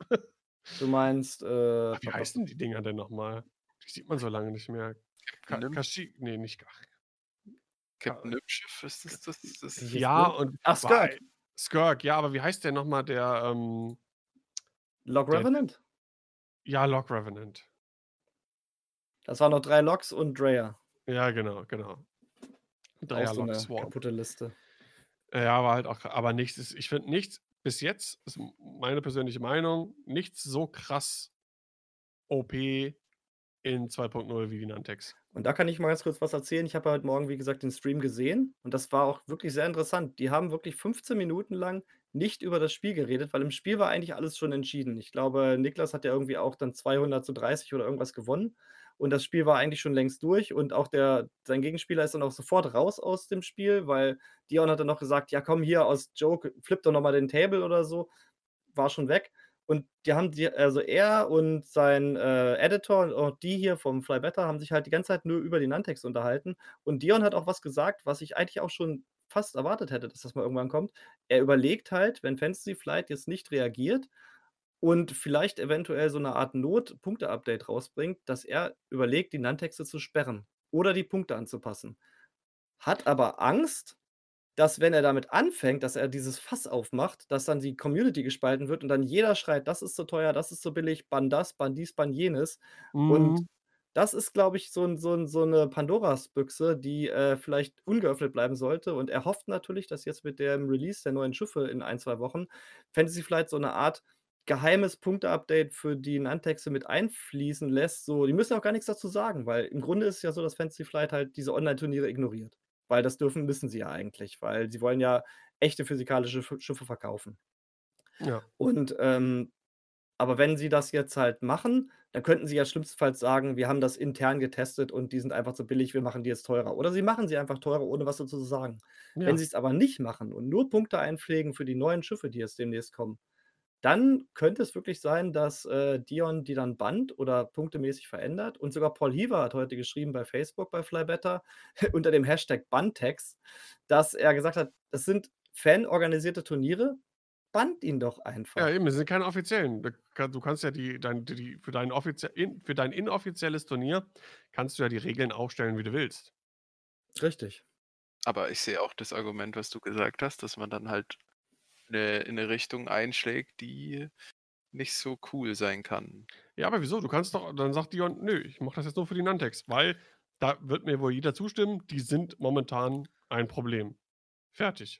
Du meinst, äh, Ah, wie heißen die Dinger denn noch mal? Die sieht man so lange nicht mehr. Ka Captain Nim Kashi ne, nicht ach, Captain Nim-Schiff, ist das das das Welches Ja, denn? und Ach, Skirk. Skirk, ja, aber wie heißt der noch mal, der, ähm Log der Revenant? Ja, Log Revenant. Das waren noch 3 Logs und Drea. Ja, genau, genau. Drea so Log 'ne Swarm. kaputte Liste. Ja, war halt auch aber nichts ist ich finde nichts bis jetzt ist meine persönliche Meinung, nichts so krass OP in 2.0 wie die Nantex. Und da kann ich mal ganz kurz was erzählen. Ich habe heute Morgen, wie gesagt, den Stream gesehen und das war auch wirklich sehr interessant. Die haben wirklich 15 Minuten lang nicht über das Spiel geredet, weil im Spiel war eigentlich alles schon entschieden. Ich glaube, Niklas hat ja irgendwie auch dann 200:30 oder irgendwas gewonnen und das Spiel war eigentlich schon längst durch und auch der sein Gegenspieler ist dann auch sofort raus aus dem Spiel, weil Dion hat dann noch gesagt: „Ja, komm hier aus Joke, flipp doch noch mal den Table“ oder so. War schon weg. Und die haben die also er und sein, äh, Editor und auch die hier vom Fly Better haben sich halt die ganze Zeit nur über die Nantex unterhalten. Und Dion hat auch was gesagt, was ich eigentlich auch schon fast erwartet hätte, dass das mal irgendwann kommt. Er überlegt halt, wenn Fantasy Flight jetzt nicht reagiert und vielleicht eventuell so 'ne Art Not-Punkte-Update rausbringt, dass er überlegt, die Nantexe zu sperren oder die Punkte anzupassen. Hat aber Angst, dass, wenn er damit anfängt, dass er dieses Fass aufmacht, dass dann die Community gespalten wird und dann jeder schreit: „Das ist zu teuer, das ist zu billig, bann das, bann dies, bann jenes.“ Und Mhm. das ist, glaube ich, so so so 'ne Pandoras Büchse, die, äh, vielleicht ungeöffnet bleiben sollte. Und er hofft natürlich, dass jetzt mit dem Release der neuen Schiffe in 1, 2 Wochen Fantasy Flight so 'ne Art geheimes Punkte-Update für die Nantexe mit einfließen lässt. So, die müssen auch gar nix dazu sagen, weil im Grunde ist es ja so, dass Fantasy Flight halt diese Online-Turniere ignoriert. Weil das dürfen müssen sie ja eigentlich, weil sie wollen ja echte physikalische Sch Schiffe verkaufen. Ja. Und, ähm aber wenn sie das jetzt halt machen, dann könnten sie ja schlimmstenfalls sagen: „Wir haben das intern getestet und die sind einfach zu billig, wir machen die jetzt teurer.“ Oder sie machen sie einfach teurer, ohne was dazu zu sagen. Wenn Ja. sie's aber nicht machen und nur Punkte einpflegen für die neuen Schiffe, die jetzt demnächst kommen, dann könnte es wirklich sein, dass, äh, Dion die dann bannt oder punktemäßig verändert. Und sogar Paul Hiever hat heute geschrieben bei Facebook bei Fly Better unter dem Hashtag Banntext, dass er gesagt hat: „Das sind fanorganisierte Turniere, bannt ihn doch Ja, einfach.“ eben, es sind keine offiziellen. Du kannst ja die dein die die für dein offizie in für dein inoffizielles Turnier kannst du ja die Regeln aufstellen, wie du willst. Richtig. Aber ich sehe auch das Argument, was du gesagt hast, dass man dann halt 'ne in 'ne Richtung einschlägt, die nicht so cool sein kann. Ja, aber wieso? Du kannst doch dann sagt Dion: „Nö, ich mache das jetzt nur für die Nantex“, weil da wird mir wohl jeder zustimmen, die sind momentan ein Problem. Fertig.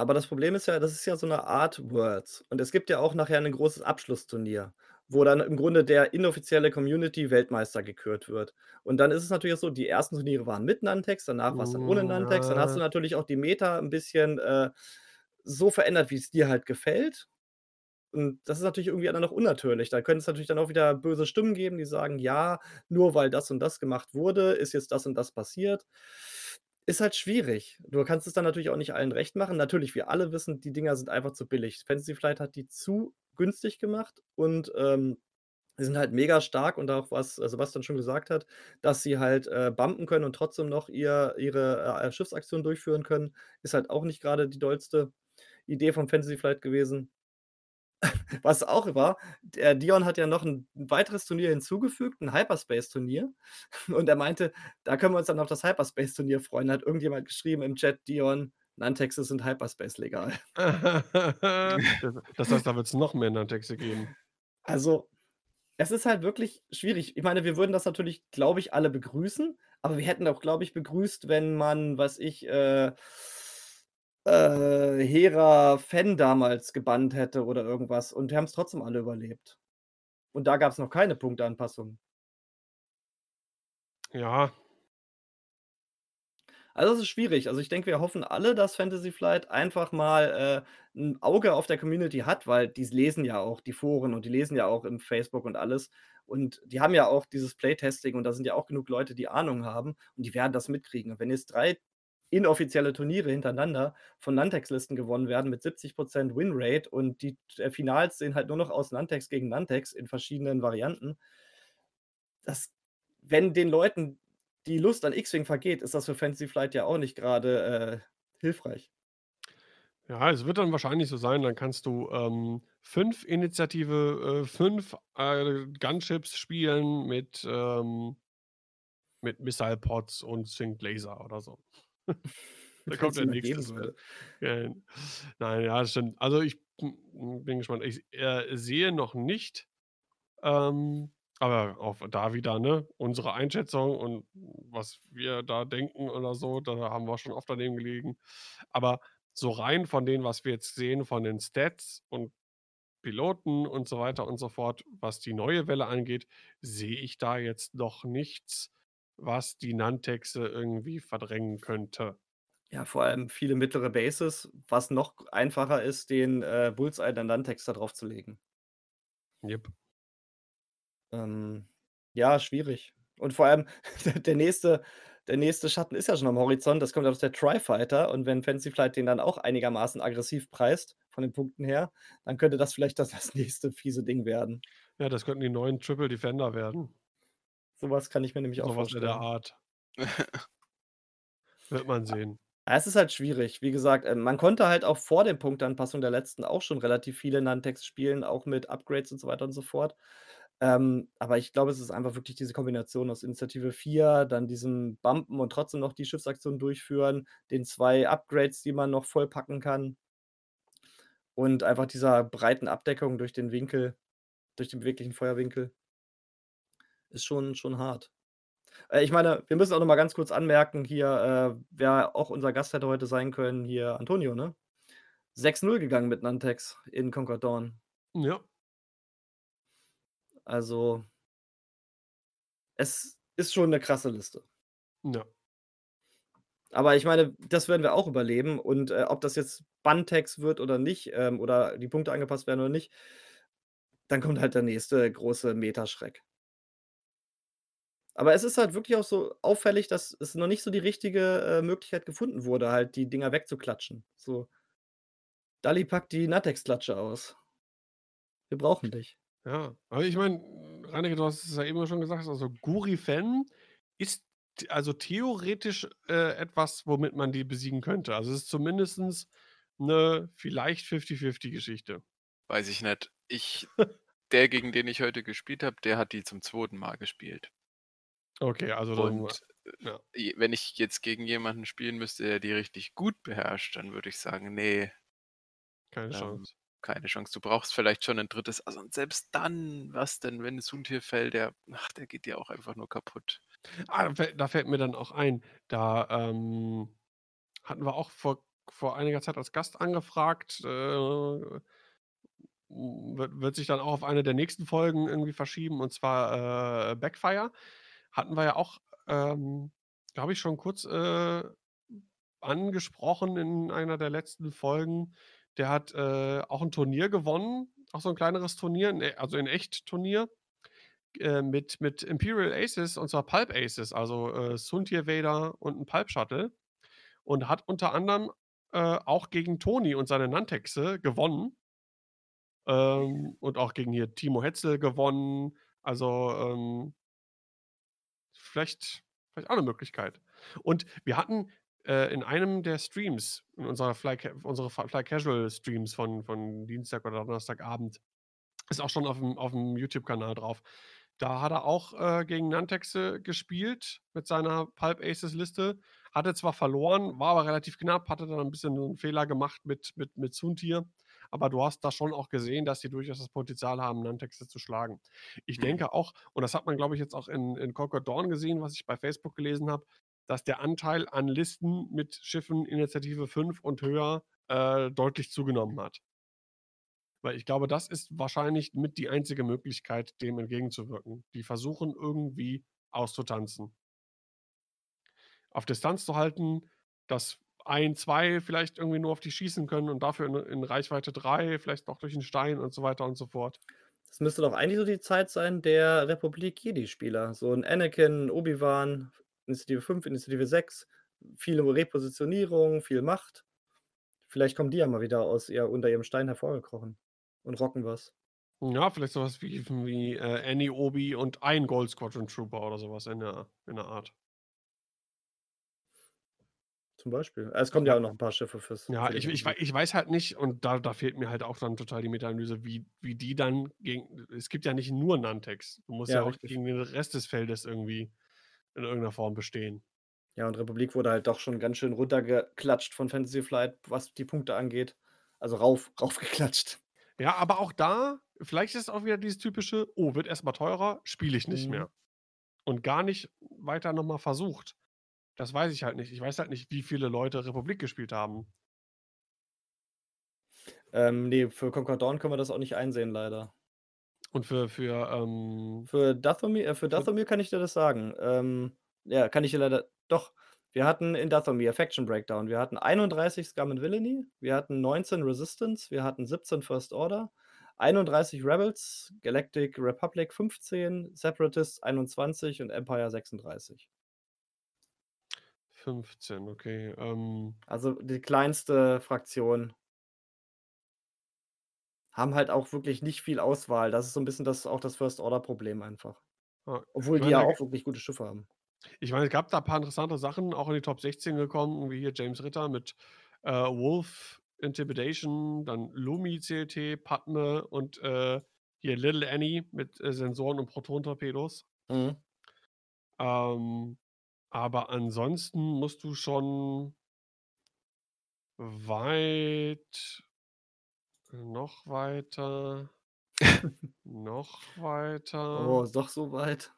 Aber das Problem ist ja, das ist ja so 'ne Art Worlds. Und es gibt ja auch nachher 'nen großes Abschlussturnier, wo dann im Grunde der inoffizielle Community-Weltmeister gekürt wird. Und dann ist es natürlich auch so, die ersten Turniere waren mit Nantex, danach war's dann ohne Nantex. Dann hast du natürlich auch die Meta 'n bisschen, äh, so verändert, wie's dir halt gefällt. Und das ist natürlich irgendwie dann noch unnatürlich. Da könnte es natürlich dann auch wieder böse Stimmen geben, die sagen: „Ja, nur weil das und das gemacht wurde, ist jetzt das und das passiert.“ Ist halt schwierig. Du kannst es dann natürlich auch nicht allen recht machen. Natürlich, wir alle wissen, die Dinger sind einfach zu billig. Fantasy Flight hat die zu günstig gemacht und, ähm, die sind halt mega stark und auch was äh, Sebastian schon gesagt hat, dass sie halt, äh, bumpen können und trotzdem noch ihr ihre, äh, Schiffsaktion durchführen können, ist halt auch nicht grade die dollste Idee von Fantasy Flight gewesen. Was auch war, der Dion hat ja noch 'n 'n weiteres Turnier hinzugefügt, 'n Hyperspace-Turnier. Und er meinte: „Da können wir uns dann auf das Hyperspace-Turnier freuen.“ Da hat irgendjemand geschrieben im Chat: „Dion, Nantexes sind Hyperspace legal.“ Das heißt, da wird's noch mehr Nantexe geben. Also, es ist halt wirklich schwierig. Ich meine, wir würden das natürlich, glaube ich, alle begrüßen, aber wir hätten auch, glaube ich, begrüßt, wenn man, weiß ich, äh äh, Hera Fen damals gebannt hätte oder irgendwas und die haben's trotzdem alle überlebt. Und da gab's noch keine Punkteanpassung. Ja. Also, es ist schwierig. Also, ich denke, wir hoffen alle, dass Fantasy Flight einfach mal, äh, 'n Auge auf der Community hat, weil die lesen ja auch die Foren und die lesen ja auch im Facebook und alles. Und die haben ja auch dieses Playtesting und da sind ja auch genug Leute, die Ahnung haben und die werden das mitkriegen. Und wenn jetzt 3 inoffizielle Turniere hintereinander von Nantex-Listen gewonnen werden mit 70% Win-Rate und die äh, Finals sehen halt nur noch aus Nantex gegen Nantex in verschiedenen Varianten. Das wenn den Leuten die Lust an X-Wing vergeht, ist das für Fantasy Flight ja auch nicht grade, äh, hilfreich. Ja, es wird dann wahrscheinlich so sein, dann kannst du, ähm, 5 Initiative äh, 5, äh, Gunships spielen mit, ähm mit Missile Pods und Synced Laser oder so. Da kommt der nächste nein, ja, das stimmt. Also, ich, bin gespannt. Ich, äh, sehe noch nicht, ähm aber auch da wieder, ne, unsere Einschätzung und was wir da denken oder so, da haben wir schon oft daneben gelegen. Aber so rein von dem, was wir jetzt sehen, von den Stats und Piloten und so weiter und so fort, was die neue Welle angeht, sehe ich da jetzt noch nichts, was die Nantexe irgendwie verdrängen könnte. Ja, vor allem viele mittlere Bases, was noch einfacher ist, den, äh, Bullseye der Nantex da draufzulegen. Jep. Ähm, ja, schwierig. Und vor allem der nächste der nächste Schatten ist ja schon am Horizont. Das kommt aus der Tri-Fighter und wenn Fantasy Flight den dann auch einigermaßen aggressiv preist von den Punkten her, dann könnte das vielleicht das das nächste fiese Ding werden. Ja, das könnten die neuen Triple Defender werden. So was kann ich mir nämlich auch So was in der vorstellen. Art. Wird man sehen. Ja, es ist halt schwierig. Wie gesagt, ähm, man konnte halt auch vor den Punkteanpassungen der letzten auch schon relativ viele Nantex spielen, auch mit Upgrades und so weiter und so fort. Ähm, aber ich glaube, es ist einfach wirklich diese Kombination aus Initiative 4, dann diesem Bumpen und trotzdem noch die Schiffsaktion durchführen, den 2 Upgrades, die man noch vollpacken kann. Und einfach dieser breiten Abdeckung durch den Winkel durch den beweglichen Feuerwinkel. Ist schon schon hart. Äh, ich meine, wir müssen auch noch mal ganz kurz anmerken hier, äh, wer auch unser Gast hätte heute sein können, hier Antonio, ne? 6:0 gegangen mit Nantex in Conquer Dawn. Ja. Also es ist schon 'ne krasse Liste. Ja. Aber ich meine, das werden wir auch überleben und, äh, ob das jetzt Bantex wird oder nicht, ähm, oder die Punkte angepasst werden oder nicht dann kommt halt der nächste große Meta-Schreck. Aber es ist halt wirklich auch so auffällig, dass es noch nicht so die richtige, äh, Möglichkeit gefunden wurde, halt die Dinger wegzuklatschen. So Dalli, pack die Nantex-Klatsche aus. Wir brauchen dich. Ja, aber ich meine, Reinecke, du hast es ja eben schon gesagt, also Gurifen ist also theoretisch, äh, etwas, womit man die besiegen könnte. Also, es ist zumindestens 'ne vielleicht 50-50 Geschichte. Weiß ich nicht. Ich der, gegen den ich heute gespielt habe, der hat die zum 2. Mal gespielt. Okay, also dann Und, ja. äh, j wenn ich jetzt gegen jemanden spielen müsste, der die richtig gut beherrscht, dann würde ich sagen: „Ne.“ Keine Ähm, Chance. keine Chance. Du brauchst vielleicht schon 'nen 3. also, und selbst dann, was denn, wenn Soontir fällt, der ach, der geht dir auch einfach nur kaputt. Ah, da fällt da fällt mir dann auch ein, da, ähm, hatten wir auch vor vor einiger Zeit als Gast angefragt, äh wird wird sich dann auch auf eine der nächsten Folgen irgendwie verschieben, und zwar, äh, Backfire. Hatten wir ja auch, ähm, glaube ich, schon kurz, äh, angesprochen in einer der letzten Folgen. Der hat, äh, auch 'n Turnier gewonnen auch so ein kleineres Turnier, ne, also in echt Turnier, äh, mit mit Imperial Aces und zwar Pulp Aces, also, äh, Suntir Vader und 'n Pulp Shuttle und hat unter anderem, äh, auch gegen Toni und seine Nantexe gewonnen. Ähm, und auch gegen hier Timo Hetzel gewonnen. Also, ähm vielleicht vielleicht auch 'ne Möglichkeit. Und wir hatten, äh, in einem der Streams, in unserer Fly unsere Fly Casual Streams von von Dienstag oder Donnerstagabend ist auch schon auf'm auf'm YouTube-Kanal drauf. Da hat er auch, äh, gegen Nantexe gespielt mit seiner Pulp Aces Liste. Hatte zwar verloren, war aber relativ knapp, hatte dann 'n bisschen 'n Fehler gemacht mit mit mit Soontir. Aber du hast da schon auch gesehen, dass die durchaus das Potenzial haben, Nantexe zu schlagen. Ich Mhm. denke auch und das hat man, glaube ich, jetzt auch in in Conquer Dawn gesehen, was ich bei Facebook gelesen habe, dass der Anteil an Listen mit Schiffen Initiative 5 und höher, äh, deutlich zugenommen hat. Weil ich glaube, das ist wahrscheinlich mit die einzige Möglichkeit, dem entgegenzuwirken. Die versuchen irgendwie auszutanzen. Auf Distanz zu halten, dass 1, 2 vielleicht irgendwie nur auf dich schießen können und dafür in in Reichweite 3, vielleicht noch durch 'n Stein und so weiter und so fort. Das müsste doch eigentlich so die Zeit sein der Republik-Jedi-Spieler. So 'n Anakin, Obi-Wan, Initiative 5, Initiative 6, viele Repositionierung, viel Macht. Vielleicht kommen die ja mal wieder aus ihr unter ihrem Stein hervorgekrochen und rocken was. Ja, vielleicht so was wie wie, äh, Annie, Obi und ein Gold Squadron Trooper oder so was in der in der Art. Zum Beispiel. Es Ich kommen ja auch noch 'n paar Schiffe fürs Ja, ich ich ich weiß halt nicht und da da fehlt mir halt auch dann total die Meta-Analyse, wie wie die dann gegen es gibt ja nicht nur Nantex. Du musst Ja, ja auch richtig. gegen den Rest des Feldes irgendwie in irgend 'ner Form bestehen. Ja, und Republik wurde halt doch schon ganz schön runtergeklatscht von Fantasy Flight, was die Punkte angeht. Also rauf raufgeklatscht. Ja, aber auch da vielleicht ist es auch wieder dieses typische: „Oh, wird erst mal teurer, spiele ich nicht Mhm. mehr.“ Und gar nicht weiter noch mal versucht. Das weiß ich halt nicht. Ich weiß halt nicht, wie viele Leute Republik gespielt haben. Ähm, ne, für Conquer Dawn können wir das auch nicht einsehen, leider. Und für für, ähm Für Dathomir äh, für Dathomir kann ich dir das sagen. Ähm, ja, kann ich dir leider doch. Wir hatten in Dathomir Faction Breakdown. Wir hatten 31 Scum and Villainy, wir hatten 19 Resistance, wir hatten 17 First Order, 31 Rebels, Galactic Republic 15, Separatists 21 und Empire 36. 15, okay, ähm Also, die kleinste Fraktion. Haben halt auch wirklich nicht viel Auswahl. Das ist so 'n bisschen das auch das First Order Problem einfach. Ja, Obwohl die ja auch wirklich gute Schiffe haben. Ich meine, es gab da paar interessante Sachen auch in die Top 16 gekommen, wie hier James Ritter mit, äh, Wolf Intimidation, dann Lumi CLT, Padme und, äh, hier Little Annie mit, äh, Sensoren und Protontorpedos. Mhm. Ähm, aber ansonsten musst du schon weit noch weiter noch weiter Oh, ist doch so weit?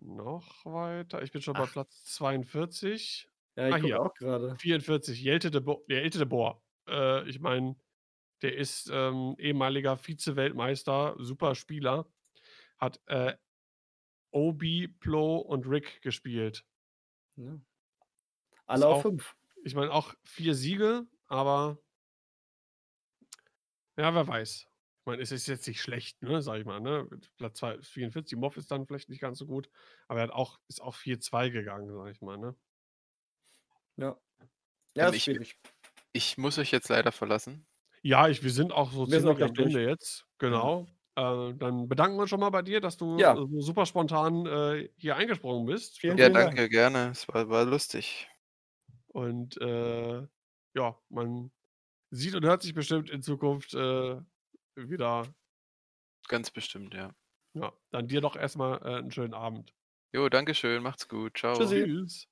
noch weiter. Ich bin schon bei Ach. Platz 42. Ja, ich Ah, hier, auch grade. 44, Jelte de Bo der Jelte de Boer. Äh, ich meine, der ist, ähm, ehemaliger Vize-Weltmeister, super Spieler, hat, äh, Obi, Plo und Rick gespielt. Ist Alle auf auch 5. ich meine auch 4 Siege, aber ja, wer weiß. Ich meine, es ist jetzt nicht schlecht, ne, sage ich mal, ne? Platz zwei 44, Moff ist dann vielleicht nicht ganz so gut, aber er hat auch ist auch 4-2 gegangen, sage ich mal, ne? Ja. Ja, Ähm, ist ich schwierig. ich muss euch jetzt leider verlassen. Ja, ich wir sind auch so Wir sind auch ziemlich am. Ende jetzt, Ja. Äh, dann bedanken wir uns schon mal bei dir, dass du, Ja. äh, so super spontan, äh, hier eingesprungen bist. Vielen, Ja, vielen Dank. danke, gerne. Es war war lustig. Und, äh, ja, man sieht und hört sich bestimmt in Zukunft, äh, wieder. Ganz bestimmt, ja. Ja, dann dir doch erst mal, äh, 'n schönen Abend. Jo, danke schön. Macht's gut. Tschüssi. Tschüss.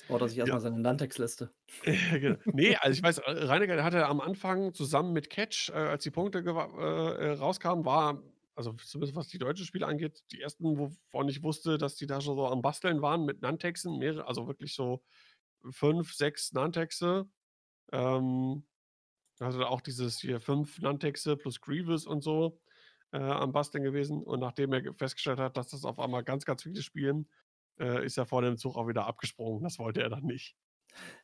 Jetzt baut er sich erst Ja. seine Nantex-Liste. Ja, genau. Ne, also ich weiß, äh, Reinecker, der hatte am Anfang zusammen mit Catch, äh, als die Punkte äh, äh, rauskamen, war also zumindest was die deutschen Spiele angeht, die ersten, wovon ich wusste, dass die da schon so am Basteln waren mit Nantexen, mehrere also wirklich so 5, 6 Nantexe. Ähm, also auch dieses hier 5 Nantexe plus Grievous und so, äh, am Basteln gewesen. Und nachdem er ge festgestellt hat, dass das auf einmal ganz, ganz viele spielen, äh, ist er vor dem Zug auch wieder abgesprungen. Das wollte er dann nicht.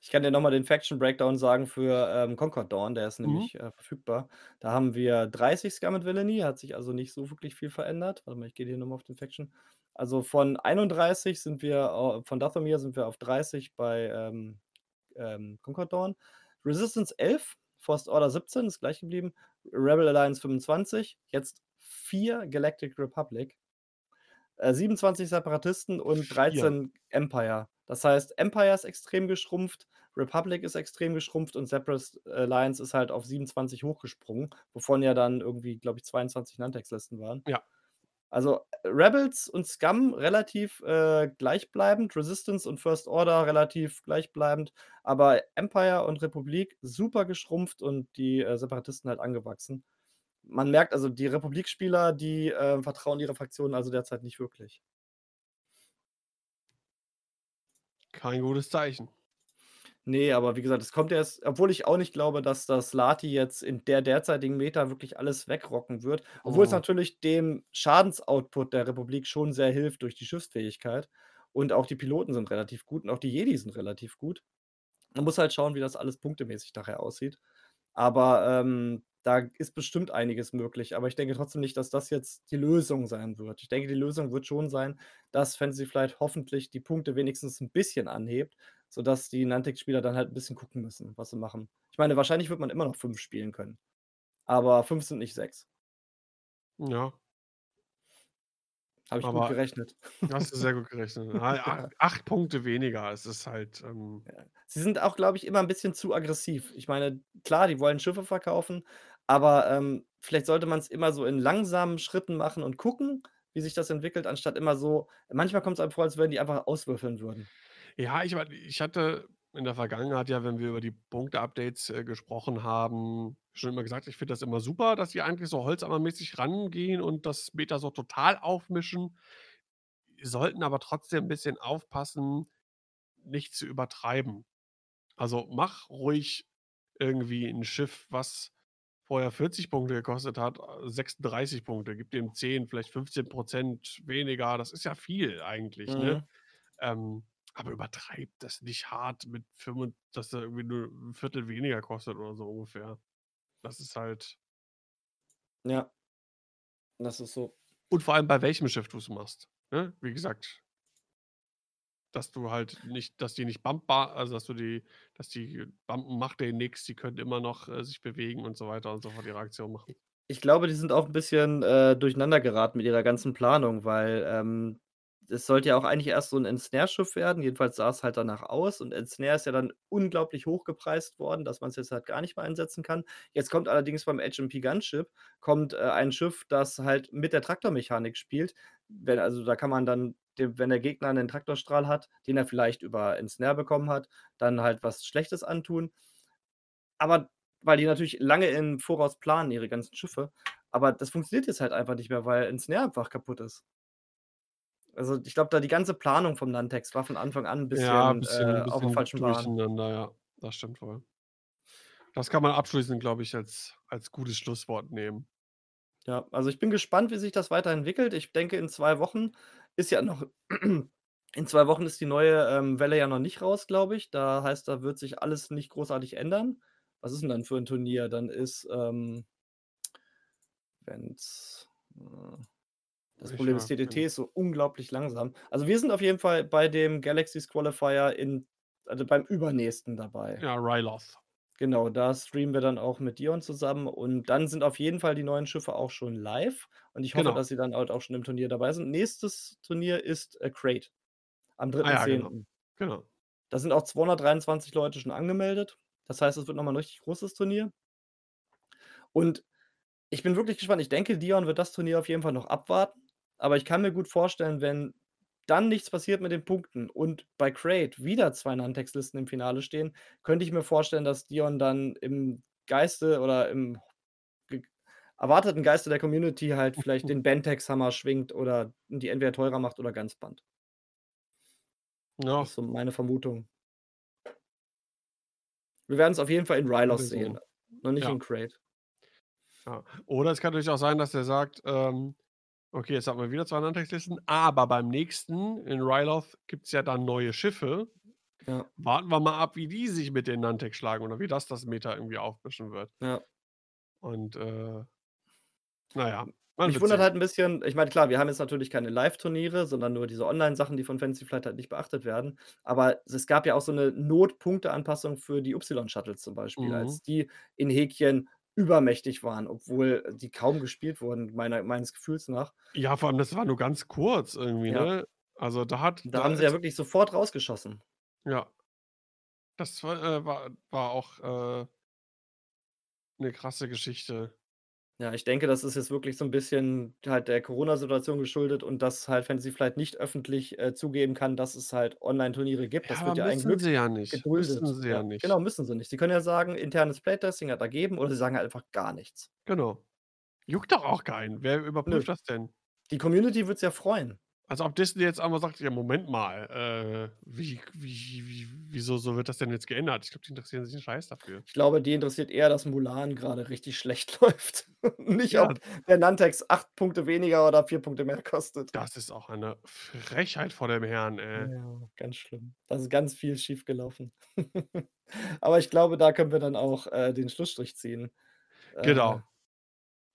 Ich kann dir noch mal den Faction Breakdown sagen für, ähm, Concord Dawn, der ist Mhm. nämlich, äh, verfügbar. Da haben wir 30 Scum and Villainy, hat sich also nicht so wirklich viel verändert. Warte mal, ich gehe hier noch mal auf den Faction. Also, von 31 sind wir von Dathomir sind wir auf 30 bei, ähm, ähm, Concord Dawn. Resistance 11, First Order 17, ist gleich geblieben. Rebel Alliance 25, jetzt 4 Galactic Republic. Äh, 27 Separatisten und 4. 13 Empire. Das heißt, Empire ist extrem geschrumpft, Republic ist extrem geschrumpft und Separatist Alliance ist halt auf 27 hochgesprungen, wovon ja dann irgendwie, glaube ich, 22 Nantex-Listen waren. Ja. Also, Rebels und Scum relativ, äh, gleichbleibend, Resistance und First Order relativ gleichbleibend, aber Empire und Republik super geschrumpft und die, äh, Separatisten halt angewachsen. Man merkt also, die Republik-Spieler, die, äh, vertrauen ihrer Fraktion also derzeit nicht wirklich. Kein gutes Zeichen. Ne, aber wie gesagt, es kommt erst obwohl ich auch nicht glaube, dass das Lati jetzt in der derzeitigen Meta wirklich alles wegrocken wird, obwohl es Mhm. natürlich dem Schadensoutput der Republik schon sehr hilft durch die Schiffsfähigkeit und auch die Piloten sind relativ gut und auch die Jedi sind relativ gut. Man muss halt schauen, wie das alles punktemäßig nachher aussieht. Aber, ähm, da ist bestimmt einiges möglich, aber ich denke trotzdem nicht, dass das jetzt die Lösung sein wird. Ich denke, die Lösung wird schon sein, dass Fantasy Flight hoffentlich die Punkte wenigstens 'n bisschen anhebt, sodass die Niantic-Spieler dann halt 'n bisschen gucken müssen, was sie machen. Ich meine, wahrscheinlich wird man immer noch 5 spielen können, aber 5 sind nicht 6. Ja. Habe ich gut Aber gerechnet. hast du sehr gut gerechnet. Ah, Ja. ach 8 Punkte weniger. Es ist halt, ähm. Sie sind auch, glaube ich, immer 'n bisschen zu aggressiv. Ich meine, klar, die wollen Schiffe verkaufen, aber, ähm, vielleicht sollte man's immer so in langsamen Schritten machen und gucken, wie sich das entwickelt, anstatt immer so manchmal kommt's einem vor, als würden die einfach auswürfeln würden. Ja, ich ich hatte in der Vergangenheit ja, wenn wir über die Punkte-Updates, äh, gesprochen haben, schon immer gesagt, ich finde das immer super, dass sie eigentlich so holzhammermäßig rangehen und das Meta so total aufmischen. Sollten aber trotzdem 'n bisschen aufpassen, nicht zu übertreiben. Also, mach ruhig irgendwie 'n Schiff, was vorher 40 Punkte gekostet hat, äh, 36 Punkte. Gib dem 10, vielleicht 15 % weniger. Das ist ja viel eigentlich, ne? Mhm. Ähm, aber übertreib das nicht hart mit fünfund dass er irgendwie nur 'n 1/4 weniger kostet oder so ungefähr. Das ist halt Ja. Das ist so. Und vor allem bei welchem Schiff du's machst, ne? Wie gesagt dass du halt nicht dass die nicht bumpbar also, dass du die dass die bumpen macht denen nix, die können immer noch, äh, sich bewegen und so weiter und so fort ihre Aktion machen. Ich glaube, die sind auch 'n bisschen, äh, durcheinander geraten mit ihrer ganzen Planung, weil, ähm, es sollte ja auch eigentlich erst so 'n Ensnare-Schiff werden. Jedenfalls sah's halt danach aus und Ensnare ist ja dann unglaublich hochgepreist worden, dass man's jetzt halt gar nicht mehr einsetzen kann. Jetzt kommt allerdings beim HMP Gunship kommt, äh, ein Schiff, das halt mit der Traktormechanik spielt. Wenn also, da kann man dann wenn der Gegner 'nen Traktorstrahl hat, den er vielleicht über Ensnare bekommen hat, dann halt was Schlechtes antun. Aber weil die natürlich lange im Voraus planen, ihre ganzen Schiffe, aber das funktioniert jetzt halt einfach nicht mehr, weil Ensnare einfach kaputt ist. Also, ich glaube, da die ganze Planung vom Nantex war von Anfang an 'n Ja, bisschen, bisschen äh, auf der bisschen falschen Bahn. durcheinander, ja. Das stimmt wohl. Das kann man abschließend, glaube ich, als als gutes Schlusswort nehmen. Ja, also, ich bin gespannt, wie sich das weiterentwickelt. Ich denke, in 2 Wochen ist ja noch in 2 Wochen ist die neue, ähm, Welle ja noch nicht raus, glaube ich. Da heißt, da wird sich alles nicht großartig ändern. Was ist 'n dann für 'n Turnier? Dann ist, ähm wenn's äh, das Ich Problem ist, ja, genau. ist so unglaublich langsam. Also, wir sind auf jeden Fall bei dem Galaxies Qualifier in also, beim Übernächsten dabei. Ja, Ryloth. Genau, da streamen wir dann auch mit Dion zusammen und dann sind auf jeden Fall die neuen Schiffe auch schon live und ich hoffe, Genau. dass sie dann halt auch schon im Turnier dabei sind. Nächstes Turnier ist, äh, Crate am Ah ja, 3.10. genau. Genau. Da sind auch 223 Leute schon angemeldet. Das heißt, es wird noch mal 'n richtig großes Turnier. Und ich bin wirklich gespannt. Ich denke, Dion wird das Turnier auf jeden Fall noch abwarten, aber ich kann mir gut vorstellen, wenn dann nichts passiert mit den Punkten und bei Crate wieder 2 Nantex-Listen im Finale stehen, könnte ich mir vorstellen, dass Dion dann im Geiste oder im erwarteten Geiste der Community halt vielleicht den Bentex-Hammer schwingt oder die entweder teurer macht oder ganz bannt. Ja. Das ist so meine Vermutung. Wir werden's auf jeden Fall in so. sehen, noch nicht Ja. in Crate. Ja. Oder es kann natürlich auch sein, dass er sagt, ähm: „Okay, jetzt haben wir wieder 2 Nantex-Listen, aber beim nächsten in Ryloth gibt's ja dann neue Schiffe Ja. Warten wir mal ab, wie die sich mit den Nantex schlagen oder wie das das Meta irgendwie aufmischen wird. Ja. Und, äh na ja, man Mich wundert sehen. halt 'n bisschen ich meine, klar, wir haben jetzt natürlich keine Live-Turniere, sondern nur diese Online-Sachen, die von Fantasy Flight halt nicht beachtet werden. Aber es gab ja auch so 'ne Not-Punkte-Anpassung für die Y-Shuttles zum Beispiel, Mhm. als die in Häkchen übermächtig waren, obwohl die kaum gespielt wurden, meiner meines Gefühls nach. Ja, vor allem, das war nur ganz kurz irgendwie, Ja. ne? Also, da hat Da da haben sie ja wirklich sofort rausgeschossen. Ja. Das war äh, war war auch, äh 'ne krasse Geschichte. Ja, ich denke, das ist jetzt wirklich so 'n bisschen halt der Corona-Situation geschuldet und dass halt Fantasy Flight nicht öffentlich, äh, zugeben kann, dass es halt Online-Turniere gibt. Ja, Das aber wird ja ein müssen Glück sie ja nicht. Müssen geduldet. sie ja Ja, nicht. genau, müssen sie nicht. Sie können ja sagen: „Internes Playtesting hat ergeben“ oder sie sagen halt einfach gar nichts. Genau. Juckt doch auch keinen. Wer Nö. überprüft das denn? Die Community wird's ja freuen. Als ob Disney jetzt einmal sagt: „Ja, Moment mal, äh, wie wie wie wieso so wird das denn jetzt geändert?“ Ich glaube, die interessieren sich 'n Scheiß dafür. Ich glaube, die interessiert eher, dass Mulan grade richtig schlecht läuft. Nicht, Ja. ob der Nantex 8 Punkte weniger oder 4 Punkte mehr kostet. Das ist auch eine Frechheit vor dem Herrn, ey. Ja, ganz schlimm. Da ist ganz viel schiefgelaufen. Aber ich glaube, da können wir dann auch, äh, den Schlussstrich ziehen. Äh, Genau.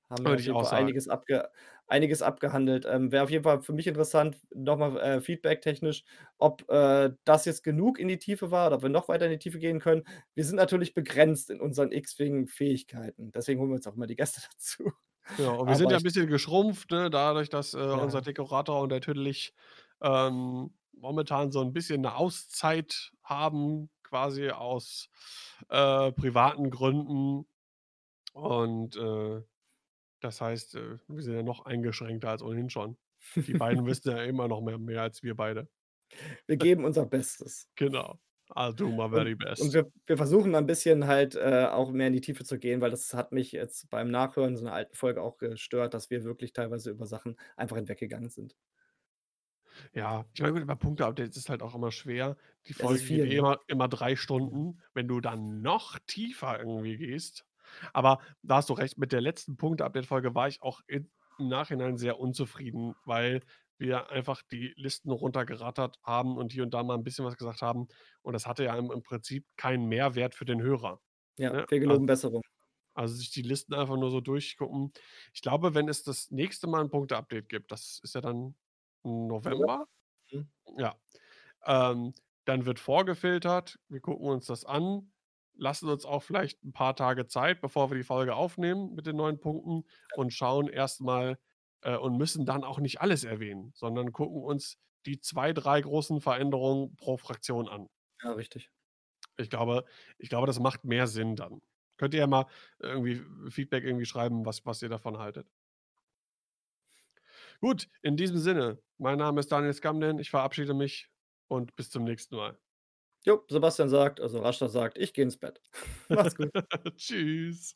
haben wir auch einiges abge einiges abgehandelt. Ähm, wäre auf jeden Fall für mich interessant, noch mal, äh, feedbacktechnisch, ob, äh, das jetzt genug in die Tiefe war oder ob wir noch weiter in die Tiefe gehen können. Wir sind natürlich begrenzt in unseren X-Wing-Fähigkeiten. Deswegen holen wir uns auch immer die Gäste dazu. Genau, und wir sind ja 'n ich bisschen geschrumpft, ne, dadurch, dass, äh, unser Ja. Dekorator und der Tüdelig, ähm, momentan so 'n bisschen 'ne Auszeit haben, quasi aus, äh, privaten Gründen. Und, äh, das heißt, äh, wir sind ja noch eingeschränkter als ohnehin schon. Die beiden wissen ja immer noch mehr mehr als wir beide. Wir geben unser Bestes. Genau. I'll do my Und very und best. wir wir versuchen ein bisschen halt, äh, auch mehr in die Tiefe zu gehen, weil das hat mich jetzt beim Nachhören so 'ner alten Folge auch gestört, dass wir wirklich teilweise über Sachen einfach hinweggegangen sind. Ja, ich meine, gut, bei Punkte-Updates ist halt auch immer schwer. Die Folge geht viel, eh ne? immer immer 3 Ja. Stunden. Wenn du dann noch tiefer irgendwie gehst aber da hast du recht, mit der letzten Punkte-Update-Folge war ich auch im Nachhinein sehr unzufrieden, weil wir einfach die Listen runtergerattert haben und hier und da mal 'n bisschen was gesagt haben. Und das hatte ja im Prinzip keinen Mehrwert für den Hörer, Ja, ne? wir Al geloben Besserung. also, sich die Listen einfach nur so durchgucken. Ich glaube, wenn es das nächste Mal 'n Punkte-Update gibt, das ist ja dann November? Mhm. Ja. Ähm, dann wird vorgefiltert. Wir gucken uns das an, lassen uns auch vielleicht 'n paar Tage Zeit, bevor wir die Folge aufnehmen mit den neuen Punkten und schauen erst mal äh, und müssen dann auch nicht alles erwähnen, sondern gucken uns die 2, 3 großen Veränderungen pro Fraktion an. Ja, richtig. Ich glaube ich glaube, das macht mehr Sinn dann. Könnt ihr ja mal irgendwie Feedback irgendwie schreiben, was was ihr davon haltet. Gut, in diesem Sinne, mein Name ist Daniel Skamden, ich verabschiede mich und bis zum nächsten Mal. Jo, Sebastian sagt also, Raschler sagt: „Ich gehe ins Bett.“ Macht's gut. Tschüss.